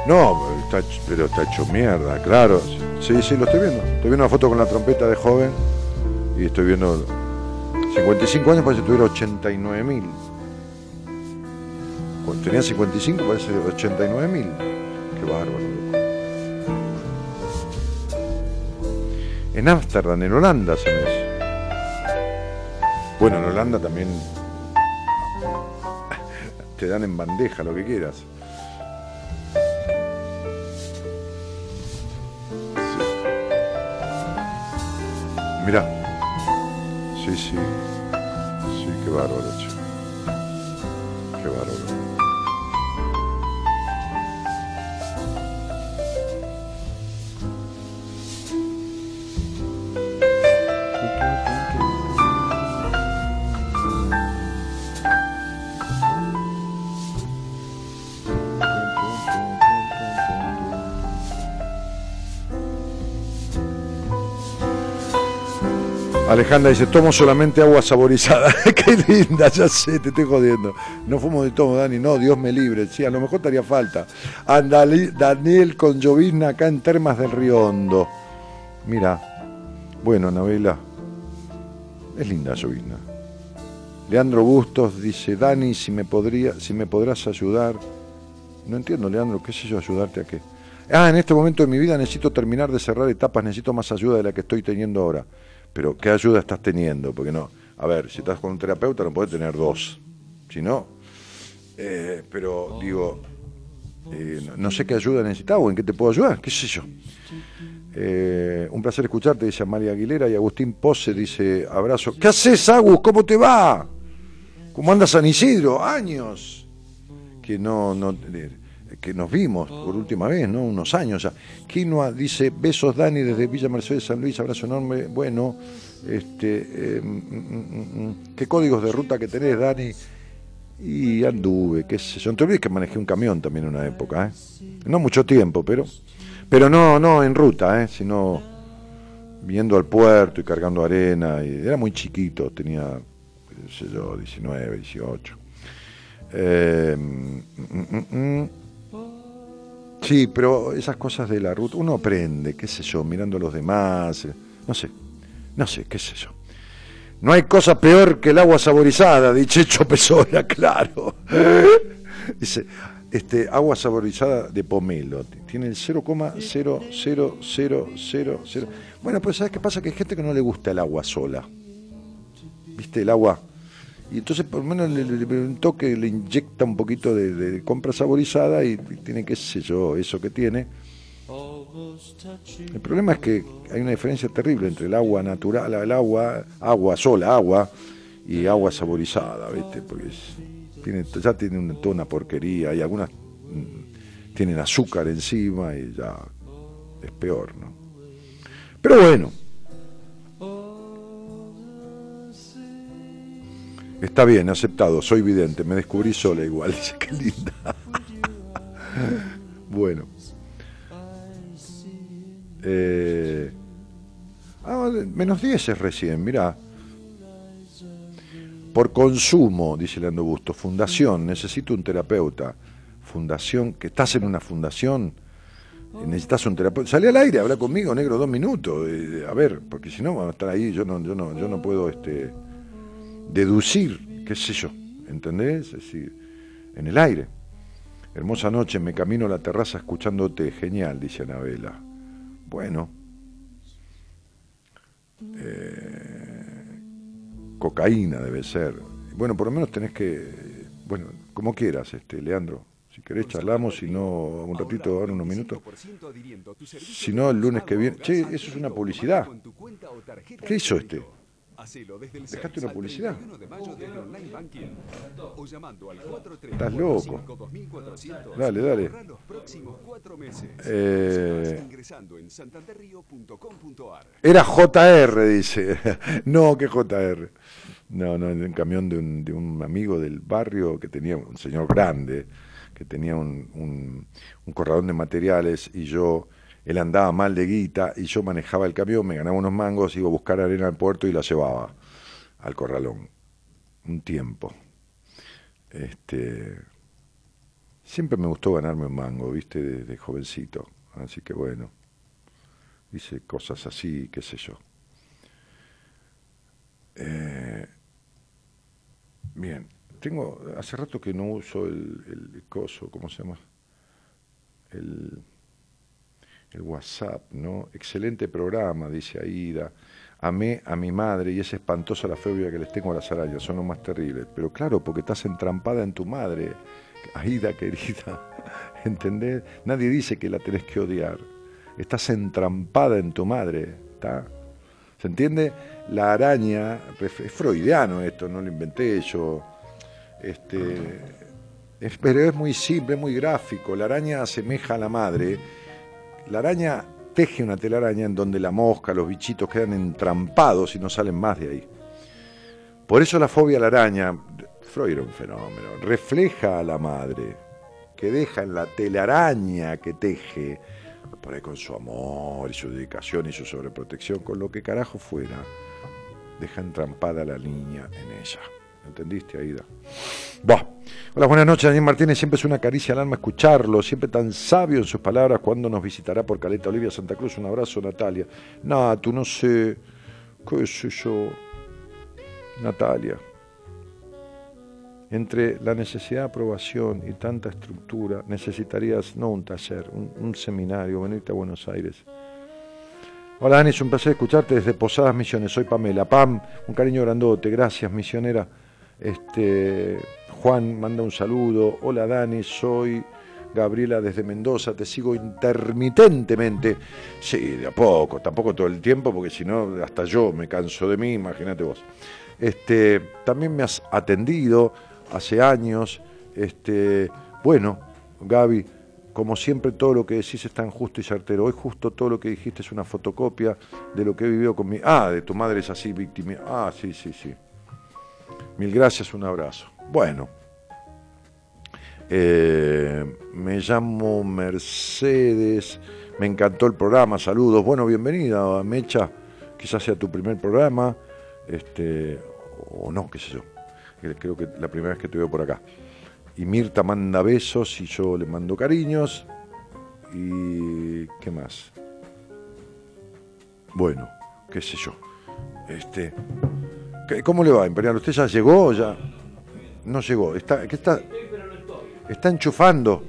No, está, pero está hecho mierda, claro. Sí, sí, lo estoy viendo. Estoy viendo una foto con la trompeta de joven y estoy viendo 55 años parece que tuviera 89 mil. Cuando tenía 55 parece 89 mil. Qué bárbaro, loco. En Ámsterdam, en Holanda se me. Bueno, en Holanda también te dan en bandeja lo que quieras. Mirá. Sí, sí. Sí, qué Alejandra dice, tomo solamente agua saborizada. Qué linda, ya sé, te estoy jodiendo. No fumo de todo, Dani, no, Dios me libre. Sí, a lo mejor te haría falta. Andali- Daniel con llovizna acá en Termas del Río Hondo. Mira, bueno, Anabela, es linda llovizna. Leandro Bustos dice, Dani, si me, podría, si me podrás ayudar. No entiendo, Leandro, ¿qué sé yo, ayudarte a qué? Ah, en este momento de mi vida necesito terminar de cerrar etapas, necesito más ayuda de la que estoy teniendo ahora. Pero, ¿qué ayuda estás teniendo? Porque no, a ver, si estás con un terapeuta no puedes tener dos. Si no, eh, pero digo, eh, no, sé qué ayuda necesitas o en qué te puedo ayudar, qué sé yo. Eh, un placer escucharte, dice Amalia Aguilera y Agustín Pose dice, abrazo. ¿Qué haces, Agus? ¿Cómo te va? ¿Cómo anda San Isidro? Años que no, no eh, que nos vimos por última vez, ¿no? Unos años ya. Quinoa dice, besos Dani desde Villa Mercedes San Luis, abrazo enorme. Bueno, este, eh, mm, mm, mm, ¿qué códigos de ruta que tenés, Dani? Y anduve, qué sé yo. No te olvides que manejé un camión también en una época, ¿eh? No mucho tiempo, pero, pero no, no en ruta, ¿eh? Sino Yendo al puerto y cargando arena. Era muy chiquito, tenía, qué sé yo, 19, 18. Eh, mm. Sí, pero esas cosas de la ruta, uno aprende, qué sé yo, mirando a los demás, eh, no sé, no sé, qué sé yo. No hay cosa peor que el agua saborizada, dice Pesola, claro. Dice, este, agua saborizada de pomelo, tiene el 0,00000. Bueno, pues ¿sabes qué pasa? Que hay gente que no le gusta el agua sola. ¿Viste? El agua y entonces por lo menos le, le, un toque le inyecta un poquito de, compra saborizada y, y tiene, qué sé yo, eso que tiene. El problema es que hay una diferencia terrible entre el agua natural, el agua, agua sola, agua, y agua saborizada, ¿viste? Porque es- tiene, ya tiene una, toda una porquería y algunas mm, tienen azúcar encima y ya es peor, ¿no? Pero bueno, Está bien, aceptado, soy vidente, me descubrí sola igual, dice que linda. bueno. Eh, ah, menos 10 es recién, mirá. Por consumo, dice Leandro Busto, fundación, necesito un terapeuta. Fundación, que estás en una fundación, necesitas un terapeuta. Salí al aire, habla conmigo, negro, dos minutos. eh, a ver, porque si no vamos a estar ahí, yo no, yo no, yo no puedo este deducir, qué sé yo, ¿entendés? Es decir, en el aire. Hermosa noche, me camino a la terraza escuchándote, genial, dice Anabela. Bueno. Eh, cocaína debe ser. Bueno, por lo menos tenés que, bueno, como quieras, este, Leandro. Si querés charlamos, si no, un ratito, ahora unos minutos. Si no, el lunes que viene. Che, eso es una publicidad. ¿Qué hizo este? ¿Dejaste una publicidad? Estás loco. Dale, dale. Eh, Era JR, dice. No, que JR. No, no, en un camión de un, de un amigo del barrio que tenía un señor grande, que tenía un, un, un corralón de materiales y yo, él andaba mal de guita y yo manejaba el camión, me ganaba unos mangos, iba a buscar arena al puerto y la llevaba al corralón. Un tiempo. Este, siempre me gustó ganarme un mango, viste, desde jovencito. Así que bueno, hice cosas así, qué sé yo. Eh, bien, tengo, hace rato que no uso el, el coso, ¿cómo se llama? El, el WhatsApp, ¿no? Excelente programa, dice Aida. Amé a mi madre y es espantosa la fobia que les tengo a las arañas, son lo más terribles. Pero claro, porque estás entrampada en tu madre, Aida querida, ¿entendés? Nadie dice que la tenés que odiar. Estás entrampada en tu madre, ¿está? ¿Se entiende? La araña, es freudiano esto, no lo inventé yo. Este, es- pero es muy simple, es muy gráfico. La araña asemeja a la madre. La araña teje una telaraña en donde la mosca, los bichitos quedan entrampados y no salen más de ahí. Por eso la fobia a la araña, Freud era un fenómeno, refleja a la madre, que deja en la telaraña que teje, por ahí con su amor y su dedicación y su sobreprotección, con lo que carajo fuera, deja entrampada a la niña en ella. ¿Entendiste, Aida? Buah. Hola, buenas noches, Daniel Martínez. Siempre es una caricia al alma escucharlo, siempre tan sabio en sus palabras. cuando nos visitará por Caleta Olivia Santa Cruz? Un abrazo, Natalia. Nah, tú no sé, qué sé yo. Natalia. Entre la necesidad de aprobación y tanta estructura, necesitarías no un taller, un, un seminario, venirte a Buenos Aires. Hola Dani, es un placer escucharte desde Posadas Misiones. Soy Pamela. Pam, un cariño grandote. Gracias, misionera. Este, Juan manda un saludo. Hola Dani, soy Gabriela desde Mendoza. Te sigo intermitentemente. Sí, de a poco, tampoco todo el tiempo, porque si no, hasta yo me canso de mí, imagínate vos. Este, también me has atendido hace años. Este, bueno, Gaby, como siempre, todo lo que decís es tan justo y certero. Hoy justo todo lo que dijiste es una fotocopia de lo que he vivido con mi... Ah, de tu madre es así, víctima. Ah, sí, sí, sí. Mil gracias, un abrazo. Bueno. Eh, me llamo Mercedes. Me encantó el programa. Saludos. Bueno, bienvenida, Mecha. quizás sea tu primer programa, este, o no, qué sé yo. Eh, Creo que la primera vez que te veo por acá. Y Mirta manda besos y yo le mando cariños. ¿Y qué más? Bueno, qué sé yo. Este, ¿qué- ¿Cómo le va, Imperial? ¿Usted ya llegó o ya? No llegó. Está, ¿qué está? Está enchufando.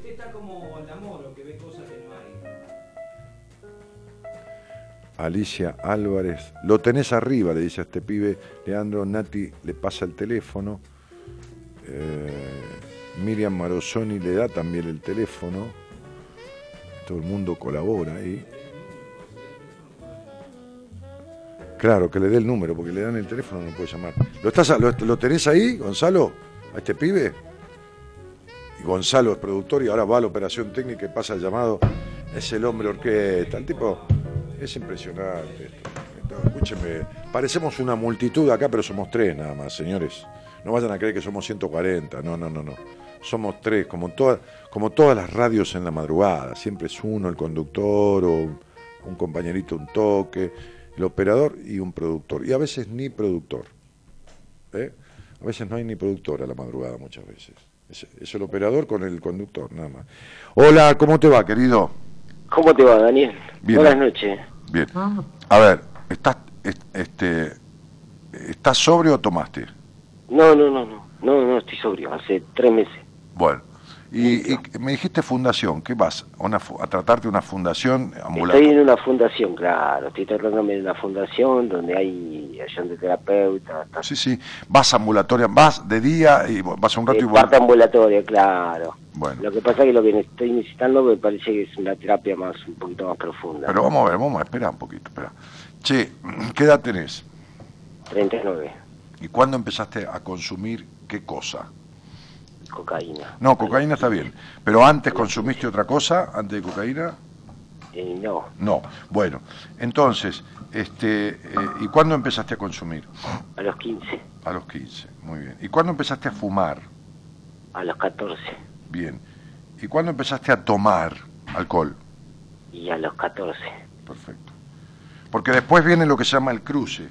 Alicia Álvarez, lo tenés arriba, le dice a este pibe. Leandro Nati le pasa el teléfono. Eh, Miriam Marosoni le da también el teléfono. Todo el mundo colabora ahí. Claro, que le dé el número, porque le dan el teléfono, no puede llamar. ¿Lo, estás, lo, tenés ahí, Gonzalo? ¿A este pibe? Y Gonzalo es productor y ahora va a la operación técnica y pasa el llamado. Es el hombre orquesta. El tipo es impresionante. Esto, Escúcheme, parecemos una multitud acá, pero somos tres nada más, señores. No vayan a creer que somos 140. No, no, no, no. Somos tres, como, toda- como todas las radios en la madrugada. Siempre es uno, el conductor o un compañerito, un toque, el operador y un productor. Y a veces ni productor. ¿eh? A veces no hay ni productor a la madrugada muchas veces. Es, es el operador con el conductor, nada más. Hola, ¿cómo te va, querido? ¿Cómo te va, Daniel? Bien. Buenas noches. Bien. A ver, ¿estás, est- este, ¿estás sobrio o tomaste? No, no, no, no, no, no estoy sobrio, hace tres meses. Bueno. Y, y me dijiste fundación, ¿qué vas? ¿A, una a tratarte de una fundación Estoy ambulatoria? en una fundación, claro, estoy tratándome de una fundación donde hay ayudantes de terapeuta, Sí, sí. Vas ambulatoria, vas de día y vas un rato y parte vuelves. ambulatoria, claro. Bueno. Lo que pasa es que lo que estoy necesitando me parece que es una terapia más, un poquito más profunda. Pero vamos a ver, vamos a esperar un poquito, espera. Che, ¿qué edad tenés? 39, ¿Y cuándo empezaste a consumir qué cosa? Cocaína. No, cocaína está bien. Pero antes consumiste otra cosa, antes de cocaína? Eh, no, No. Bueno, entonces, este, eh, ¿y cuándo empezaste a consumir? a los 15, A los 15, muy bien. ¿Y cuándo empezaste a fumar? a los 14 Bien. ¿Y cuándo empezaste a tomar alcohol? y a los 14. Perfecto. Porque después viene lo que se llama el cruce,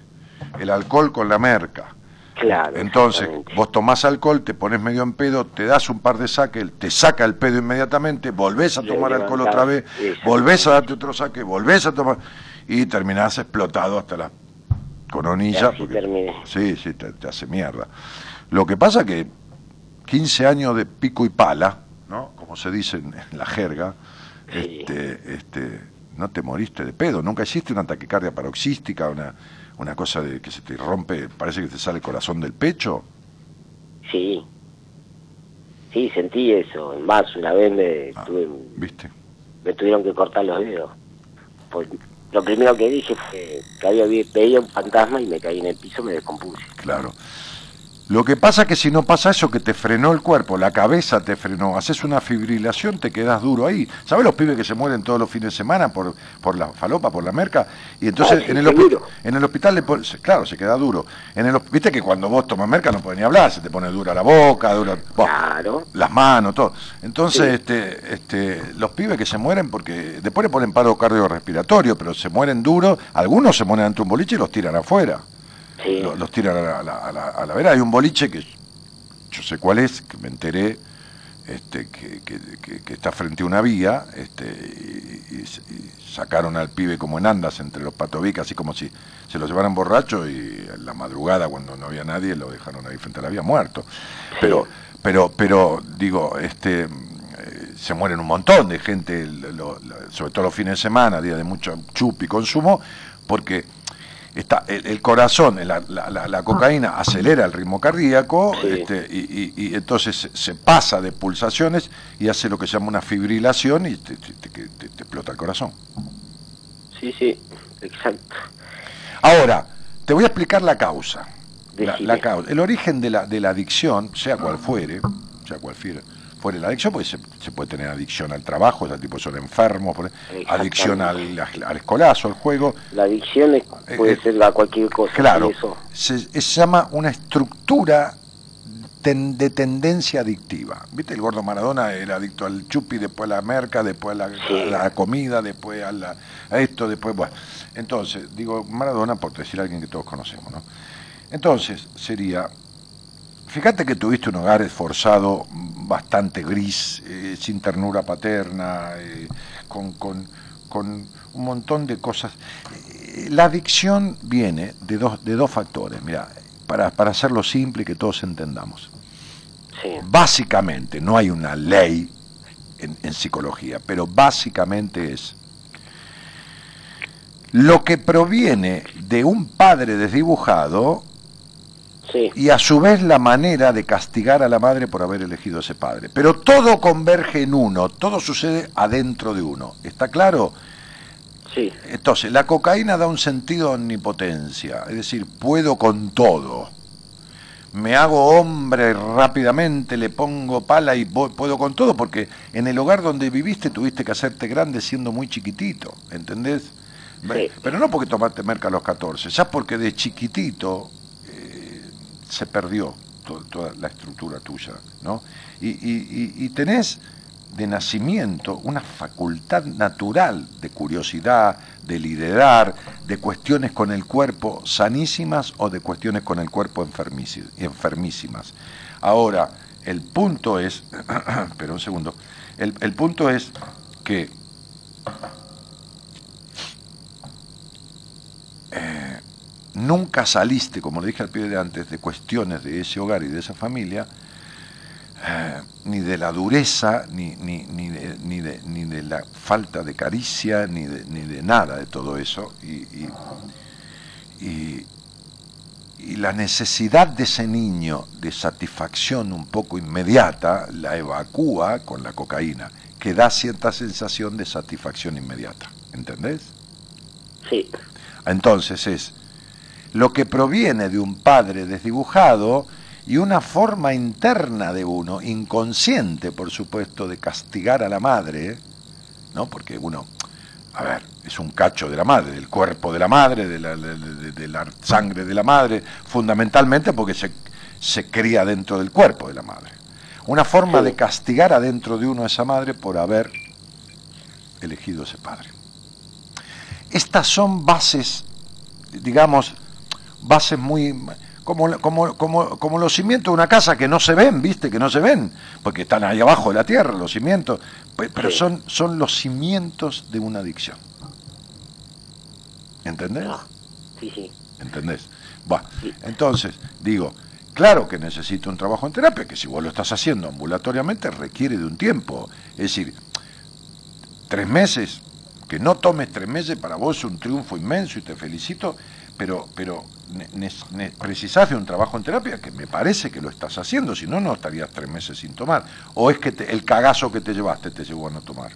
el alcohol con la merca. Claro. Entonces, vos tomás alcohol, te pones medio en pedo, te das un par de saques, te saca el pedo inmediatamente, volvés a Le tomar alcohol otra vez, volvés a darte otro saque, volvés a tomar y terminás explotado hasta la coronilla. Porque- sí, sí, te, te hace mierda. Lo que pasa que 15 años de pico y pala, ¿no? Como se dice en, en la jerga, este, este, no te moriste de pedo, nunca hiciste una taquicardia paroxística, una, una cosa de que se te rompe, parece que te sale el corazón del pecho. Sí. Sí, sentí eso. Más una vez me, tuve- ¿Viste? me tuvieron que cortar los dedos. Pues, lo primero que dije fue que había veía un fantasma y me caí en el piso, me descompuse. Claro. Lo que pasa es que si no pasa eso, que te frenó el cuerpo, la cabeza te frenó, haces una fibrilación, te quedas duro ahí. ¿Sabes los pibes que se mueren todos los fines de semana por, por la falopa, por la merca? Y entonces Ah, en, el seguro. hospi- en el hospital le claro, se queda duro. En el, Viste que cuando vos tomas merca no podés ni hablar, se te pone dura la boca, dura, vos, las manos, todo. Entonces, este, este, los pibes que se mueren porque después le ponen paro cardiorrespiratorio, pero se mueren duro, algunos se mueren de un boliche y los tiran afuera lo- los tiran a la, a la- a la- a la. Hay un boliche que yo sé cuál es, que me enteré, este, que, que- que- que está frente a una vía, este, y, y- y sacaron al pibe como en andas entre los patovicas, así como si se lo llevaran borracho y en la madrugada cuando no había nadie lo dejaron ahí frente a la vía muerto. Pero, pero, pero digo, este eh, se mueren un montón de gente, lo- lo- sobre todo los fines de semana, días de mucho chup y consumo, porque está el, el corazón, la, la- la- la cocaína acelera el ritmo cardíaco este, y, y- y entonces se, pasa de pulsaciones y hace lo que se llama una fibrilación y te, te- te- te- te explota el corazón. Sí, sí, exacto. Ahora, te voy a explicar la causa. La causa. El origen de la, de la adicción, sea cual fuere, sea cual fuere, fuere la adicción, porque se, se puede tener adicción al trabajo, ese tipo son enfermos, por- adicción al, al escolazo, al juego, La adicción es- puede eh, ser a cualquier cosa. Claro, Eso. se, se llama una estructura ten- de tendencia adictiva. ¿Viste? El gordo Maradona era adicto al chupi, después a la merca, después a la, a la comida, después a, la- a esto, después, bueno. Entonces, digo Maradona por decir a alguien que todos conocemos, ¿no? Entonces, sería, fíjate que tuviste un hogar esforzado, bastante gris, eh, sin ternura paterna, eh, con, con- con un montón de cosas. Eh, La adicción viene de dos, de dos factores, mira, para, para hacerlo simple y que todos entendamos. Básicamente, no hay una ley en, en psicología, pero básicamente es lo que proviene de un padre desdibujado y a su vez la manera de castigar a la madre por haber elegido ese padre. Pero todo converge en uno, todo sucede adentro de uno. ¿Está claro? Sí. Entonces, la cocaína da un sentido de omnipotencia, es decir, puedo con todo. Me hago hombre rápidamente, le pongo pala y voy- puedo con todo, porque en el hogar donde viviste tuviste que hacerte grande siendo muy chiquitito, ¿entendés? Ve- Pero no porque tomaste merca a los 14, ya porque de chiquitito se perdió to- toda la estructura tuya, ¿no? Y, tenés de nacimiento una facultad natural de curiosidad, de liderar, de cuestiones con el cuerpo sanísimas o de cuestiones con el cuerpo enfermísimas. Ahora, el punto es, pero un segundo, el, el punto es que eh, nunca saliste, como le dije al pie de antes, de cuestiones de ese hogar y de esa familia, eh, ni de la dureza, ni, ni, ni, de, ni, de, ni de la falta de caricia, ni de, ni de nada de todo eso. Y, y, y- y la necesidad de ese niño de satisfacción un poco inmediata la evacúa con la cocaína, que da cierta sensación de satisfacción inmediata. ¿Entendés? Sí. Entonces es lo que proviene de un padre desdibujado y una forma interna de uno, inconsciente por supuesto, de castigar a la madre, ¿no? Porque uno, a ver, es un cacho de la madre, del cuerpo de la madre, de la, sangre de la madre, fundamentalmente porque se, se cría dentro del cuerpo de la madre. Una forma de castigar adentro de uno a esa madre por haber elegido ese padre. Estas son bases, digamos, bases muy como, como, como, como los cimientos de una casa que no se ven, viste, que no se ven, porque están ahí abajo de la tierra, los cimientos, pe- pero son, son los cimientos de una adicción. ¿Entendés? Sí, sí. ¿Entendés? Bueno, entonces, digo, claro que necesito un trabajo en terapia, que si vos lo estás haciendo ambulatoriamente requiere de un tiempo. Es decir, tres meses, que no tomes tres meses para vos es un triunfo inmenso y te felicito, pero, pero precisás de un trabajo en terapia que me parece que lo estás haciendo, si no, no estarías tres meses sin tomar. O es que te- el cagazo que te llevaste te llevó a no tomar.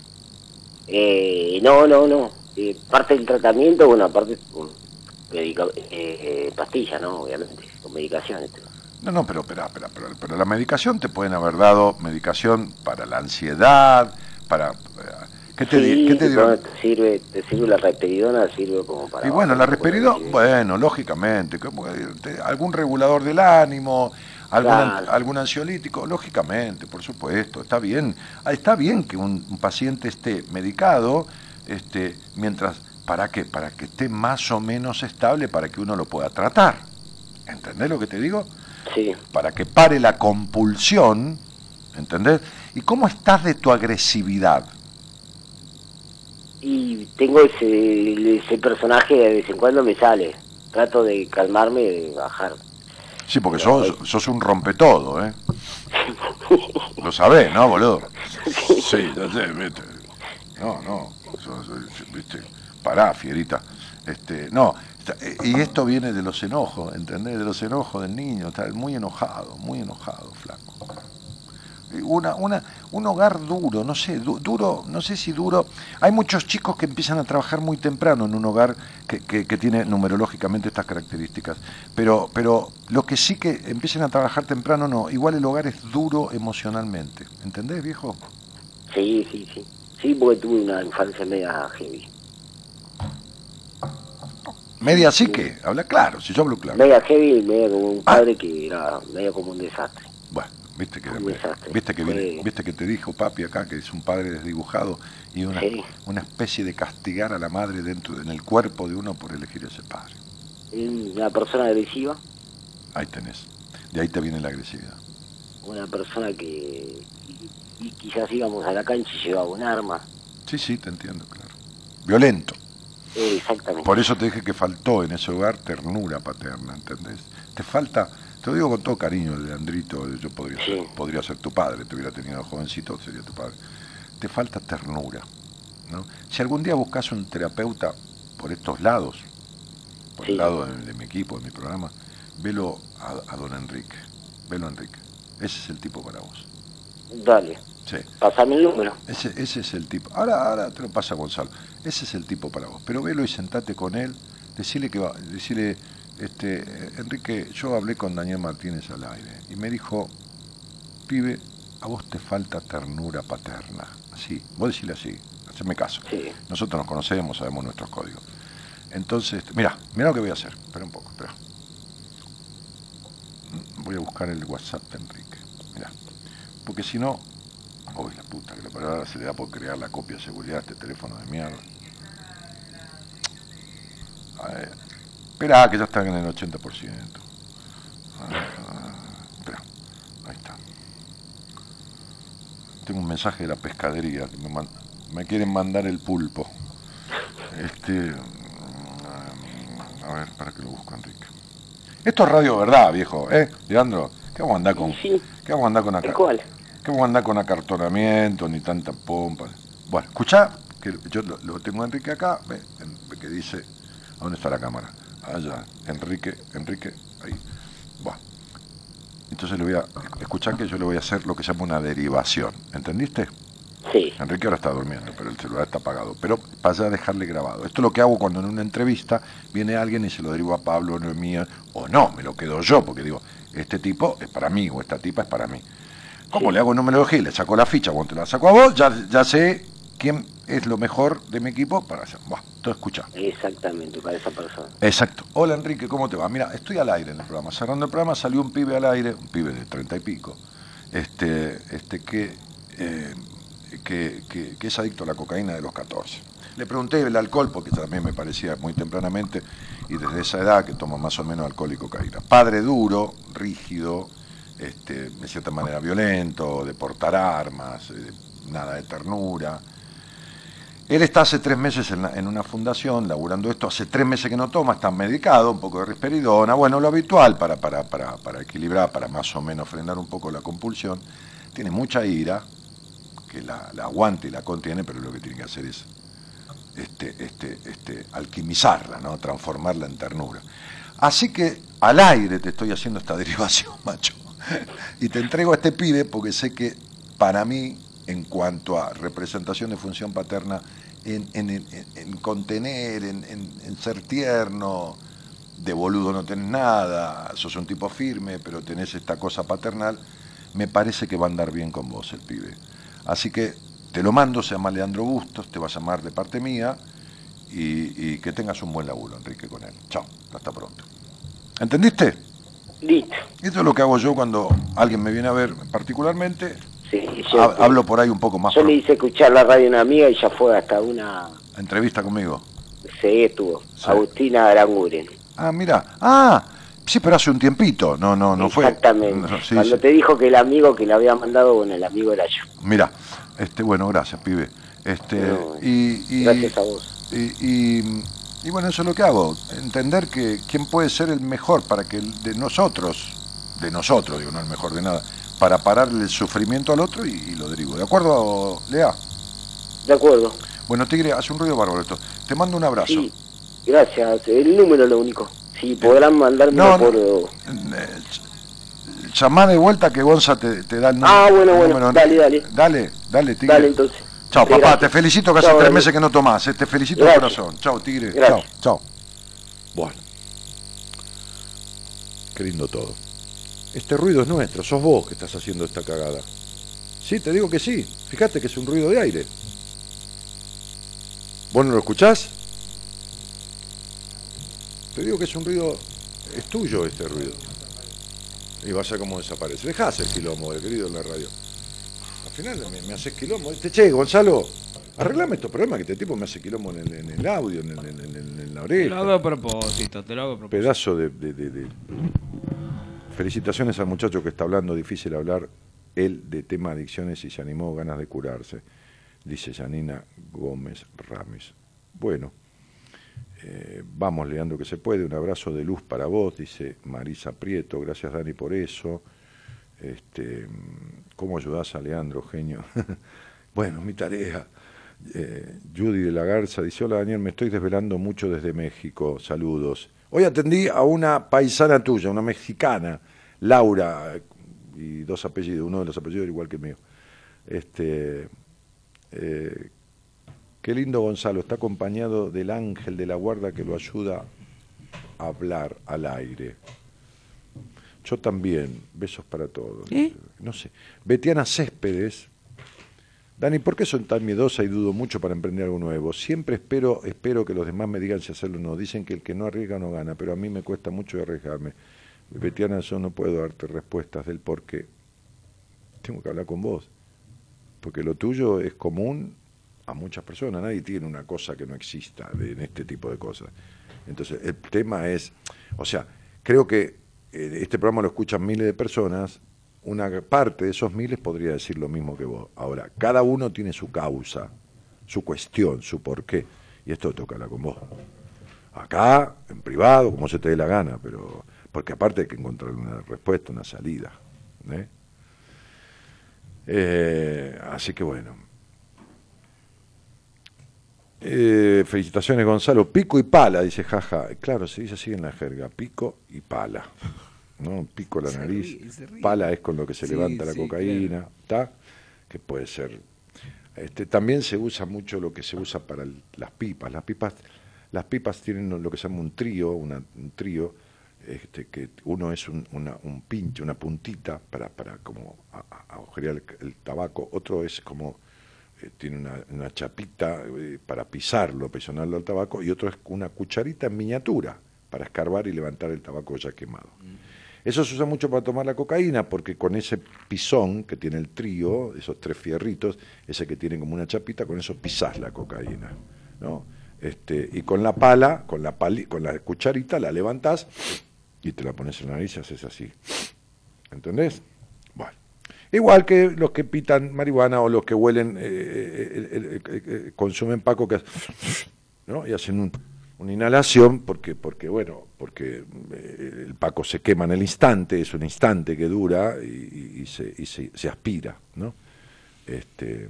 Eh, no, no, no. Eh, parte del tratamiento, bueno, aparte con eh, eh, pastilla, ¿no? Obviamente, con medicaciones. No, no, pero, pero, pero, pero, pero la medicación te pueden haber dado medicación para la ansiedad, para... ¿Qué te, Sí, qué te sirve, te sirve la risperidona, sirve como para... Y bueno, la risperidona, bueno, lógicamente, algún regulador del ánimo, algún, Claro. algún ansiolítico, lógicamente, por supuesto, está bien. Ah, Está bien que un, un paciente esté medicado, este, mientras, ¿para qué? Para que esté más o menos estable, para que uno lo pueda tratar. ¿Entendés lo que te digo? Sí. Para que pare la compulsión, ¿entendés? ¿Y cómo estás de tu agresividad? Y tengo ese, ese personaje de vez en cuando me sale. Trato de calmarme y de bajar. Sí, porque sos, sos un rompetodo, ¿eh? Lo sabés, ¿no, boludo? Sí, ya sé, viste. No, no, sos- viste. Pará, fierita. Este, no, y esto viene de los enojos, ¿entendés? De los enojos del niño, está muy enojado, muy enojado, flaco. Una, una, un hogar duro, no sé, du- duro, no sé si duro. Hay muchos chicos que empiezan a trabajar muy temprano en un hogar que, que- que tiene numerológicamente estas características. Pero, pero lo que sí que empiecen a trabajar temprano, no. Igual el hogar es duro emocionalmente. ¿Entendés, viejo? Sí, sí, sí. Sí, porque tuve una infancia media heavy. Media psique, habla claro, si yo hablo claro. Media heavy y media como un padre que era medio como un desastre. Bueno, Viste que, viste que, viene- viste que te dijo papi acá que es un padre desdibujado y una, Sí. una especie de castigar a la madre dentro en el cuerpo de uno por elegir ese padre. Una persona agresiva, Ahí tenés. De ahí te viene la agresividad. una persona que y quizás íbamos a la cancha y llevaba un arma. Sí, sí, te entiendo, claro. Violento. Eh, exactamente. Por eso te dije que faltó en ese hogar ternura paterna, ¿entendés? Te falta, te lo digo con todo cariño, Leandrito, yo podría, ser, podría ser tu padre, te hubiera tenido jovencito, sería tu padre. Te falta ternura, ¿no? Si algún día buscas un terapeuta por estos lados, por el lado de, de mi equipo, de mi programa, velo a, a don Enrique, velo a Enrique. Ese es el tipo para vos. Dale, Sí. pasame el número. Ese, ese es el tipo. Ahora, ahora te lo pasa Gonzalo. Ese es el tipo para vos. Pero velo y sentate con él. Decirle que va, decirle, este, Enrique, yo hablé con Daniel Martínez al aire y me dijo, pibe, a vos te falta ternura paterna. Así, vos decirle así, haceme caso. Nosotros nos conocemos, sabemos nuestros códigos. Entonces, mira, mira lo que voy a hacer. Espera un poco, espera. Voy a buscar el WhatsApp de Enrique. Mira. Porque si no, Uy, la puta que la palabra se le da por crear la copia de seguridad a este teléfono de mierda. A ver, Espera, que ya están en el 80%. Ah, espera, ahí está. Tengo un mensaje de la pescadería. que me, man- me quieren mandar el pulpo. Este. mm, A ver, para que lo busco, Enrique. Esto es radio verdad, viejo, ¿eh? Leandro, ¿qué vamos a andar con.? ¿Qué vamos a andar con acá? cual? ¿Qué vamos a andar con acartonamiento ni tanta pompa? Bueno, escuchá, que yo lo, lo tengo a Enrique acá, ve, en- que dice, ¿a dónde está la cámara? Allá, Enrique, Enrique, ahí. Bueno, entonces le voy a, escuchar que yo le voy a hacer lo que se llama una derivación, ¿entendiste? Sí. Enrique ahora está durmiendo, pero el celular está apagado. Pero para ya dejarle grabado. Esto es lo que hago cuando en una entrevista viene alguien y se lo derivo a Pablo, no es mío, o no, me lo quedo yo, porque digo, este tipo es para mí o esta tipa es para mí. ¿Cómo le hago numerología y le saco la ficha cuando te la saco a vos? Ya, ya sé quién es lo mejor de mi equipo para hacer. Buah, entonces escucha. Exactamente, para esa persona. Exacto. Hola Enrique, ¿cómo te va? Mira, estoy al aire en el programa. Cerrando el programa salió un pibe al aire, un pibe de treinta y pico, este, este que, eh, que, que- que es adicto a la cocaína de los 14. Le pregunté el alcohol, porque también me parecía muy tempranamente, y desde esa edad que toma más o menos alcohol y cocaína. Padre duro, rígido, este, de cierta manera violento, de portar armas, eh, nada de ternura. Él está hace tres meses en, una fundación, laburando esto, hace tres meses que no toma, está medicado, un poco de risperidona, bueno, lo habitual para, para, para, para equilibrar, para más o menos frenar un poco la compulsión. Tiene mucha ira, que la, la aguanta y la contiene, pero lo que tiene que hacer es este, este, este, alquimizarla, ¿no? transformarla en ternura. Así que al aire te estoy haciendo esta derivación, macho. Y te entrego este pibe porque sé que para mí, en cuanto a representación de función paterna, en, en- en- en contener, en, en- en ser tierno, de boludo no tenés nada, sos un tipo firme, pero tenés esta cosa paternal, me parece que va a andar bien con vos el pibe. Así que te lo mando, se llama Leandro Bustos, te va a llamar de parte mía y, y que tengas un buen laburo, Enrique, con él. Chao, hasta pronto. ¿Entendiste? Listo. Esto es lo que hago yo cuando alguien me viene a ver particularmente. Sí, yo- Ha- hablo por ahí un poco más. Yo le hice escuchar la radio a una amiga y ya fue hasta una... Entrevista conmigo. Sí, estuvo. Agustina Aranguren. Ah, mira. Ah, sí, pero hace un tiempito. No, no, no fue. Exactamente. Sí, Cuando sí. te dijo que el amigo que le había mandado, bueno, el amigo era yo. Mira, este, bueno, gracias, pibe. Este, No, y, y- gracias a vos. Y, y- y bueno, eso es lo que hago. Entender que quién puede ser el mejor para que el de nosotros, de nosotros, digo, no el mejor de nada, para pararle el sufrimiento al otro y, y lo derivo. ¿De acuerdo, Lea? De acuerdo. Bueno, Tigre, hace un ruido bárbaro esto. Te mando un abrazo. Sí, gracias. El número es lo único. Si podrán mandarme No, por... Llamá de vuelta que Gonza te, te da el número. Ah, bueno, bueno, número. dale, dale. Dale, dale, Tigre. Dale, entonces. Chao, Sí, papá, gracias. te felicito que hace tres meses que no tomás. eh, Te felicito de corazón. Chao, Tigre. Chao, chao. Bueno. Qué lindo todo. Este ruido es nuestro, sos vos que estás haciendo esta cagada. Sí, te digo que sí. Fíjate que es un ruido de aire. ¿Vos no lo escuchás? Te digo que es un ruido. Es tuyo este ruido. Y vas a ver cómo desaparece. Dejá hacer quilombo, eh, querido, en la radio. Al final me, me haces quilombo. Este, che, Gonzalo, arreglame estos problemas que este tipo me hace quilombo en el, en el audio, en, el- en el- en- la Te lo hago oreja. a propósito, te lo hago a propósito. Pedazo de, de- de- de- Felicitaciones al muchacho que está hablando, difícil hablar, él de tema adicciones y se animó, ganas de curarse, dice Janina Gómez Rames. Bueno, eh, vamos, Leandro, que se puede. Un abrazo de luz para vos, dice Marisa Prieto. Gracias, Dani, por eso. Este, ¿Cómo ayudás a Leandro, genio? bueno, mi tarea. Eh, Judy de la Garza dice, hola Daniel, me estoy desvelando mucho desde México, saludos. Hoy atendí a una paisana tuya, una mexicana, Laura, y dos apellidos, uno de los apellidos era igual que el mío. Este, eh, qué lindo Gonzalo, está acompañado del ángel de la guarda que lo ayuda a hablar al aire. Yo también, besos para todos. No sé. Betiana Céspedes, Dani, ¿por qué son tan miedosa y dudo mucho para emprender algo nuevo? Siempre espero, espero que los demás me digan si hacerlo o no. Dicen que el que no arriesga no gana, pero a mí me cuesta mucho arriesgarme. Betiana, yo no puedo darte respuestas del por qué. Tengo que hablar con vos. Porque lo tuyo es común a muchas personas. Nadie tiene una cosa que no exista en este tipo de cosas. Entonces, el tema es, o sea, creo que eh, este programa lo escuchan miles de personas, una parte de esos miles podría decir lo mismo que vos. Ahora, cada uno tiene su causa, su cuestión, su porqué, y esto toca hablar con vos. Acá, en privado, como se te dé la gana, pero porque aparte hay que encontrar una respuesta, una salida. ¿eh? Eh, así que bueno. Eh, felicitaciones Gonzalo, pico y pala, dice jaja. Claro, se dice así en la jerga, pico y pala. ¿No? Pico la Se nariz, ríe, se ríe. pala es con lo que se Sí, levanta la sí, cocaína, ¿está? Que puede ser. Este, también se usa mucho lo que se usa para el- las pipas. Las pipas, las pipas tienen lo que se llama un trío, una- un trío, este, que uno es un, una- un pinche, una puntita para, para como agujerear el, el tabaco, otro es como eh, tiene una, una chapita eh, para pisarlo, presionarlo al tabaco, y otro es una cucharita en miniatura para escarbar y levantar el tabaco ya quemado. Eso se usa mucho para tomar la cocaína, porque con ese pisón que tiene el trío, esos tres fierritos, ese que tiene como una chapita, con eso pisás la cocaína. ¿no? Este, y con la pala, con la, pali- con la cucharita, la levantás y te la pones en la nariz y haces así. ¿Entendés? Bueno. Igual que los que pitan marihuana o los que huelen, eh, eh, eh, consumen paco, que ¿no? y hacen un- una inhalación, porque, porque bueno, porque eh, el paco se quema en el instante, es un instante que dura y, se, y se- se aspira, ¿no? Este,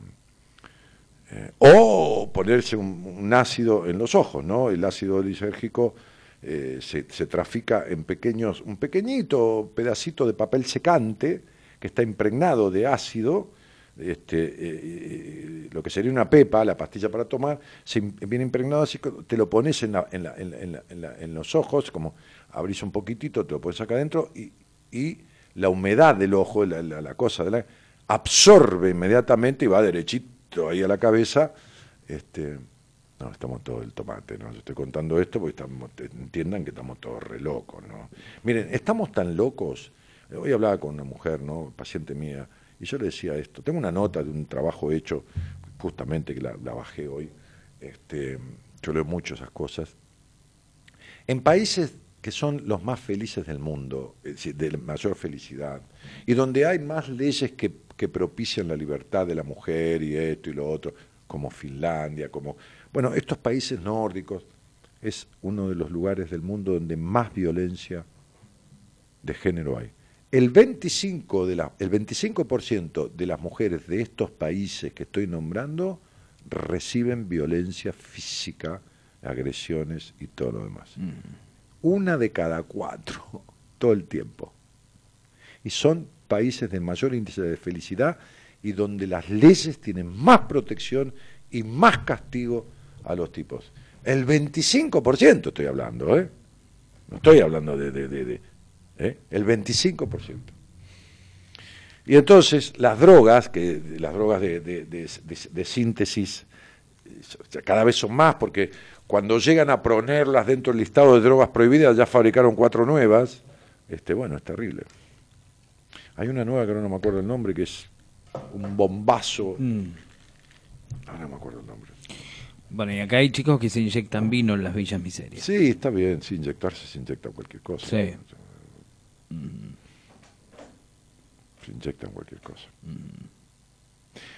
eh, o ponerse un, un ácido en los ojos, ¿no? El ácido lisérgico eh, se, se trafica en pequeños, un pequeñito pedacito de papel secante que está impregnado de ácido, este, eh, eh, lo que sería una pepa, la pastilla para tomar, se viene impregnado así, te lo pones en, la- en, la- en la- en los ojos, como abrís un poquitito, te lo pones acá adentro y, la humedad del ojo, la, cosa absorbe inmediatamente y va derechito ahí a la cabeza. Este, no, estamos todos el tomate, ¿no? Yo estoy contando esto porque estamos, entiendan que estamos todos re locos, ¿no? Miren, estamos tan locos. Hoy hablaba con una mujer, ¿no? Paciente mía, y yo le decía esto. Tengo una nota de un trabajo hecho, justamente que la, bajé hoy. Este, yo leo mucho esas cosas. En países que son los más felices del mundo, es de mayor felicidad, y donde hay más leyes que, que propician la libertad de la mujer y esto y lo otro, como Finlandia, como... Bueno, estos países nórdicos es uno de los lugares del mundo donde más violencia de género hay. El 25%, de la, el 25 de las mujeres de estos países que estoy nombrando reciben violencia física, agresiones y todo lo demás. Una de cada cuatro, todo el tiempo. Y son países de mayor índice de felicidad y donde las leyes tienen más protección y más castigo a los tipos. El 25% estoy hablando, ¿eh? No estoy hablando de... de- de- de- ¿eh? El 25%. Y entonces las drogas, que las drogas de, de- de- de- de síntesis, eh, cada vez son más, porque cuando llegan a ponerlas dentro del listado de drogas prohibidas, ya fabricaron cuatro nuevas, este, bueno, es terrible. Hay una nueva que ahora no me acuerdo el nombre, que es un bombazo. Mm. Ahora no me acuerdo el nombre. Bueno, y acá hay chicos que se inyectan vino en las villas miserias. Sí, está bien, si inyectarse se inyecta cualquier cosa. Sí. Se inyectan cualquier cosa.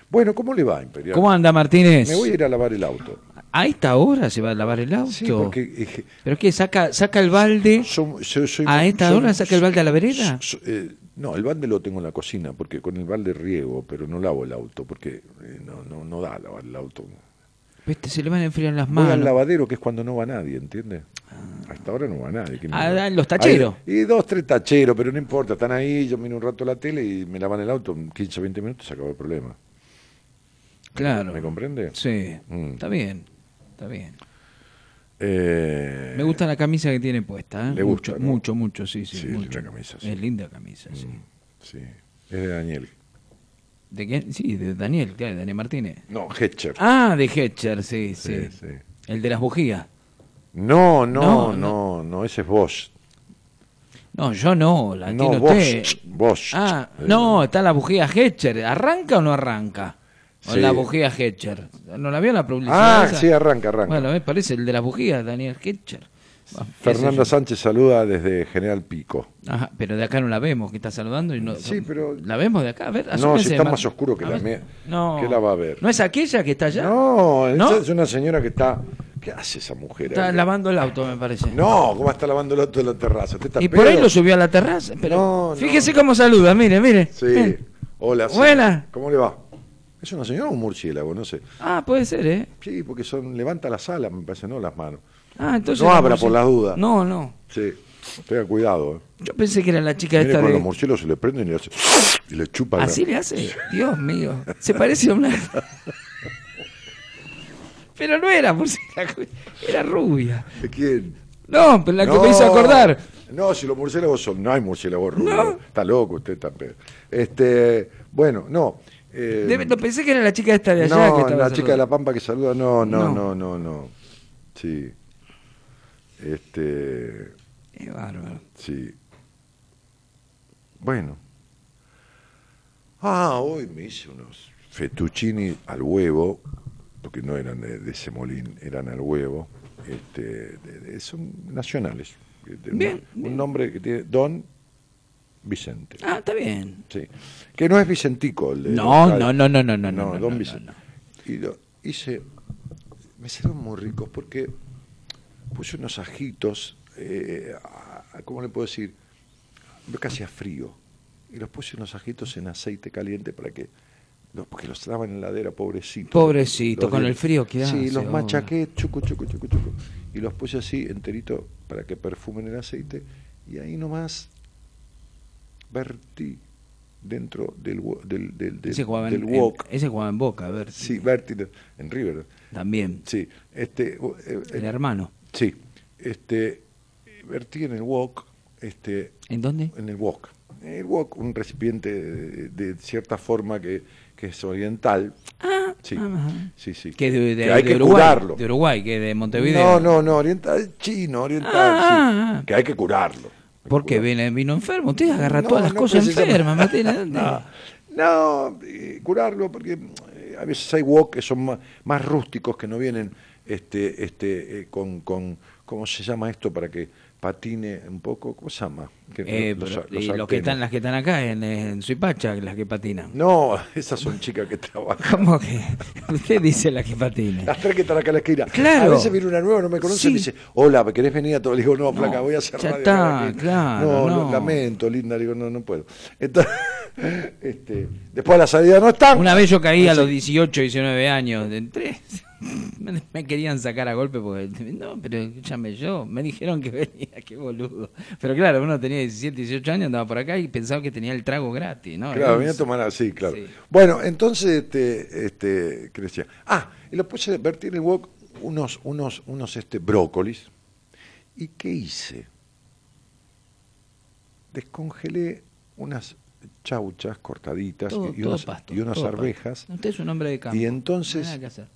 Bueno, ¿cómo le va, Imperial? ¿Cómo anda, Martínez? Me voy a ir a lavar el auto. ¿A esta hora se va a lavar el auto? Sí, porque... eh, ¿Pero qué? ¿Saca, saca el balde? Son- yo soy- ¿A esta hora saca el balde a la vereda? so- eh, no, el balde lo tengo en la cocina, porque con el balde riego, pero no lavo el auto, porque eh, no, no, no da lavar el auto. Viste, se le van a enfriar las Voy al manos. lavadero, que es cuando no va nadie, ¿entiendes? Hasta ahora no va nadie. ¿quién me Ah, va? los tacheros. Y dos, tres tacheros, pero no importa, están ahí, yo miro un rato la tele y me lavan el auto, en 15 o 20 minutos se acabó el problema. Claro. ¿Me comprende? Sí, Mm. está bien, está bien. Eh, Me gusta la camisa que tiene puesta, ¿eh? Le mucho, gusta, ¿no? mucho, mucho, sí, sí, Sí, es mucho. linda camisa, sí. Es linda camisa, sí. Sí, es de Daniel. ¿De quién? Sí, de Daniel, claro, Daniel Martínez. No, Hetcher. Ah, de Hetcher, sí, sí. El de las bujías. No, no, No, no, no, ese es Bosch. No, yo no, la No, tiene Bosch, usted. Bosch. Ah, Eh, no, está la bujía Hetcher. ¿Arranca o no arranca? O Sí. la bujía Hetcher. ¿No la vio la publicidad? Ah, esa? sí, arranca, arranca. Bueno, me parece el de las bujías, Daniel Hetcher. Fernanda. Sánchez saluda desde General Pico. Ajá, pero de acá no la vemos, que está saludando y no. Sí, pero- ¿La vemos de acá? A ver, No, si está más oscuro que a la ver. mía. No. ¿Qué la va a ver? ¿No es aquella que está allá? No, es una señora que está. ¿Qué hace esa mujer? Está ahí? lavando el auto, me parece. No, ¿cómo está lavando el auto en la terraza? ¿Usted está Y por ahí lo subió a la terraza. Pero No, no. fíjese cómo saluda, mire, mire. Sí. Ven. Hola. Buena. ¿Cómo le va? ¿Es una señora o un murciélago? No sé. Ah, puede ser, ¿eh? Sí, porque son levanta las alas, me parece, no las manos. Ah, entonces. no abra por las dudas. No, no. Sí, tenga cuidado. ¿eh? Yo pensé que era la chica Mire, esta de. los murciélagos se le prenden y le, hace- y le chupan. la- Así le hace. Dios mío. Se parece a una. Pero no era murciélago, era rubia. ¿De quién? No, pero la que No, me hizo acordar. No, si los murciélagos son. No hay murciélagos rubios. No. Está loco usted, pedo. Este, bueno, no. eh, Debe- no, pensé que era la chica esta de allá no, que estaba la chica de la. Pampa que saluda, no, no, No. no, no, no. Sí. Este. Qué bárbaro. Sí. Bueno. Ah, hoy me hice unos fettuccini al huevo, porque no eran de, de semolín, eran al huevo. Este, de- de- son nacionales. Bien, un nombre que tiene Don Vicente. Ah, está bien. Sí. Que no es Vicentico. El de No, local. no, no, no, no, no, No, no, Don no, Vicente. Y lo hice. Me salieron muy ricos porque puse unos ajitos. Eh, ¿Cómo le puedo decir? Casi a frío. Y los puse unos ajitos en aceite caliente para que. los- porque los daban en la heladera. Pobrecito, Los con el frío que Sí, hace, los oh. machaqué, chucu, chucu, chucu, chucu. Y los puse así, enterito, para que perfumen el aceite. Y ahí nomás vertí dentro del, del, del, del, Ese jugaba, del en, ese jugaba en Boca, a ver. Sí, de- en River. También. Sí, este, eh, El eh, hermano. Sí, este, vertí en el wok, este, ¿En dónde? en el wok. El wok, un recipiente de, de cierta forma que, que es oriental. Ah, sí, ajá. sí, sí. Que de, de- que hay de que Uruguay, curarlo. De Uruguay, que de Montevideo. No, no, no, oriental, chino, oriental, Ah, sí, que hay que curarlo. ¿Por qué? ¿Vino, enfermo? Usted agarra No, todas las no cosas enfermas, Martina. No, no, eh, curarlo porque eh, a veces hay wok que son más, más rústicos que no vienen este este eh, con, con ¿cómo se llama esto para que patine un poco? ¿Cómo se llama? Que Eh, los- pero- los y los que están, las que están acá en, en Suipacha, las que patinan. No, esas son chicas que trabajan. ¿Cómo que? Usted dice las que patinan. Las tres que están acá en la esquina. Claro. A veces viene una nueva, no me conoce, Sí. y me dice, hola, ¿me querés venir a todo? Le digo, no, No, flaca, voy a hacer ya radio está, acá en la esquina". claro, No, no. lamento, linda, le digo, no, no puedo. Entonces, este, después de la salida no están. Una vez yo caí a los 18, 19 años. Entré. Me, me querían sacar a golpe porque. No, pero escúchame yo. Me dijeron que venía, qué boludo. Pero claro, uno tenía 17, 18 años, andaba por acá y pensaba que tenía el trago gratis, ¿no? Claro, venía a tomar así, claro. Sí. Bueno, entonces, este, este, ¿qué decía? Ah, y lo puse a vertir en el wok unos, unos, unos este, brócolis. ¿Y qué hice? Descongelé unas chauchas cortaditas Todo- y, unas, pasto, y unas arvejas. pasto. Usted es un hombre de campo. Y entonces- Nada que hacer.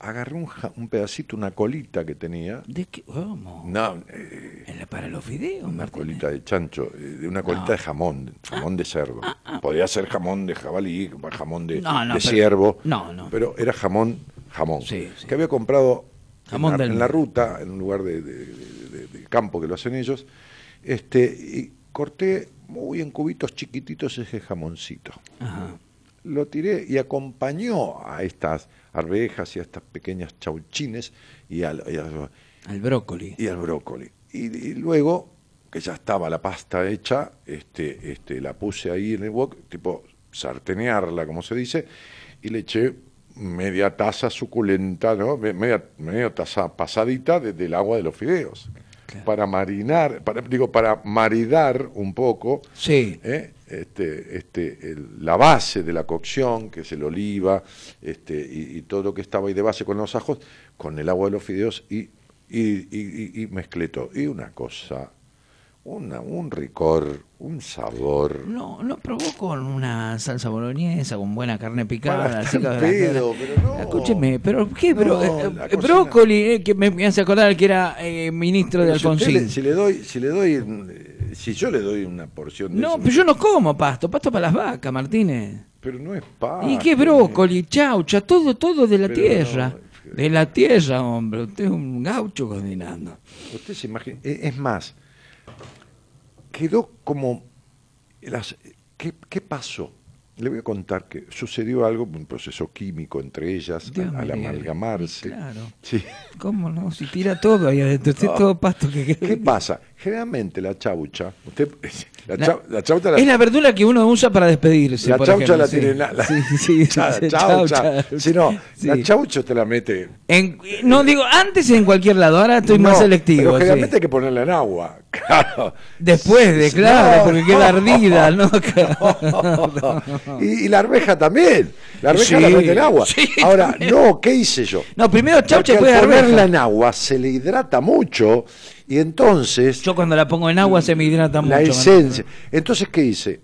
Agarré un, ja- un pedacito, una colita que tenía. ¿De qué? ¿Cómo? No, eh, ¿En la- ¿Para los videos? una Martín? colita de chancho, eh, de una colita No. de jamón, jamón de cerdo. Podía ser jamón de jabalí, jamón de, No, no, de pero- ciervo. no, no. Pero era jamón, jamón. Sí, sí. Que había comprado Jamón en, la, del- en la ruta, en un lugar de campo que lo hacen ellos. Este, y corté muy en cubitos chiquititos ese jamoncito. Ajá. Lo tiré y acompañó a estas arvejas y a estas pequeñas chauchines y al, y al- Al brócoli. y al brócoli. Y, y luego, que ya estaba la pasta hecha, este, este, la puse ahí en el wok, tipo sartenearla, como se dice, y le eché media taza suculenta, ¿no? Me- Media, media taza pasadita de- del agua de los fideos. Para marinar, para, digo, para maridar un poco Sí. ¿eh? Este, este, el- la base de la cocción, que es el oliva, este, y, y todo lo que estaba ahí de base con los ajos, con el agua de los fideos y, y, y- mezclé todo. Y una cosa, una, un ricor, un sabor. No, no probó con una salsa boloñesa, con buena carne picada. Pedo, pero no. Escúcheme, pero ¿qué? Pero, No, eh, brócoli, eh, que me, me hace acordar que era eh, ministro de si, Alfonsín. le, si le doy, si le doy, si yo le doy una porción de No, eso, pero yo no como pasto, pasto para las vacas, Martínez. pero no es pasto. ¿Y qué brócoli, chaucha? Todo, todo de la Pero tierra. no, De la tierra, hombre. Usted es un gaucho cocinando. Usted se imagina, e- es más, quedó como las ¿qué, qué pasó? Le voy a contar que sucedió algo, un proceso químico entre ellas, Dios al, amalgamarse. Claro. Sí. ¿Cómo no? Si tira todo ahí adentro. No. todo pasto que ¿Qué pasa? Generalmente la chaucha, usted, la, La- chau- la chaucha la- Es la verdura que uno usa para despedirse. la por chaucha ejemplo, la sí. tiene la, la- Sí, sí, sí, la sí, chaucha. chaucha. Si no, la chaucha te la mete. En- no digo antes en cualquier lado, ahora estoy más selectivo. Pero generalmente hay que ponerla en agua. Claro. Después de, claro, no, porque no. queda ardida, ¿no? Y, y la arveja también. La arveja la mete en agua. sí, Ahora, no, ¿qué hice yo? No, primero chaucha, Porque después al ponerla arveja. en agua se le hidrata mucho y entonces Yo cuando la pongo en agua se me hidrata la mucho. esencia. Entonces, ¿qué hice?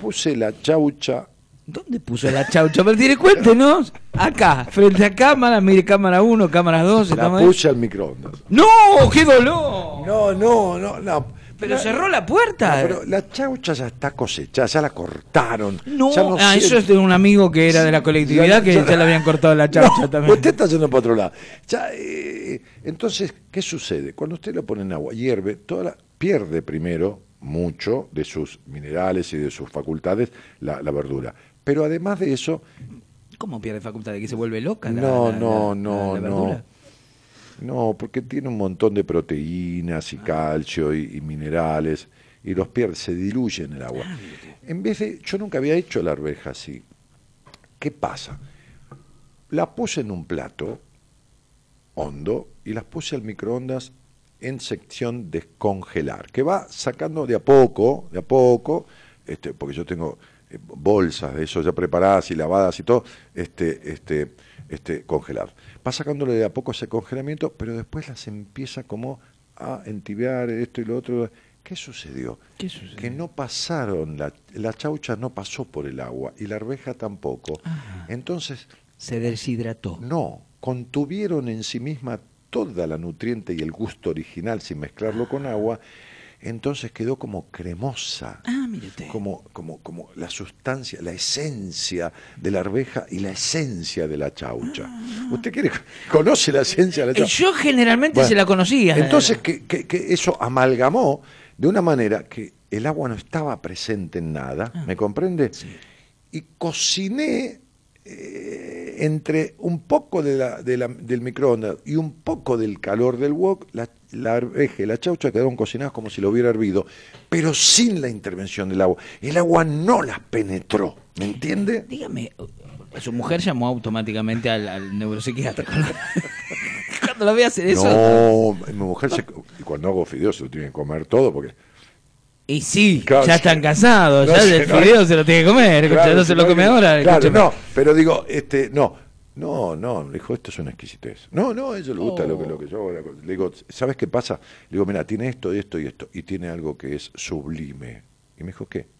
Puse la chaucha. ¿Dónde puso la chaucha? Pero tiene cuéntenos. Acá, frente a cámara, mire cámara 1, cámara 2. La estamos ahí. puse al microondas. ¡No! ¡Qué dolor! No, no, no, no. Pero cerró la puerta. No, pero la chaucha ya está cosechada, ya la cortaron. No, ya no ah, eso es de un amigo que era de la colectividad que ya, le habían cortado la chaucha No, también. Usted está yendo para otro lado. Ya, eh, entonces, ¿qué sucede? Cuando usted lo pone en agua, hierve, toda la- pierde primero mucho de sus minerales y de sus facultades la, la verdura. Pero además de eso, ¿Cómo pierde facultad? ¿De que se vuelve loca? la- no, la- no, la- no, la no. No, porque tiene un montón de proteínas y calcio y, y minerales y los pierde, se diluye en el agua. En vez de, yo nunca había hecho la arveja así. ¿Qué pasa? La puse en un plato hondo y las puse al microondas en sección descongelar, que va sacando de a poco, de a poco, este, porque yo tengo eh, bolsas de eso ya preparadas y lavadas y todo, este, este, este, congelar. Va sacándole de a poco ese congelamiento, pero después las empieza como a entibiar esto y lo otro. ¿Qué sucedió? ¿Qué sucedió? Que no pasaron, la, la chaucha no pasó por el agua y la arveja tampoco. Entonces, Se deshidrató. no, contuvieron en sí misma toda la nutriente y el gusto original sin mezclarlo con agua, entonces quedó como cremosa, Ah, como, como, como la sustancia, la esencia de la arveja y la esencia de la chaucha. ¿Usted quiere, conoce la esencia de la Eh, chaucha? Yo generalmente Bueno, se la conocía. Entonces que, que- que eso amalgamó de una manera que el agua no estaba presente en nada, Ah. ¿me comprende? Y cociné eh, entre un poco de la- de la- del microondas y un poco del calor del wok, la, la arveja y la chaucha quedaron cocinadas como si lo hubiera hervido, pero sin la intervención del agua. El agua no las penetró, ¿me entiende? Dígame, su mujer llamó automáticamente al, al neuropsiquiatra. Cuando la ve hacer eso. No, mi mujer se- y cuando hago fideos se lo tiene que comer todo porque Y sí, Claro, ya están casados, No ya sé, el no, fideo se lo tiene que comer, Claro, no se lo come ahora. Claro, no, pero digo, este, no, no, no, me dijo, esto es una exquisitez. No, no, a ella le gusta lo, que, lo que yo hago. Le digo, ¿sabes qué pasa? Le digo, mira, tiene esto, esto y esto, y tiene algo que es sublime. Y me dijo, ¿qué?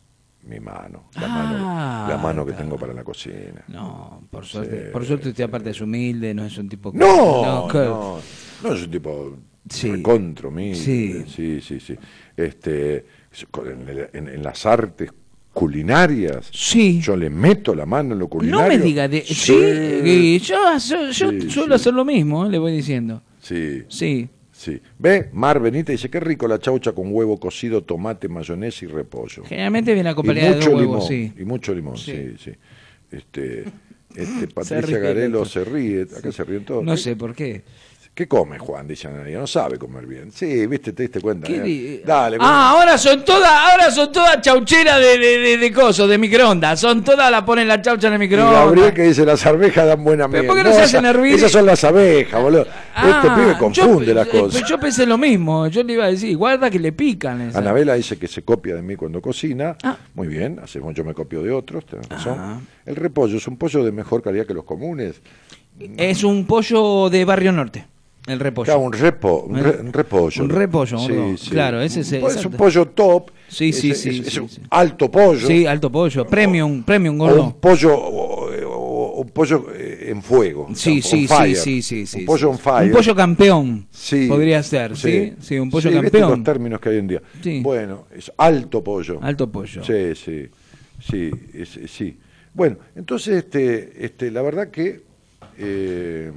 mi mano, la mano, Ah, la mano que claro. tengo para la cocina. No, por suerte. Sí. Por suerte usted aparte es humilde, no es un tipo... que- No, que- no, no, es un tipo Sí. recontro humilde, Sí. sí, sí, sí. Este, en, el- en- en las artes culinarias, sí. yo le meto la mano en lo No culinario. me diga de... Sí. Yo, yo, yo Sí, suelo sí. hacer lo mismo, eh, le voy diciendo. Sí. Sí. Sí. Ve, Mar Benita dice, qué rico la chaucha con huevo cocido, tomate, mayonesa y repollo. Generalmente viene acompañada de dos limón, sí. Y mucho limón, sí, Sí. Este, este, Patricia Garelo se ríe, acá se ríen todos. No ¿Qué- sé por qué. ¿Qué come Juan? Dice Analia, no sabe comer bien. Sí, viste, te diste cuenta. ¿Qué ¿eh? Dale, Ah, ahora son todas, ahora son todas chaucheras de, de, de, de coso, de microondas. Son todas, la ponen la chaucha en el Y microondas. Gabriel que dice, las arvejas dan buena miel. ¿por qué no se hacen hervir? Esas son las abejas, boludo. este Ah, pibe confunde yo, las eh, cosas. Yo pensé lo mismo, yo le iba a decir, guarda que le pican. Anabela dice que se copia de mí cuando cocina. Ah. Muy bien, hacemos yo me copio de otros, tenés razón. El repollo es un pollo de mejor calidad que los comunes. Es un pollo de Barrio Norte, el repollo. Claro, un repo, un, re- un repollo. Un repollo, Sí, claro, ese es, po- es un pollo top. Sí, sí, es- sí, es- sí, es un sí. alto pollo. Sí, alto pollo, premium, premium, o gordo. un pollo, o- o- un pollo eh, en fuego. Sí, sí, fire. sí, sí, sí. Un pollo on fire. Un pollo campeón. Sí. Podría ser, ¿sí? Sí, un pollo Sí, ¿viste campeón. los términos que hay en día. Sí. Bueno, es alto pollo. Alto pollo. Sí, sí, sí, sí. Bueno, entonces, este, este, la verdad que eh,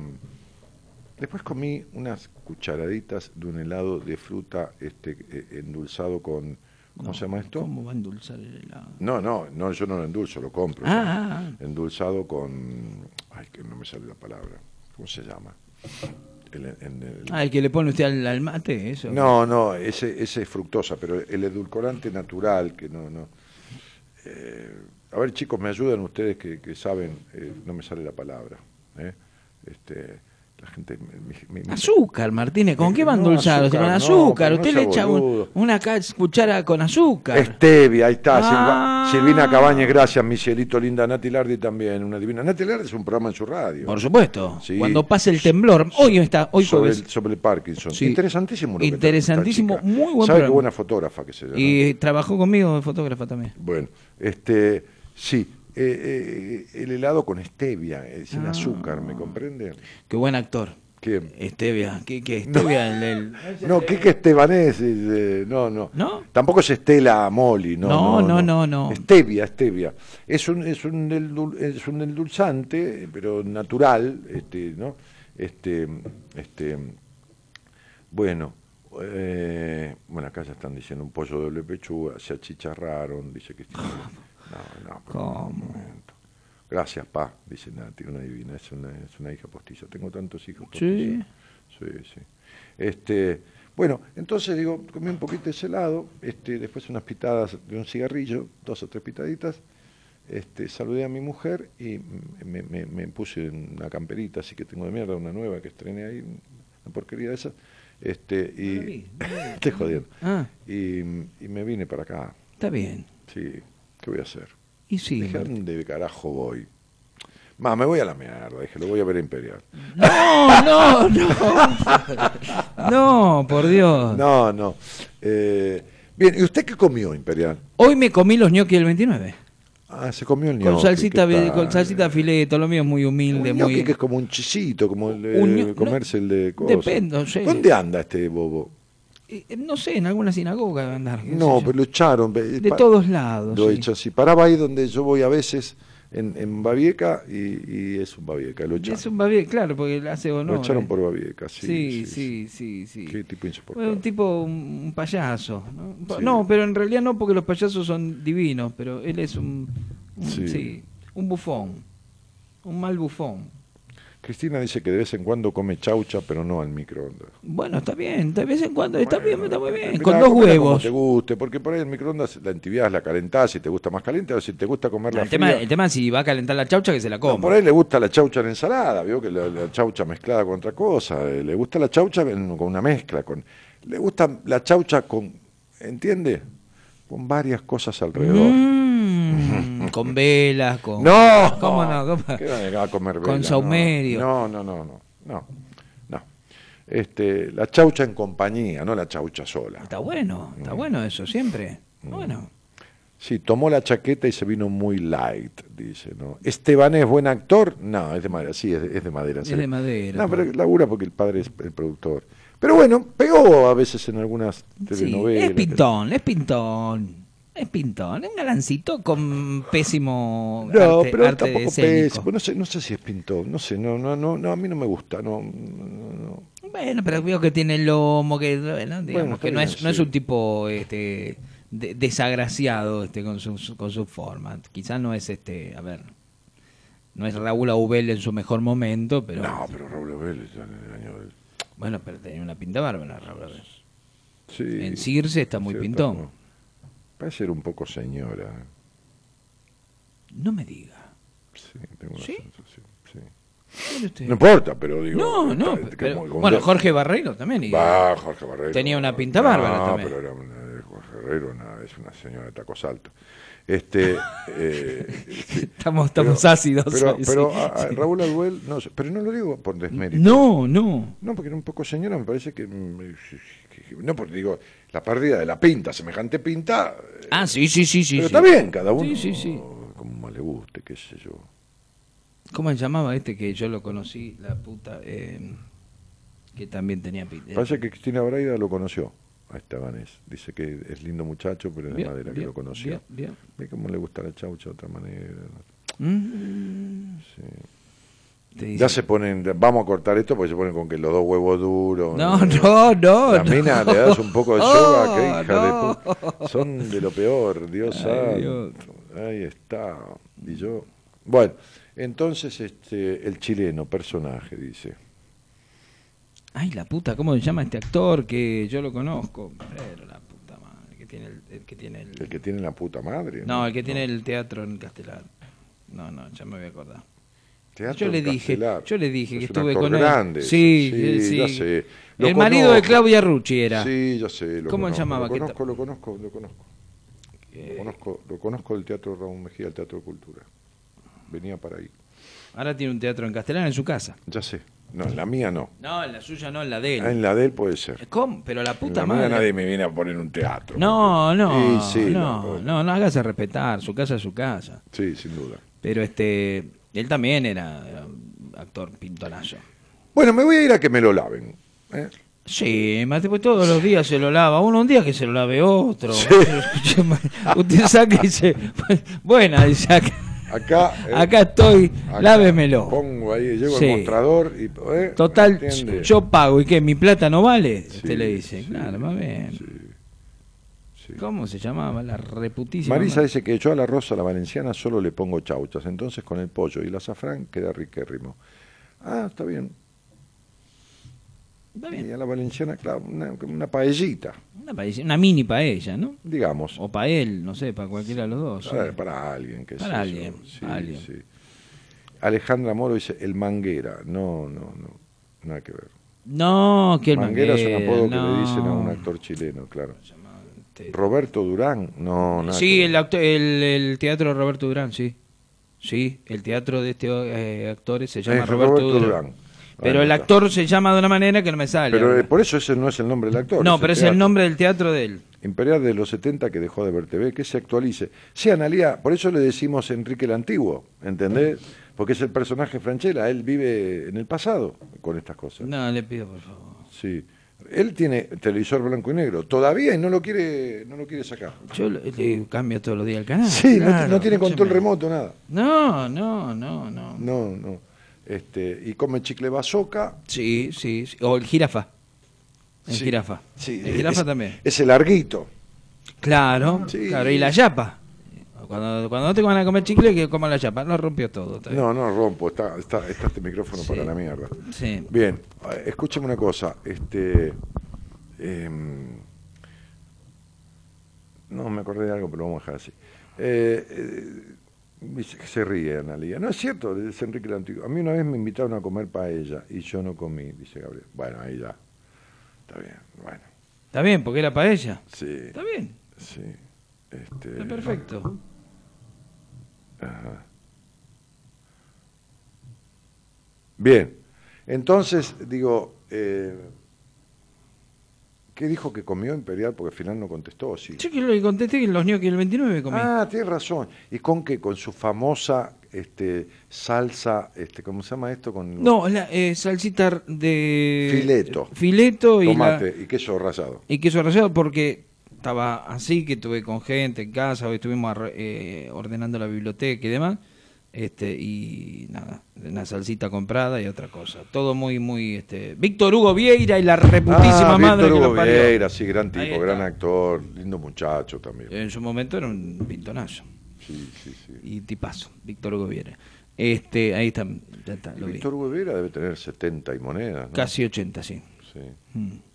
después comí unas cucharaditas de un helado de fruta este, eh, endulzado con, ¿cómo se llama esto? ¿Cómo va a endulzar el helado? No, no, no, yo no lo endulzo, lo compro. Ah, ya. ah, Endulzado con, ay, que no me sale la palabra, ¿cómo se llama? El- Ah, el que le pone usted al, al mate, eso. no, no, ese, ese es fructosa, pero el edulcorante natural, que no, no. Eh, a ver, chicos, me ayudan ustedes que, que saben, eh, no me sale la palabra. ¿eh? Este, la gente. me- Azúcar, Martínez, ¿con qué va a No, con azúcar. no Usted le echa un- una cuchara con azúcar. Stevia, ahí está. Ah. Silva- Silvina Cabañez, gracias, mi cielito linda. Nati Lardi también, una divina. Nati Lardi es un programa en su radio. Por supuesto. Sí. Cuando pase el temblor. Hoy está, hoy sobre, el, sobre el Parkinson. Sí. Interesantísimo. lo que Interesantísimo, chica. muy buen ¿Sabe qué programa. buena fotógrafa que se llama? Y trabajó conmigo de fotógrafa también. Bueno, este, sí, eh, eh, el helado con stevia, eh, sin Ah. azúcar, ¿me comprende? Qué buen actor. ¿Quién? Stevia. ¿Qué, qué No. Stevia? El, el- No, Quique Estebanés, eh, no, no. ¿No? Tampoco es Estela Moli, no. No, no, no, no. Stevia, stevia. Es un, es un, endul- es un endulzante, pero natural, este, ¿no? Este, este, bueno, eh, bueno, acá ya están diciendo un pollo de doble pechuga, se achicharraron, dice que No, no, momento. Gracias, pa, dice Nati, una divina, es una, es una hija postiza. Tengo tantos hijos Sí. postizos. Sí, sí. Este, bueno, entonces digo, comí un poquito de ese helado, este, después unas pitadas de un cigarrillo, dos o tres pitaditas, este, saludé a mi mujer y me, me- me puse una camperita, así que tengo de mierda, una nueva que estrené ahí, una porquería de esas, este, y estoy jodiendo. Ah. Y, y me vine para acá. Está bien. Sí, ¿qué voy a hacer? Y sí. Dije, ¿a dónde carajo voy? Más, me voy a la mierda, dije, lo voy a ver a Imperial. No, no, no. No, por Dios. No, no. Eh, bien, ¿y usted qué comió, Imperial? Hoy me comí los gnocchi del 29. Ah, se comió el Con gnocchi, salsita, con salsita fileto, lo mío es muy humilde, Un muy... que es como un chisito, como el Un comerse el de cosas. Depende. ¿Dónde anda este bobo? Eh, No sé, en alguna sinagoga debe andar. No, pero lo echaron. ve- De todos lados. Lo sí. echó así. Paraba ahí donde yo voy a veces, en, en Babieca, y, y es un Babieca. Lo echaron. Es un babi- claro, porque hace honor. Lo echaron eh. por Babieca, sí. Sí, sí, sí, sí. Qué tipo insoportable. un tipo, un payaso. ¿no? No, pero en realidad no, porque los payasos son divinos, pero él es un, un- un bufón, un mal bufón. Cristina dice que de vez en cuando come chaucha, pero no al microondas. Bueno, está bien, de vez en cuando, está bien, está muy bien, Mirá, con dos comela como huevos. te guste, porque por ahí el microondas la entibias, la calentás, si te gusta más caliente, o si te gusta comerla El tema, el tema es si va a calentar la chaucha, que se la coma. No, por ahí le gusta la chaucha en ensalada, vio que la, la chaucha mezclada con otra cosa. eh, Le gusta la chaucha con una mezcla. con Le gusta la chaucha con, ¿entiende? Con varias cosas alrededor. Mm, con velas, con... No, ¿Cómo no? ¿Cómo? ¿Qué va a comer Con vela? saumerio. No, no, no, no, no, no. Este, la chaucha en compañía, no la chaucha sola. Está bueno, está bueno eso, siempre. Bueno. Sí, tomó la chaqueta y se vino muy light, dice, ¿no? ¿Esteban es buen actor? No, es de madera, sí, es de, es de madera. Es sí. de madera, No, pero labura porque el padre es el productor. Pero bueno, pegó a veces en algunas Sí, telenovelas. es pintón, es pintón. Es pintón, es un galancito con pésimo No, arte, pero arte tampoco pésimo. No sé, no sé si es pintor, no sé, no, no, no, no, a mí no me gusta, no, no, no. Bueno, pero veo que tiene el lomo, que bueno, digamos Bueno, que no bien, es, no es un tipo este de- desagraciado este con su con su forma. Quizás no es este, a ver, no es Raúl Aubel en su mejor momento, pero No, pero Raúl ya en el año del- bueno, pero tenía una pinta bárbara Raúl Aubel. Sí, En Circe está muy sí, pintón. Parece ser un poco señora. No me diga. Sí, tengo una ¿Sí? sensación, sí. Mire usted. No importa, pero digo. No, no, está- pero- como- como bueno, Jorge Barreiro también. y- Va, Jorge Barreiro. Tenía una pinta bárbara no, también. pero era una, Jorge Barreiro una- es una señora de tacos altos. Este, eh, sí. Estamos- estamos ácidos Pero, hoy, pero sí, a- a sí. Raúl Albuel, no, sé, pero no lo digo por desmérito. No, no. No, porque era un poco señora, me parece que. No, porque digo, la pérdida de la pinta, semejante pinta. eh, Ah, sí, sí, sí, sí. pero sí. está bien, cada uno. Sí, sí, sí. Como más le guste, qué sé yo. ¿Cómo se llamaba este que yo lo conocí, la puta? eh, que también tenía pinta. Parece que Cristina Braida lo conoció a Estebanés. Dice que es lindo muchacho, pero es de Bien, madera, que lo conoció. bien, bien. Ve cómo le gusta la chaucha de otra manera. Mm. Sí. Te dice- Ya se ponen, vamos a cortar esto porque se ponen con que los dos huevos duros. No, no, no. La no. mina le das un poco de Oh, yoga, que hija no. de pu- Son de lo peor, Dios Ay, santo. Dios. Ahí está. Y yo. Bueno, entonces este el chileno, personaje, dice. Ay, la puta, ¿cómo se llama este actor que yo lo conozco? Pero la puta madre, que tiene el, el que tiene el... El que tiene la puta madre. No, el que tiene el teatro en Castelar. No, no, ya me voy a acordar. Teatro yo le en dije, Castelar. yo le dije que Es estuve con él. grande. Sí, Sí, eh, sí. ya sé. El marido de. Claudia Rucci era. Sí, ya sé. Lo ¿Cómo se conozco, llamaba? Lo ¿Qué conozco, ta- lo conozco, lo conozco. Lo conozco, lo conozco del Teatro Raúl Mejía, el Teatro de Cultura. Venía para ahí. Ahora tiene un teatro en Castelar en su casa. Ya sé. No, en la mía no. No, en la suya no, en la de él. Ah, en la de él puede ser. ¿Cómo? Pero la En puta la mía madre. nadie me viene a poner un teatro. No, no, Sí, sí, no, no, no, no, hágase respetar, su casa es su casa. Sí, sin duda. Pero este, él también era, era un actor pintonazo. Bueno, me voy a ir a que me lo laven. ¿eh? Sí, Mate, pues todos los días se lo lava. Uno un día que se lo lave otro. Usted saca y dice, buena, dice acá, Acá, eh, acá estoy, acá lávemelo. Pongo ahí, llego Sí. al mostrador y. ¿eh? Total, yo pago y que mi plata no vale. Sí, Usted le dice, claro, más bien. Sí. ¿Cómo se llamaba? La reputísima. Marisa dice que yo a la rosa a la valenciana solo le pongo chauchas, entonces con el pollo y el azafrán queda riquérrimo. Ah, está bien. Está bien. Y a la valenciana, claro, una, una paellita, Una, paella- una mini paella, ¿no? digamos. O para él, no sé, para cualquiera de los dos. Para, sí. para alguien, que Para alguien, para alguien. Alejandra Moro dice, el manguera. No, no, no, nada que ver. No, que el manguera es un Manguera, apodo que le dicen a un actor chileno, claro. Roberto Durán, no, nada Sí, que el, teatro Roberto Durán, sí. Sí, el teatro de este eh, actor se llama Es Roberto, Roberto Durán. Durán. Pero el actor se llama de una manera que no me sale. Pero ahora. eh, por eso ese no es el nombre del actor. no, pero es el nombre del teatro de él. Imperial de los 70 que dejó de ver TV, que se actualice. Sí, Analía, por eso le decimos Enrique el Antiguo, ¿entendés? Porque es el personaje Franchella, él vive en el pasado con estas cosas. No, le pido por favor. Sí. Él tiene televisor blanco y negro, todavía y no lo quiere, no lo quiere sacar. Yo le, le cambio todos los días el canal. Sí, no- claro, no, tiene control remoto, nada. No, no, no, no. No, no. Este, y come chicle bazooka. Sí, sí, sí. O el jirafa. El Sí, jirafa. sí, el jirafa es- también. Ese larguito. Claro, Sí. claro. Y la yapa. Cuando, cuando no te van a comer chicle, que coman la yapa. Lo rompió todo. está. No, no rompo, está, está, está este micrófono Sí. para la mierda. Sí. Bien, eh, escúchame una cosa, este em, no me acordé de algo, pero lo vamos a dejar así. Eh, eh, dice se ríe Analia. No es cierto, es Enrique el Antiguo. A mí una vez me invitaron a comer paella y yo no comí, dice Gabriel. Bueno, ahí ya. Está bien, bueno. Está bien, porque era para ella. Sí. Está bien. Sí. Este, Está perfecto. Ajá. Bien, entonces digo, eh, ¿Qué dijo que comió Imperial? Porque al final no contestó, sí. Yo que lo contesté que los ñoquis del 29 comí. Ah, tienes razón. ¿Y con qué? Con su famosa este, salsa, este, ¿cómo se llama esto? Con No, la eh, salsita de... Fileto. Fileto y, la- tomate y queso rallado. y queso rallado porque estaba así, que estuve con gente en casa, hoy estuvimos eh, ordenando la biblioteca y demás. Este, y nada, una salsita comprada y otra cosa. Todo muy, muy, este... Víctor Hugo Vieira y la reputísima ah, madre Víctor que Hugo lo parió. Vieira, sí, gran tipo, gran actor, lindo muchacho también. En su momento era un pintonazo. Sí, sí, sí. Y tipazo, Víctor Hugo Vieira. Este, ahí está, ya está, lo vi. Víctor Hugo Vieira debe tener 70 y monedas, ¿no? Casi 80, sí. Sí. Mm.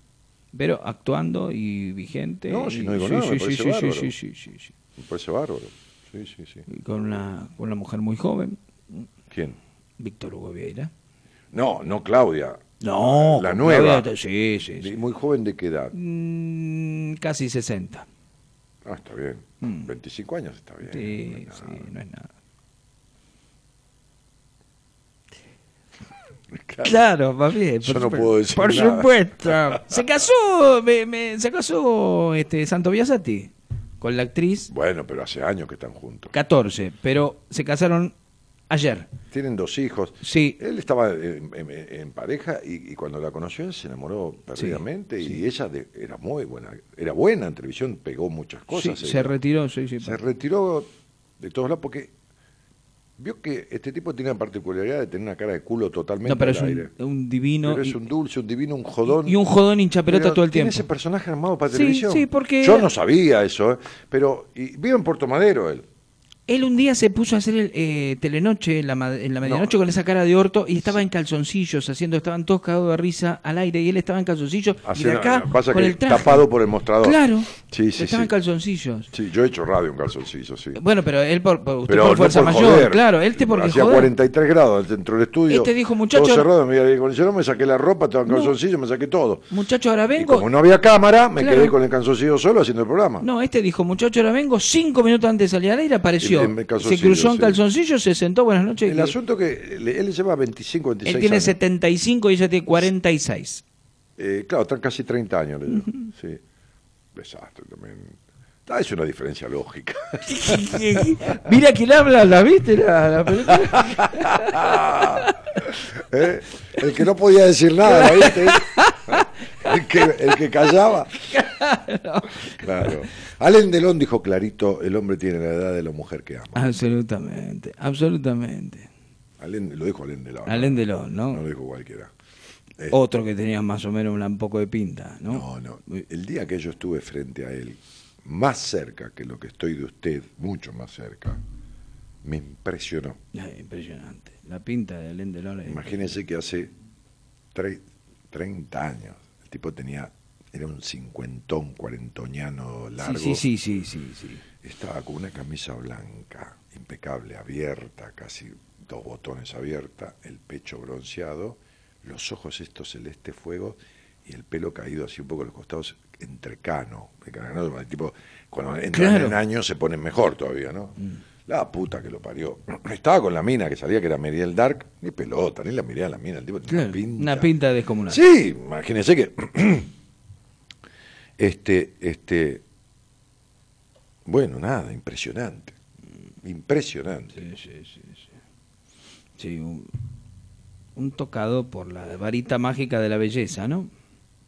Pero actuando y vigente. No, si no digo sí, nada, sí, me sí, parece sí, bárbaro. sí, sí, sí, sí. Me parece bárbaro. Sí, sí, sí. Y con una, con una mujer muy joven, ¿Quién? Víctor Hugo Vieira. No, no Claudia. No, la nueva. Claudia, sí, sí, sí. Muy joven de qué edad. Mm, casi 60. Ah, está bien. Mm. 25 años está bien. Sí, sí, no es nada. Claro, va bien. Yo por no puedo decir Por nada. supuesto. Se casó, me- me- se casó este Santo Biasati con la actriz Bueno, pero hace años que están juntos. 14, pero se casaron ayer. Tienen dos hijos. Sí. Él estaba en, en- en pareja y, y cuando la conoció se enamoró perdidamente y ella de- era muy buena, era buena en televisión, pegó muchas cosas. Sí, se retiró, sí, sí. Se retiró de todos lados porque vio que este tipo tiene la particularidad de tener una cara de culo totalmente No, pero al es aire. un, divino. Pero es un dulce, un divino, un jodón. Y un jodón hincha pelota Pero todo el tiene tiempo. ese personaje armado para Sí, televisión. sí, porque- Yo no sabía eso, ¿eh? pero y vive en Puerto Madero él. Él un día se puso a hacer el, eh, telenoche en la, en la medianoche con esa cara de orto y estaba en calzoncillos haciendo, estaban todos cagados de risa al aire y él estaba en calzoncillos y Así no- acá pasa con que el traje. tapado por el mostrador. Claro. Sí, sí, estaba sí. en calzoncillos. Sí, yo he hecho radio en calzoncillo, sí. Bueno, pero él por, por- usted Pero por no fuerza por mayor, joder. claro, él te porque Hacía joder. 43 grados dentro del estudio. Este dijo, muchacho- Todo cerrado, me iba con el cerrado, me saqué la ropa, estaba en No. calzoncillo, me saqué todo. Muchacho, ahora Y vengo. como no había cámara, me Claro. quedé con el calzoncillo solo haciendo el programa. No, este dijo, muchacho, ahora vengo, cinco minutos antes de salir al aire, apareció. En- en se cruzó en sí. calzoncillo, se sentó, buenas noches. El que- asunto que le- él lleva 25, 26 él tiene años. 75 y ella tiene 46. Eh, claro, están casi 30 años. le lleva. Sí. Desastre también. Ah, es una diferencia lógica. Mira quién habla, ¿la viste la, la película? ¿Eh? El que no podía decir nada, ¿viste? El que, el que callaba. Claro. Alain Delon dijo clarito, el hombre tiene la edad de la mujer que ama. Absolutamente, absolutamente. Lo dijo Alain Delon. Alain Delon, ¿no? No lo dijo cualquiera. Eh, Otro que tenía más o menos un poco de pinta, ¿no? No, no. El día que yo estuve frente a él, más cerca que lo que estoy de usted, mucho más cerca, me impresionó. Ay, impresionante. La pinta de Alain Delon. Imagínense que hace tre- 30 años, el tipo tenía, era un cincuentón, cuarentoñano largo. Sí, sí, sí, sí, sí, sí. Estaba con una camisa blanca, impecable, abierta, casi dos botones abierta, el pecho bronceado, los ojos estos celeste fuego y el pelo caído así un poco a los costados, entrecano. ¿no? El tipo, cuando entran Claro. en años se ponen mejor todavía, ¿no? La puta que lo parió. Estaba con la mina que salía que era Meriel Dark, ni pelota, ni la miré a la mina, el tipo Claro, una pinta. Una pinta descomunal. Sí, imagínense que este, este, bueno, nada, impresionante, impresionante. Sí, sí, sí. sí. Sí, un, un tocado por la varita mágica de la belleza, ¿no?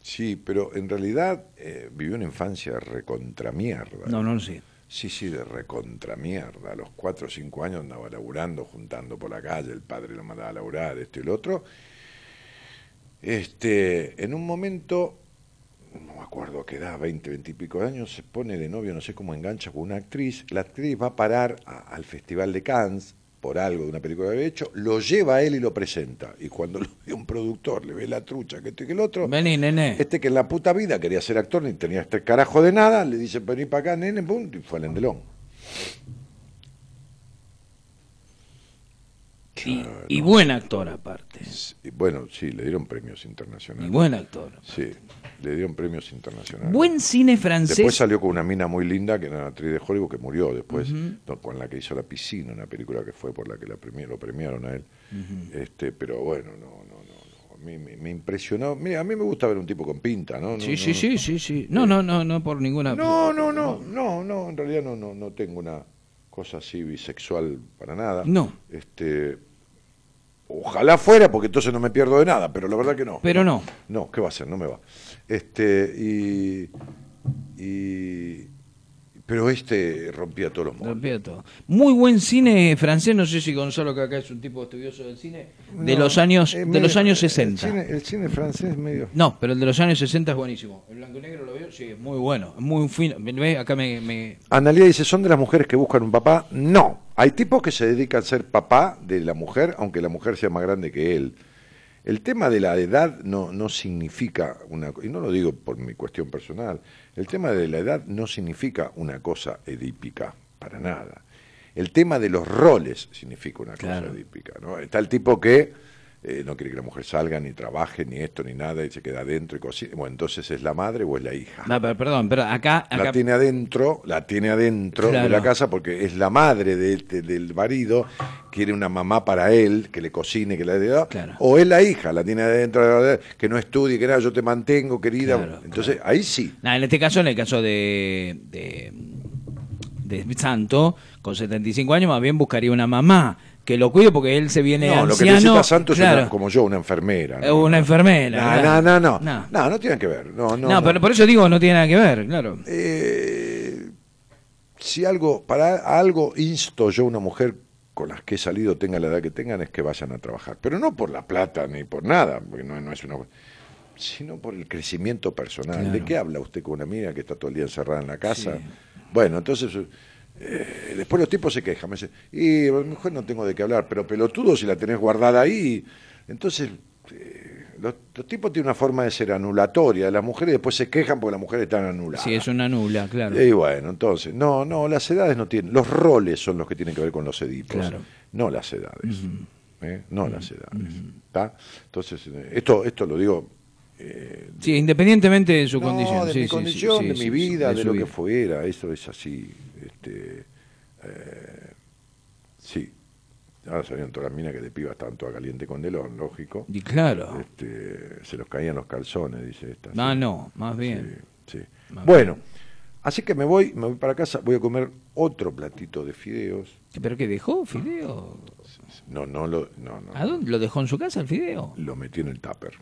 Sí, pero en realidad eh, vivió una infancia recontramierda. No, no sé. Sí, sí, de recontramierda. A los cuatro o cinco años andaba laburando, juntando por la calle, el padre lo mandaba a laburar, esto y lo otro. Este, en un momento, no me acuerdo a qué edad, 20, 20 y pico de años, se pone de novio, no sé cómo engancha con una actriz. La actriz va a parar a- al Festival de Cannes por algo de una película que había hecho, lo lleva a él y lo presenta. Y cuando lo ve un productor, le ve la trucha, que esto y que el otro, Vení, nene. este que en la puta vida quería ser actor ni tenía este carajo de nada, le dice, vení para acá, nene, pum, y fue al endelón. Y, y buen actor aparte. Bueno, sí, le dieron premios internacionales. Y buen actor. Sí, le dieron premios internacionales. Buen cine francés. Después salió con una mina muy linda, que era una actriz de Hollywood, que murió después, no, con la que hizo La Piscina, una película que fue por la que la premi- lo premiaron a él. Este Pero bueno, no, no, no, me, me- me impresionó. Mira, a mí me gusta ver un tipo con pinta, ¿no? No, Sí, no, sí, no. sí, sí, sí. No, no, no, no por ninguna. No, no, no, no, no, en realidad no, no, no tengo una cosa así bisexual para nada. No. Este, ojalá fuera, porque entonces no me pierdo de nada, pero la verdad que no. Pero no. No, ¿qué va a ser? No me va. Este, y, y pero este rompía todos los moldes. Rompía todo. Muy buen cine francés, no sé si Gonzalo que acá es un tipo estudioso del cine, de No, los años eh, de medio- los años El 60. cine, el cine francés es medio. No, pero el de los años 60 es buenísimo. El blanco y negro lo veo, sí, es muy bueno, es muy fino. ¿Ve? Acá me, me- Analia dice, ¿son de las mujeres que buscan un papá? No. Hay tipos que se dedican a ser papá de la mujer, aunque la mujer sea más grande que él. El tema de la edad no, no significa una y no lo digo por mi cuestión personal, el tema de la edad no significa una cosa edípica, para nada. El tema de los roles significa una Claro. cosa edípica. ¿no? Está el tipo que eh, no quiere que la mujer salga, ni trabaje, ni esto, ni nada, y se queda adentro y cocina. Bueno, entonces es la madre o es la hija. No, pero perdón, pero acá, acá La tiene adentro, la tiene adentro de Claro. la casa porque es la madre de del marido, quiere una mamá para él, que le cocine, que le dé. O es la hija, la tiene adentro, que no estudie, que nada, yo te mantengo, querida. Claro, Entonces, ahí sí. Nah, en este caso, en el caso de, de, de Santo, con 75 años, más bien buscaría una mamá que lo cuide porque él se viene No, lo que necesita Santo es claro, una- como yo, una enfermera. Una enfermera. No, no, no, no. No. No, tienen que ver. No, no, pero por eso digo, no tiene nada que ver, claro. Eh, si algo, para algo insto yo a una mujer con las que he salido, tenga la edad que tengan, es que vayan a trabajar. Pero no por la plata ni por nada, porque no, no es una sino por el crecimiento personal. Claro. ¿De qué habla usted con una amiga que está todo el día encerrada en la casa? Bueno, entonces eh, después los tipos se quejan, me dicen, y a lo mejor no tengo de qué hablar, pero pelotudo si la tenés guardada ahí. Entonces, eh, los, los tipos tienen una forma de ser anulatoria, las mujeres después se quejan porque las mujeres están anuladas. Sí, es una nula, claro. Y bueno, entonces, no, no, las edades no tienen, los roles son los que tienen que ver con los edipos, Claro. no las edades, ¿eh? no las edades. Entonces, eh, esto, esto lo digo eh, Sí, independientemente de su no, condición. de sí, mi sí, condición, sí, de mi vida, de, lo que vida. fuera, eso es así. Este, eh, sí, ahora salieron todas las minas que de piba estaban todas caliente con Delón, lógico. Y claro. Este, se los caían los calzones, dice esta. Ah, sí. no, más bien. Sí. Más Bueno, así que me voy, me voy para casa, voy a comer otro platito de fideos. ¿Pero qué dejó, Fideo? No, no lo, no, no. ¿A dónde? ¿Lo dejó en su casa el Fideo? Lo metí en el tupper.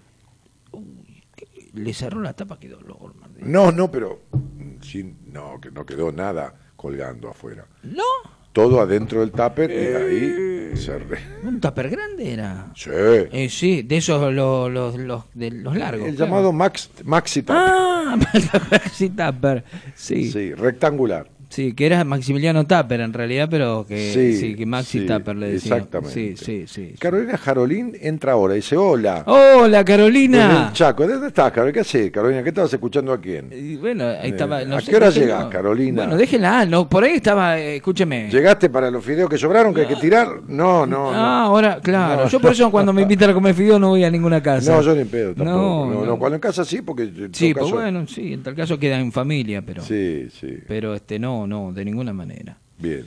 Le cerró la tapa, quedó loco. No, no, pero mm, sin, no, que no quedó nada colgando afuera. ¿No? Todo adentro del tupper y ahí cerré. ¿Un tupper grande era? Sí. Eh, sí, de esos los, los, los, de los largos. El claro. llamado Max, Maxi Tupper. Ah, Maxi Tupper. Sí. Sí, rectangular. Sí, que era Maximiliano Tupper en realidad, pero que, Sí, sí, que Maxi sí, Tupper le decía. exactamente. Sí, sí, sí. Carolina Jarolín entra ahora y dice, hola. Hola, Carolina. el Chaco, ¿de dónde estás, Carolina? ¿Qué haces, Carolina? ¿Qué estabas escuchando a quién? Y bueno, ahí estaba. Eh, no ¿A sé, qué hora llegás, no. Carolina? Bueno, déjela, no, por ahí estaba, eh, escúcheme. ¿Llegaste para los fideos que sobraron que hay que tirar? No, no, ah, no. ahora, claro. Yo por eso cuando me invitan a comer fideo no voy a ninguna casa. No, yo ni pedo tampoco. No, No. Cuando en casa sí, porque... en Sí, pues caso- bueno, sí, en tal caso queda en familia, pero. Sí, sí. Pero este, no, no, de ninguna manera. Bien.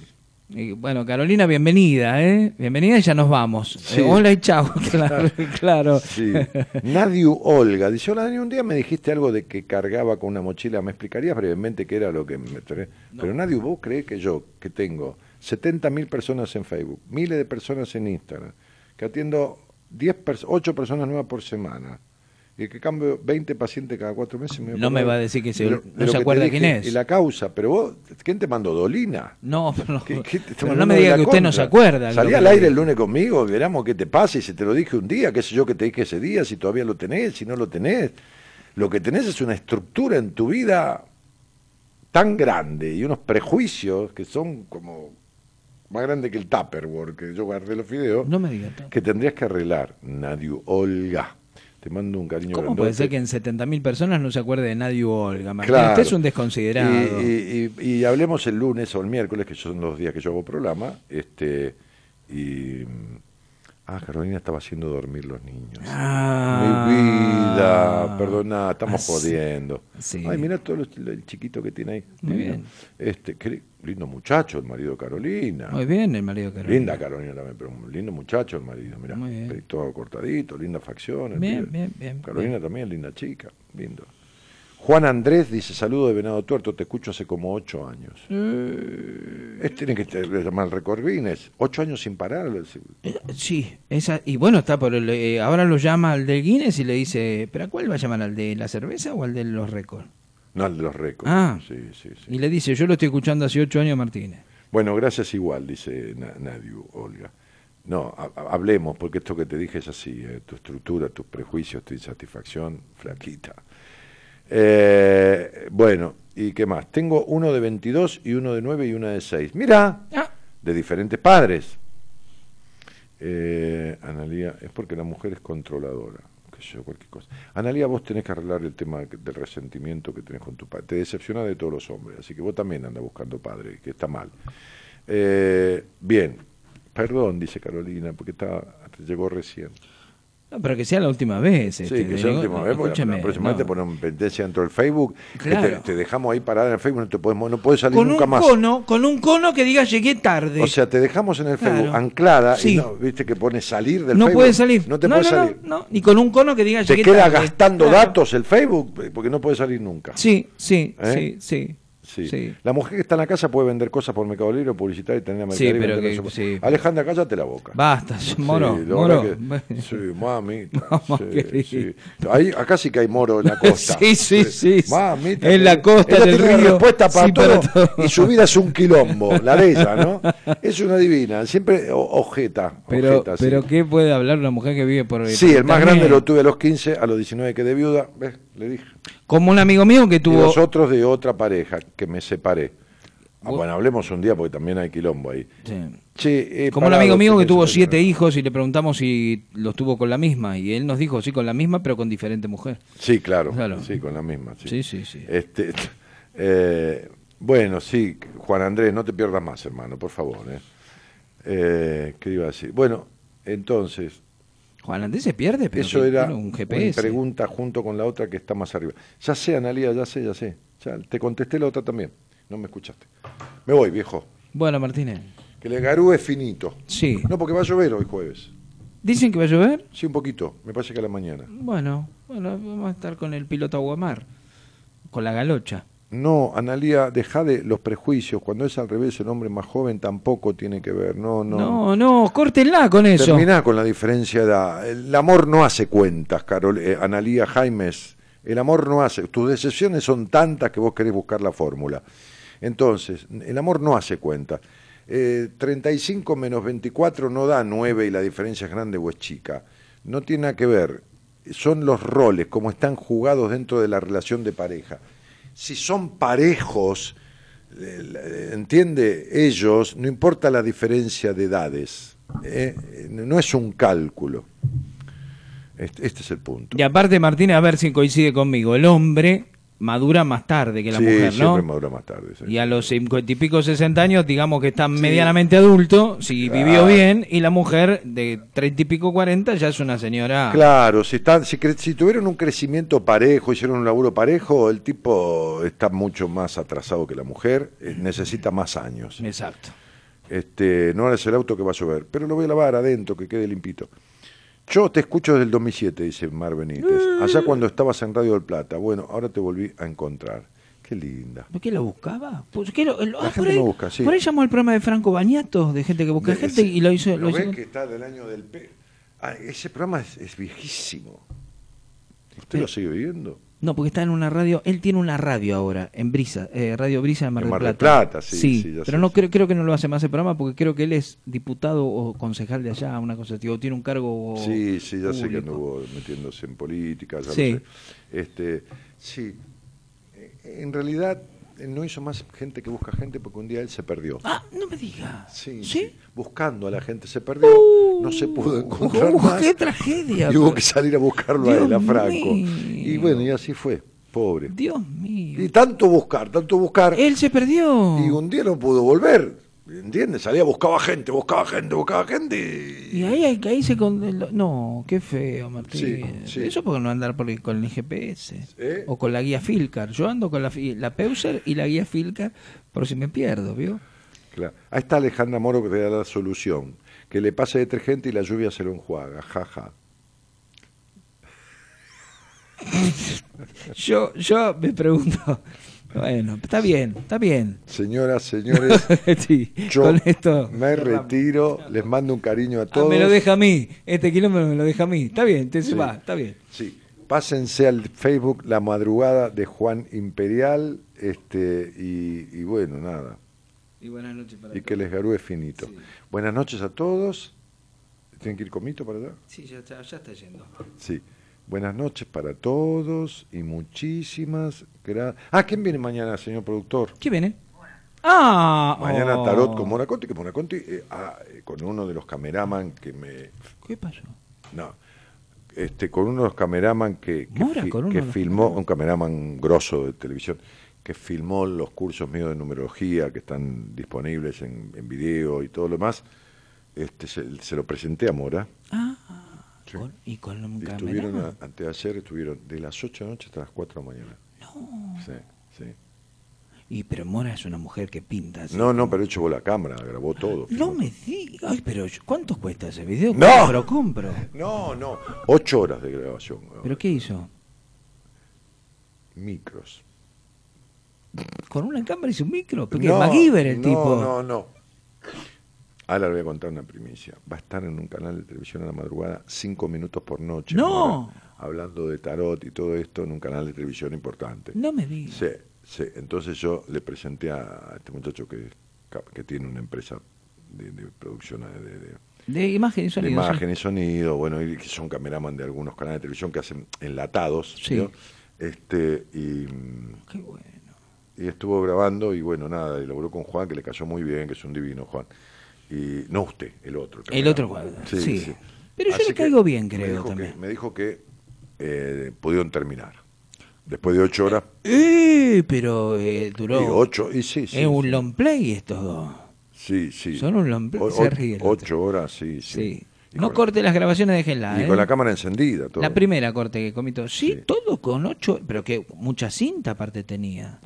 Y, bueno, Carolina, bienvenida, ¿eh? Bienvenida y ya nos vamos. Sí. Eh, hola y chao, claro, claro. Sí. Nadiu Olga dice, hola Dani, un día me dijiste algo de que cargaba con una mochila, ¿me explicarías brevemente qué era lo que me trae? Pero Nadiu, ¿vos crees que yo, que tengo 70 mil personas en Facebook, miles de personas en Instagram, que atiendo 10 pers- 8 personas nuevas por semana, y que cambio 20 pacientes cada cuatro meses? voy No me va a decir que se- de lo- no se acuerda quién dije es. Y la causa, pero vos, ¿quién te mandó? ¿Dolina? No, pero, ¿Qué- qué te está pero no me diga que usted no se acuerda. Salí al aire el lunes conmigo, veramos qué te pasa, y si te lo dije un día, qué sé yo que te dije ese día, si todavía lo tenés, si no lo tenés. Lo que tenés es una estructura en tu vida tan grande y unos prejuicios que son como más grandes que el Tupperware que yo guardé los fideos, No me diga. tanto. que tendrías que arreglar. Nadiu Olga. Te mando un cariño ¿Cómo grandote. puede ser que en 70.000 personas no se acuerde de nadie Olga? Martín? Claro. Usted es un desconsiderado. Y, y- y- y hablemos el lunes o el miércoles, que son los días que yo hago programa. Este, y. Ah, Carolina estaba haciendo dormir los niños. Ah, Mi vida, perdona, estamos Ah, jodiendo. Sí. Ay, mira todo lo- el chiquito que tiene ahí. Muy Divino. bien. Este, qué lindo muchacho, el marido de Carolina. Muy bien, el marido de Carolina. Linda Carolina también, pero un lindo muchacho el marido, mira. Bien. Todo cortadito, linda facción. el Bien, bien, bien, Carolina también, linda chica, lindo. Juan Andrés dice, saludo de Venado Tuerto, te escucho hace como ocho años. Eh. Este tiene que llamar Recordines, ocho años sin parar. Sí, esa, y bueno, está por el, eh, ahora lo llama al del Guinness y le dice, ¿pero a cuál va a llamar? ¿Al de la cerveza o al de los récords? No, el de los récords. Ah. Sí, sí, sí. Y le dice, yo lo estoy escuchando hace ocho años, Martínez. Bueno, gracias igual, dice Na- Nadiu, Olga. No, ha- ha- hablemos, porque esto que te dije es así, eh, tu estructura, tus prejuicios, tu insatisfacción, flaquita. Eh, bueno, ¿y qué más? Tengo uno de 22 y uno de 9 y una de 6. Mira, de diferentes padres. Eh, Analía, es porque la mujer es controladora, sé yo, cualquier cosa. Analía, vos tenés que arreglar el tema de- del resentimiento que tenés con tu padre. Te decepciona de todos los hombres, así que vos también andas buscando padre, que está mal. Eh, bien, perdón, dice Carolina, porque está, llegó recién. No, pero que sea la última vez. Sí, este, que sea la última vez, porque escúchame, la próxima vez no. te ponemos pendencia dentro del Facebook, Claro. te, te dejamos ahí parada en el Facebook, no, te podemos, no puedes salir Con nunca un más. cono, con un cono que diga llegué tarde. O sea, te dejamos en el Claro. Facebook anclada Sí. y no, viste que pone salir del no Facebook. puede salir. No te no, puede no, salir. No, no, ni con un cono que diga Te llegué queda tarde. gastando Claro. datos el Facebook porque no puede salir nunca. Sí, sí, ¿Eh? sí, sí. Sí. Sí. La mujer que está en la casa puede vender cosas por Mercado Libre, publicitar y tener la Sí, pero que- sí. Alejandra, cállate la boca. Basta, moro, Sí, moro. que- sí, mamita. Vamos. Ahí, acá sí que hay moro en la costa. Sí, sí, sí. Mamita. En la costa, ella en el tiene la río. respuesta para, todo, para todo. Y su vida es un quilombo, la de ella, ¿no? Es una divina. Siempre ojeta. Pero, ojeta, pero ¿qué puede hablar una mujer que vive por Sí, el más grande lo tuve a los 15, a los 19 quedé viuda. ¿Ves? Le dije. Como un amigo mío que Y tuvo... los otros de otra pareja que me separé. Ah, bueno, hablemos un día porque también hay quilombo ahí. Sí. Che, eh, Como un amigo mío que tuvo siete hijos y le preguntamos si los tuvo con la misma. Y él nos dijo, sí, con la misma, pero con diferente mujer. Sí, claro, Claro. sí, con la misma. Sí, Sí, sí, sí. Este, eh, bueno, sí, Juan Andrés, no te pierdas más, hermano, por favor. ¿eh? Eh, ¿Qué iba a decir? Bueno, entonces, Juan Andrés se pierde, pero eso era un una GPS. pregunta junto con la otra que está más arriba. Ya sé, Analía, ya sé, ya sé. Ya te contesté la otra también. No me escuchaste. Me voy, viejo. Bueno, Martínez. Que le garú es finito. Sí. No, porque va a llover hoy jueves. ¿Dicen que va a llover? Sí, un poquito. Me parece que a la mañana. Bueno, bueno, vamos a estar con el piloto Aguamar. Con la galocha. No, Analía, deja de los prejuicios. Cuando es al revés, el hombre más joven tampoco tiene que ver. No, no. No, no, córtenla con eso. Terminá con la diferencia de edad. El amor no hace cuentas, Carol, eh, Analía Jaimes. El amor no hace. Tus decepciones son tantas que vos querés buscar la fórmula. Entonces, el amor no hace cuentas. Eh, 35 menos 24 no da 9 y la diferencia es grande o es chica. No tiene nada que ver. Son los roles, como están jugados dentro de la relación de pareja. Si son parejos, eh, entiende ellos, no importa la diferencia de edades, ¿eh? no es un cálculo. Este, este es el punto. Y aparte, Martínez, a ver si coincide conmigo. El hombre madura más tarde que la Sí, mujer, ¿no? siempre madura más tarde. sí. Y a los cincuenta y pico, sesenta años, digamos que está medianamente adulto, si Claro. vivió bien, y la mujer de treinta y pico, cuarenta, ya es una señora. Claro, si, están, si, si tuvieron un crecimiento parejo, hicieron un laburo parejo, el tipo está mucho más atrasado que la mujer, eh, necesita más años. Exacto. Este, no es el auto que va a llover, pero lo voy a lavar adentro, que quede limpito. Yo te escucho desde el 2007, dice Mar Benítez. Allá cuando estabas en Radio del Plata. Bueno, ahora te volví a encontrar. Qué linda. ¿Por qué lo buscaba? Pues, ¿qué lo- lo- La ah, gente por, ahí, me busca, sí. por ahí llamó al programa de Franco Bañato, de gente que busca De- gente, y lo hizo. ¿Lo Lo ves que está del año del... P? Ah, ese programa es, es viejísimo. ¿Usted lo sigue viendo? No, porque está en una radio. Él tiene una radio ahora, en Brisa, eh, Radio Brisa de Mar En del Mar del Plata. Plata, sí, sí, pero sé, no sí. creo, creo que no lo hace más el programa porque creo que él es diputado o concejal de allá, una cosa así, o tiene un cargo. Sí, sí, ya sé que anduvo metiéndose en política, ya Sí. lo sé. Este, sí, Eh, en realidad no hizo más gente que busca gente porque un día él se perdió. Ah, no me diga. Sí, sí, buscando a la gente se perdió, no se pudo encontrar uh, más. qué tragedia, Y hubo pero- que salir a buscarlo a él, a Franco. mío. Y bueno, y así fue, pobre. Dios mío. Y tanto buscar, tanto buscar. Él se perdió. Y un día no pudo volver. ¿Entiendes? Salía, buscaba gente, buscaba gente, buscaba gente. y- Y ahí, ahí, ahí se... con- No, qué feo, Martín. Sí, sí. Eso porque no andar por el- con el GPS. ¿Eh? O con la guía Filcar. Yo ando con la, la Peuser y la guía Filcar por si me pierdo, ¿vio? Claro. Ahí está Alejandra Moro que te da la solución. Que le pase detergente y la lluvia se lo enjuaga. Jaja. Yo, yo me pregunto... Bueno, está bien, está bien. Señoras, señores, Sí, yo con esto me retiro. Les mando un cariño a Ah, todos. me lo deja a mí. Este kilómetro me lo deja a mí. Está bien, te Sí. va, está bien. Sí. Pásense al Facebook La Madrugada de Juan Imperial. este y, y bueno, nada. Y buenas noches para Y que les garúe finito. Buenas noches a todos. ¿Tienen que ir conmigo para allá? Sí, ya está, ya está yendo. Sí. Buenas noches para todos y muchísimas Ah, ¿quién viene mañana, señor productor? ¿Qué viene? Ah, Mañana oh. Tarot con Mora Conti, que Mora Conti, eh, ah, eh, con uno de los cameraman que me... ¿Qué pasó? No, este, con uno de los cameraman que, que, Mora, fi- con uno que filmó, un cameraman grosso de televisión, que filmó los cursos míos de numerología que están disponibles en, en video y todo lo demás, este, se, se lo presenté a Mora. Ah, Sí. con- y con un Y estuvieron, cameraman. a- antes de ayer, estuvieron de las 8 de la noche hasta las 4 de la mañana. No. Sí, sí. Y pero Mora es una mujer que pinta. así. No, no, pero él llevó la cámara, grabó todo. No me digas. Ay, pero ¿cuánto cuesta ese video? No. Compro, compro. No, no, 8 horas de grabación. ¿Pero qué hizo? Micros. ¿Con una cámara hizo un micro? Porque no, MacGyver el no, tipo. No, no. Ahora le voy a contar una primicia. Va a estar en un canal de televisión a la madrugada cinco minutos por noche. No. Mora, hablando de tarot y todo esto en un canal de televisión importante. No me digas. Sí, sí. Entonces yo le presenté a este muchacho que, que tiene una empresa de, de producción de, de- De imagen y de sonido. sí. imagen y sonido, bueno, y que son cameraman de algunos canales de televisión que hacen enlatados. Sí. ¿no? Este, y, Qué bueno. y estuvo grabando y bueno, nada, y logró con Juan, que le cayó muy bien, que es un divino Juan. Y no usted, el otro. El otro Juan, sí. Pero yo le caigo bien, me creo, que- también. me dijo que eh, pudieron terminar. Después de ocho horas. Eh, pero eh, duró. Y ocho, y sí, sí. es un long play estos dos. Sí, sí. Son un long play. O- Se ocho horas, sí, sí. No con- corte las grabaciones, déjenla. Y ¿eh? con la cámara encendida. Todo. La primera corte que comito. Sí, todo con ocho, pero que mucha cinta aparte tenía.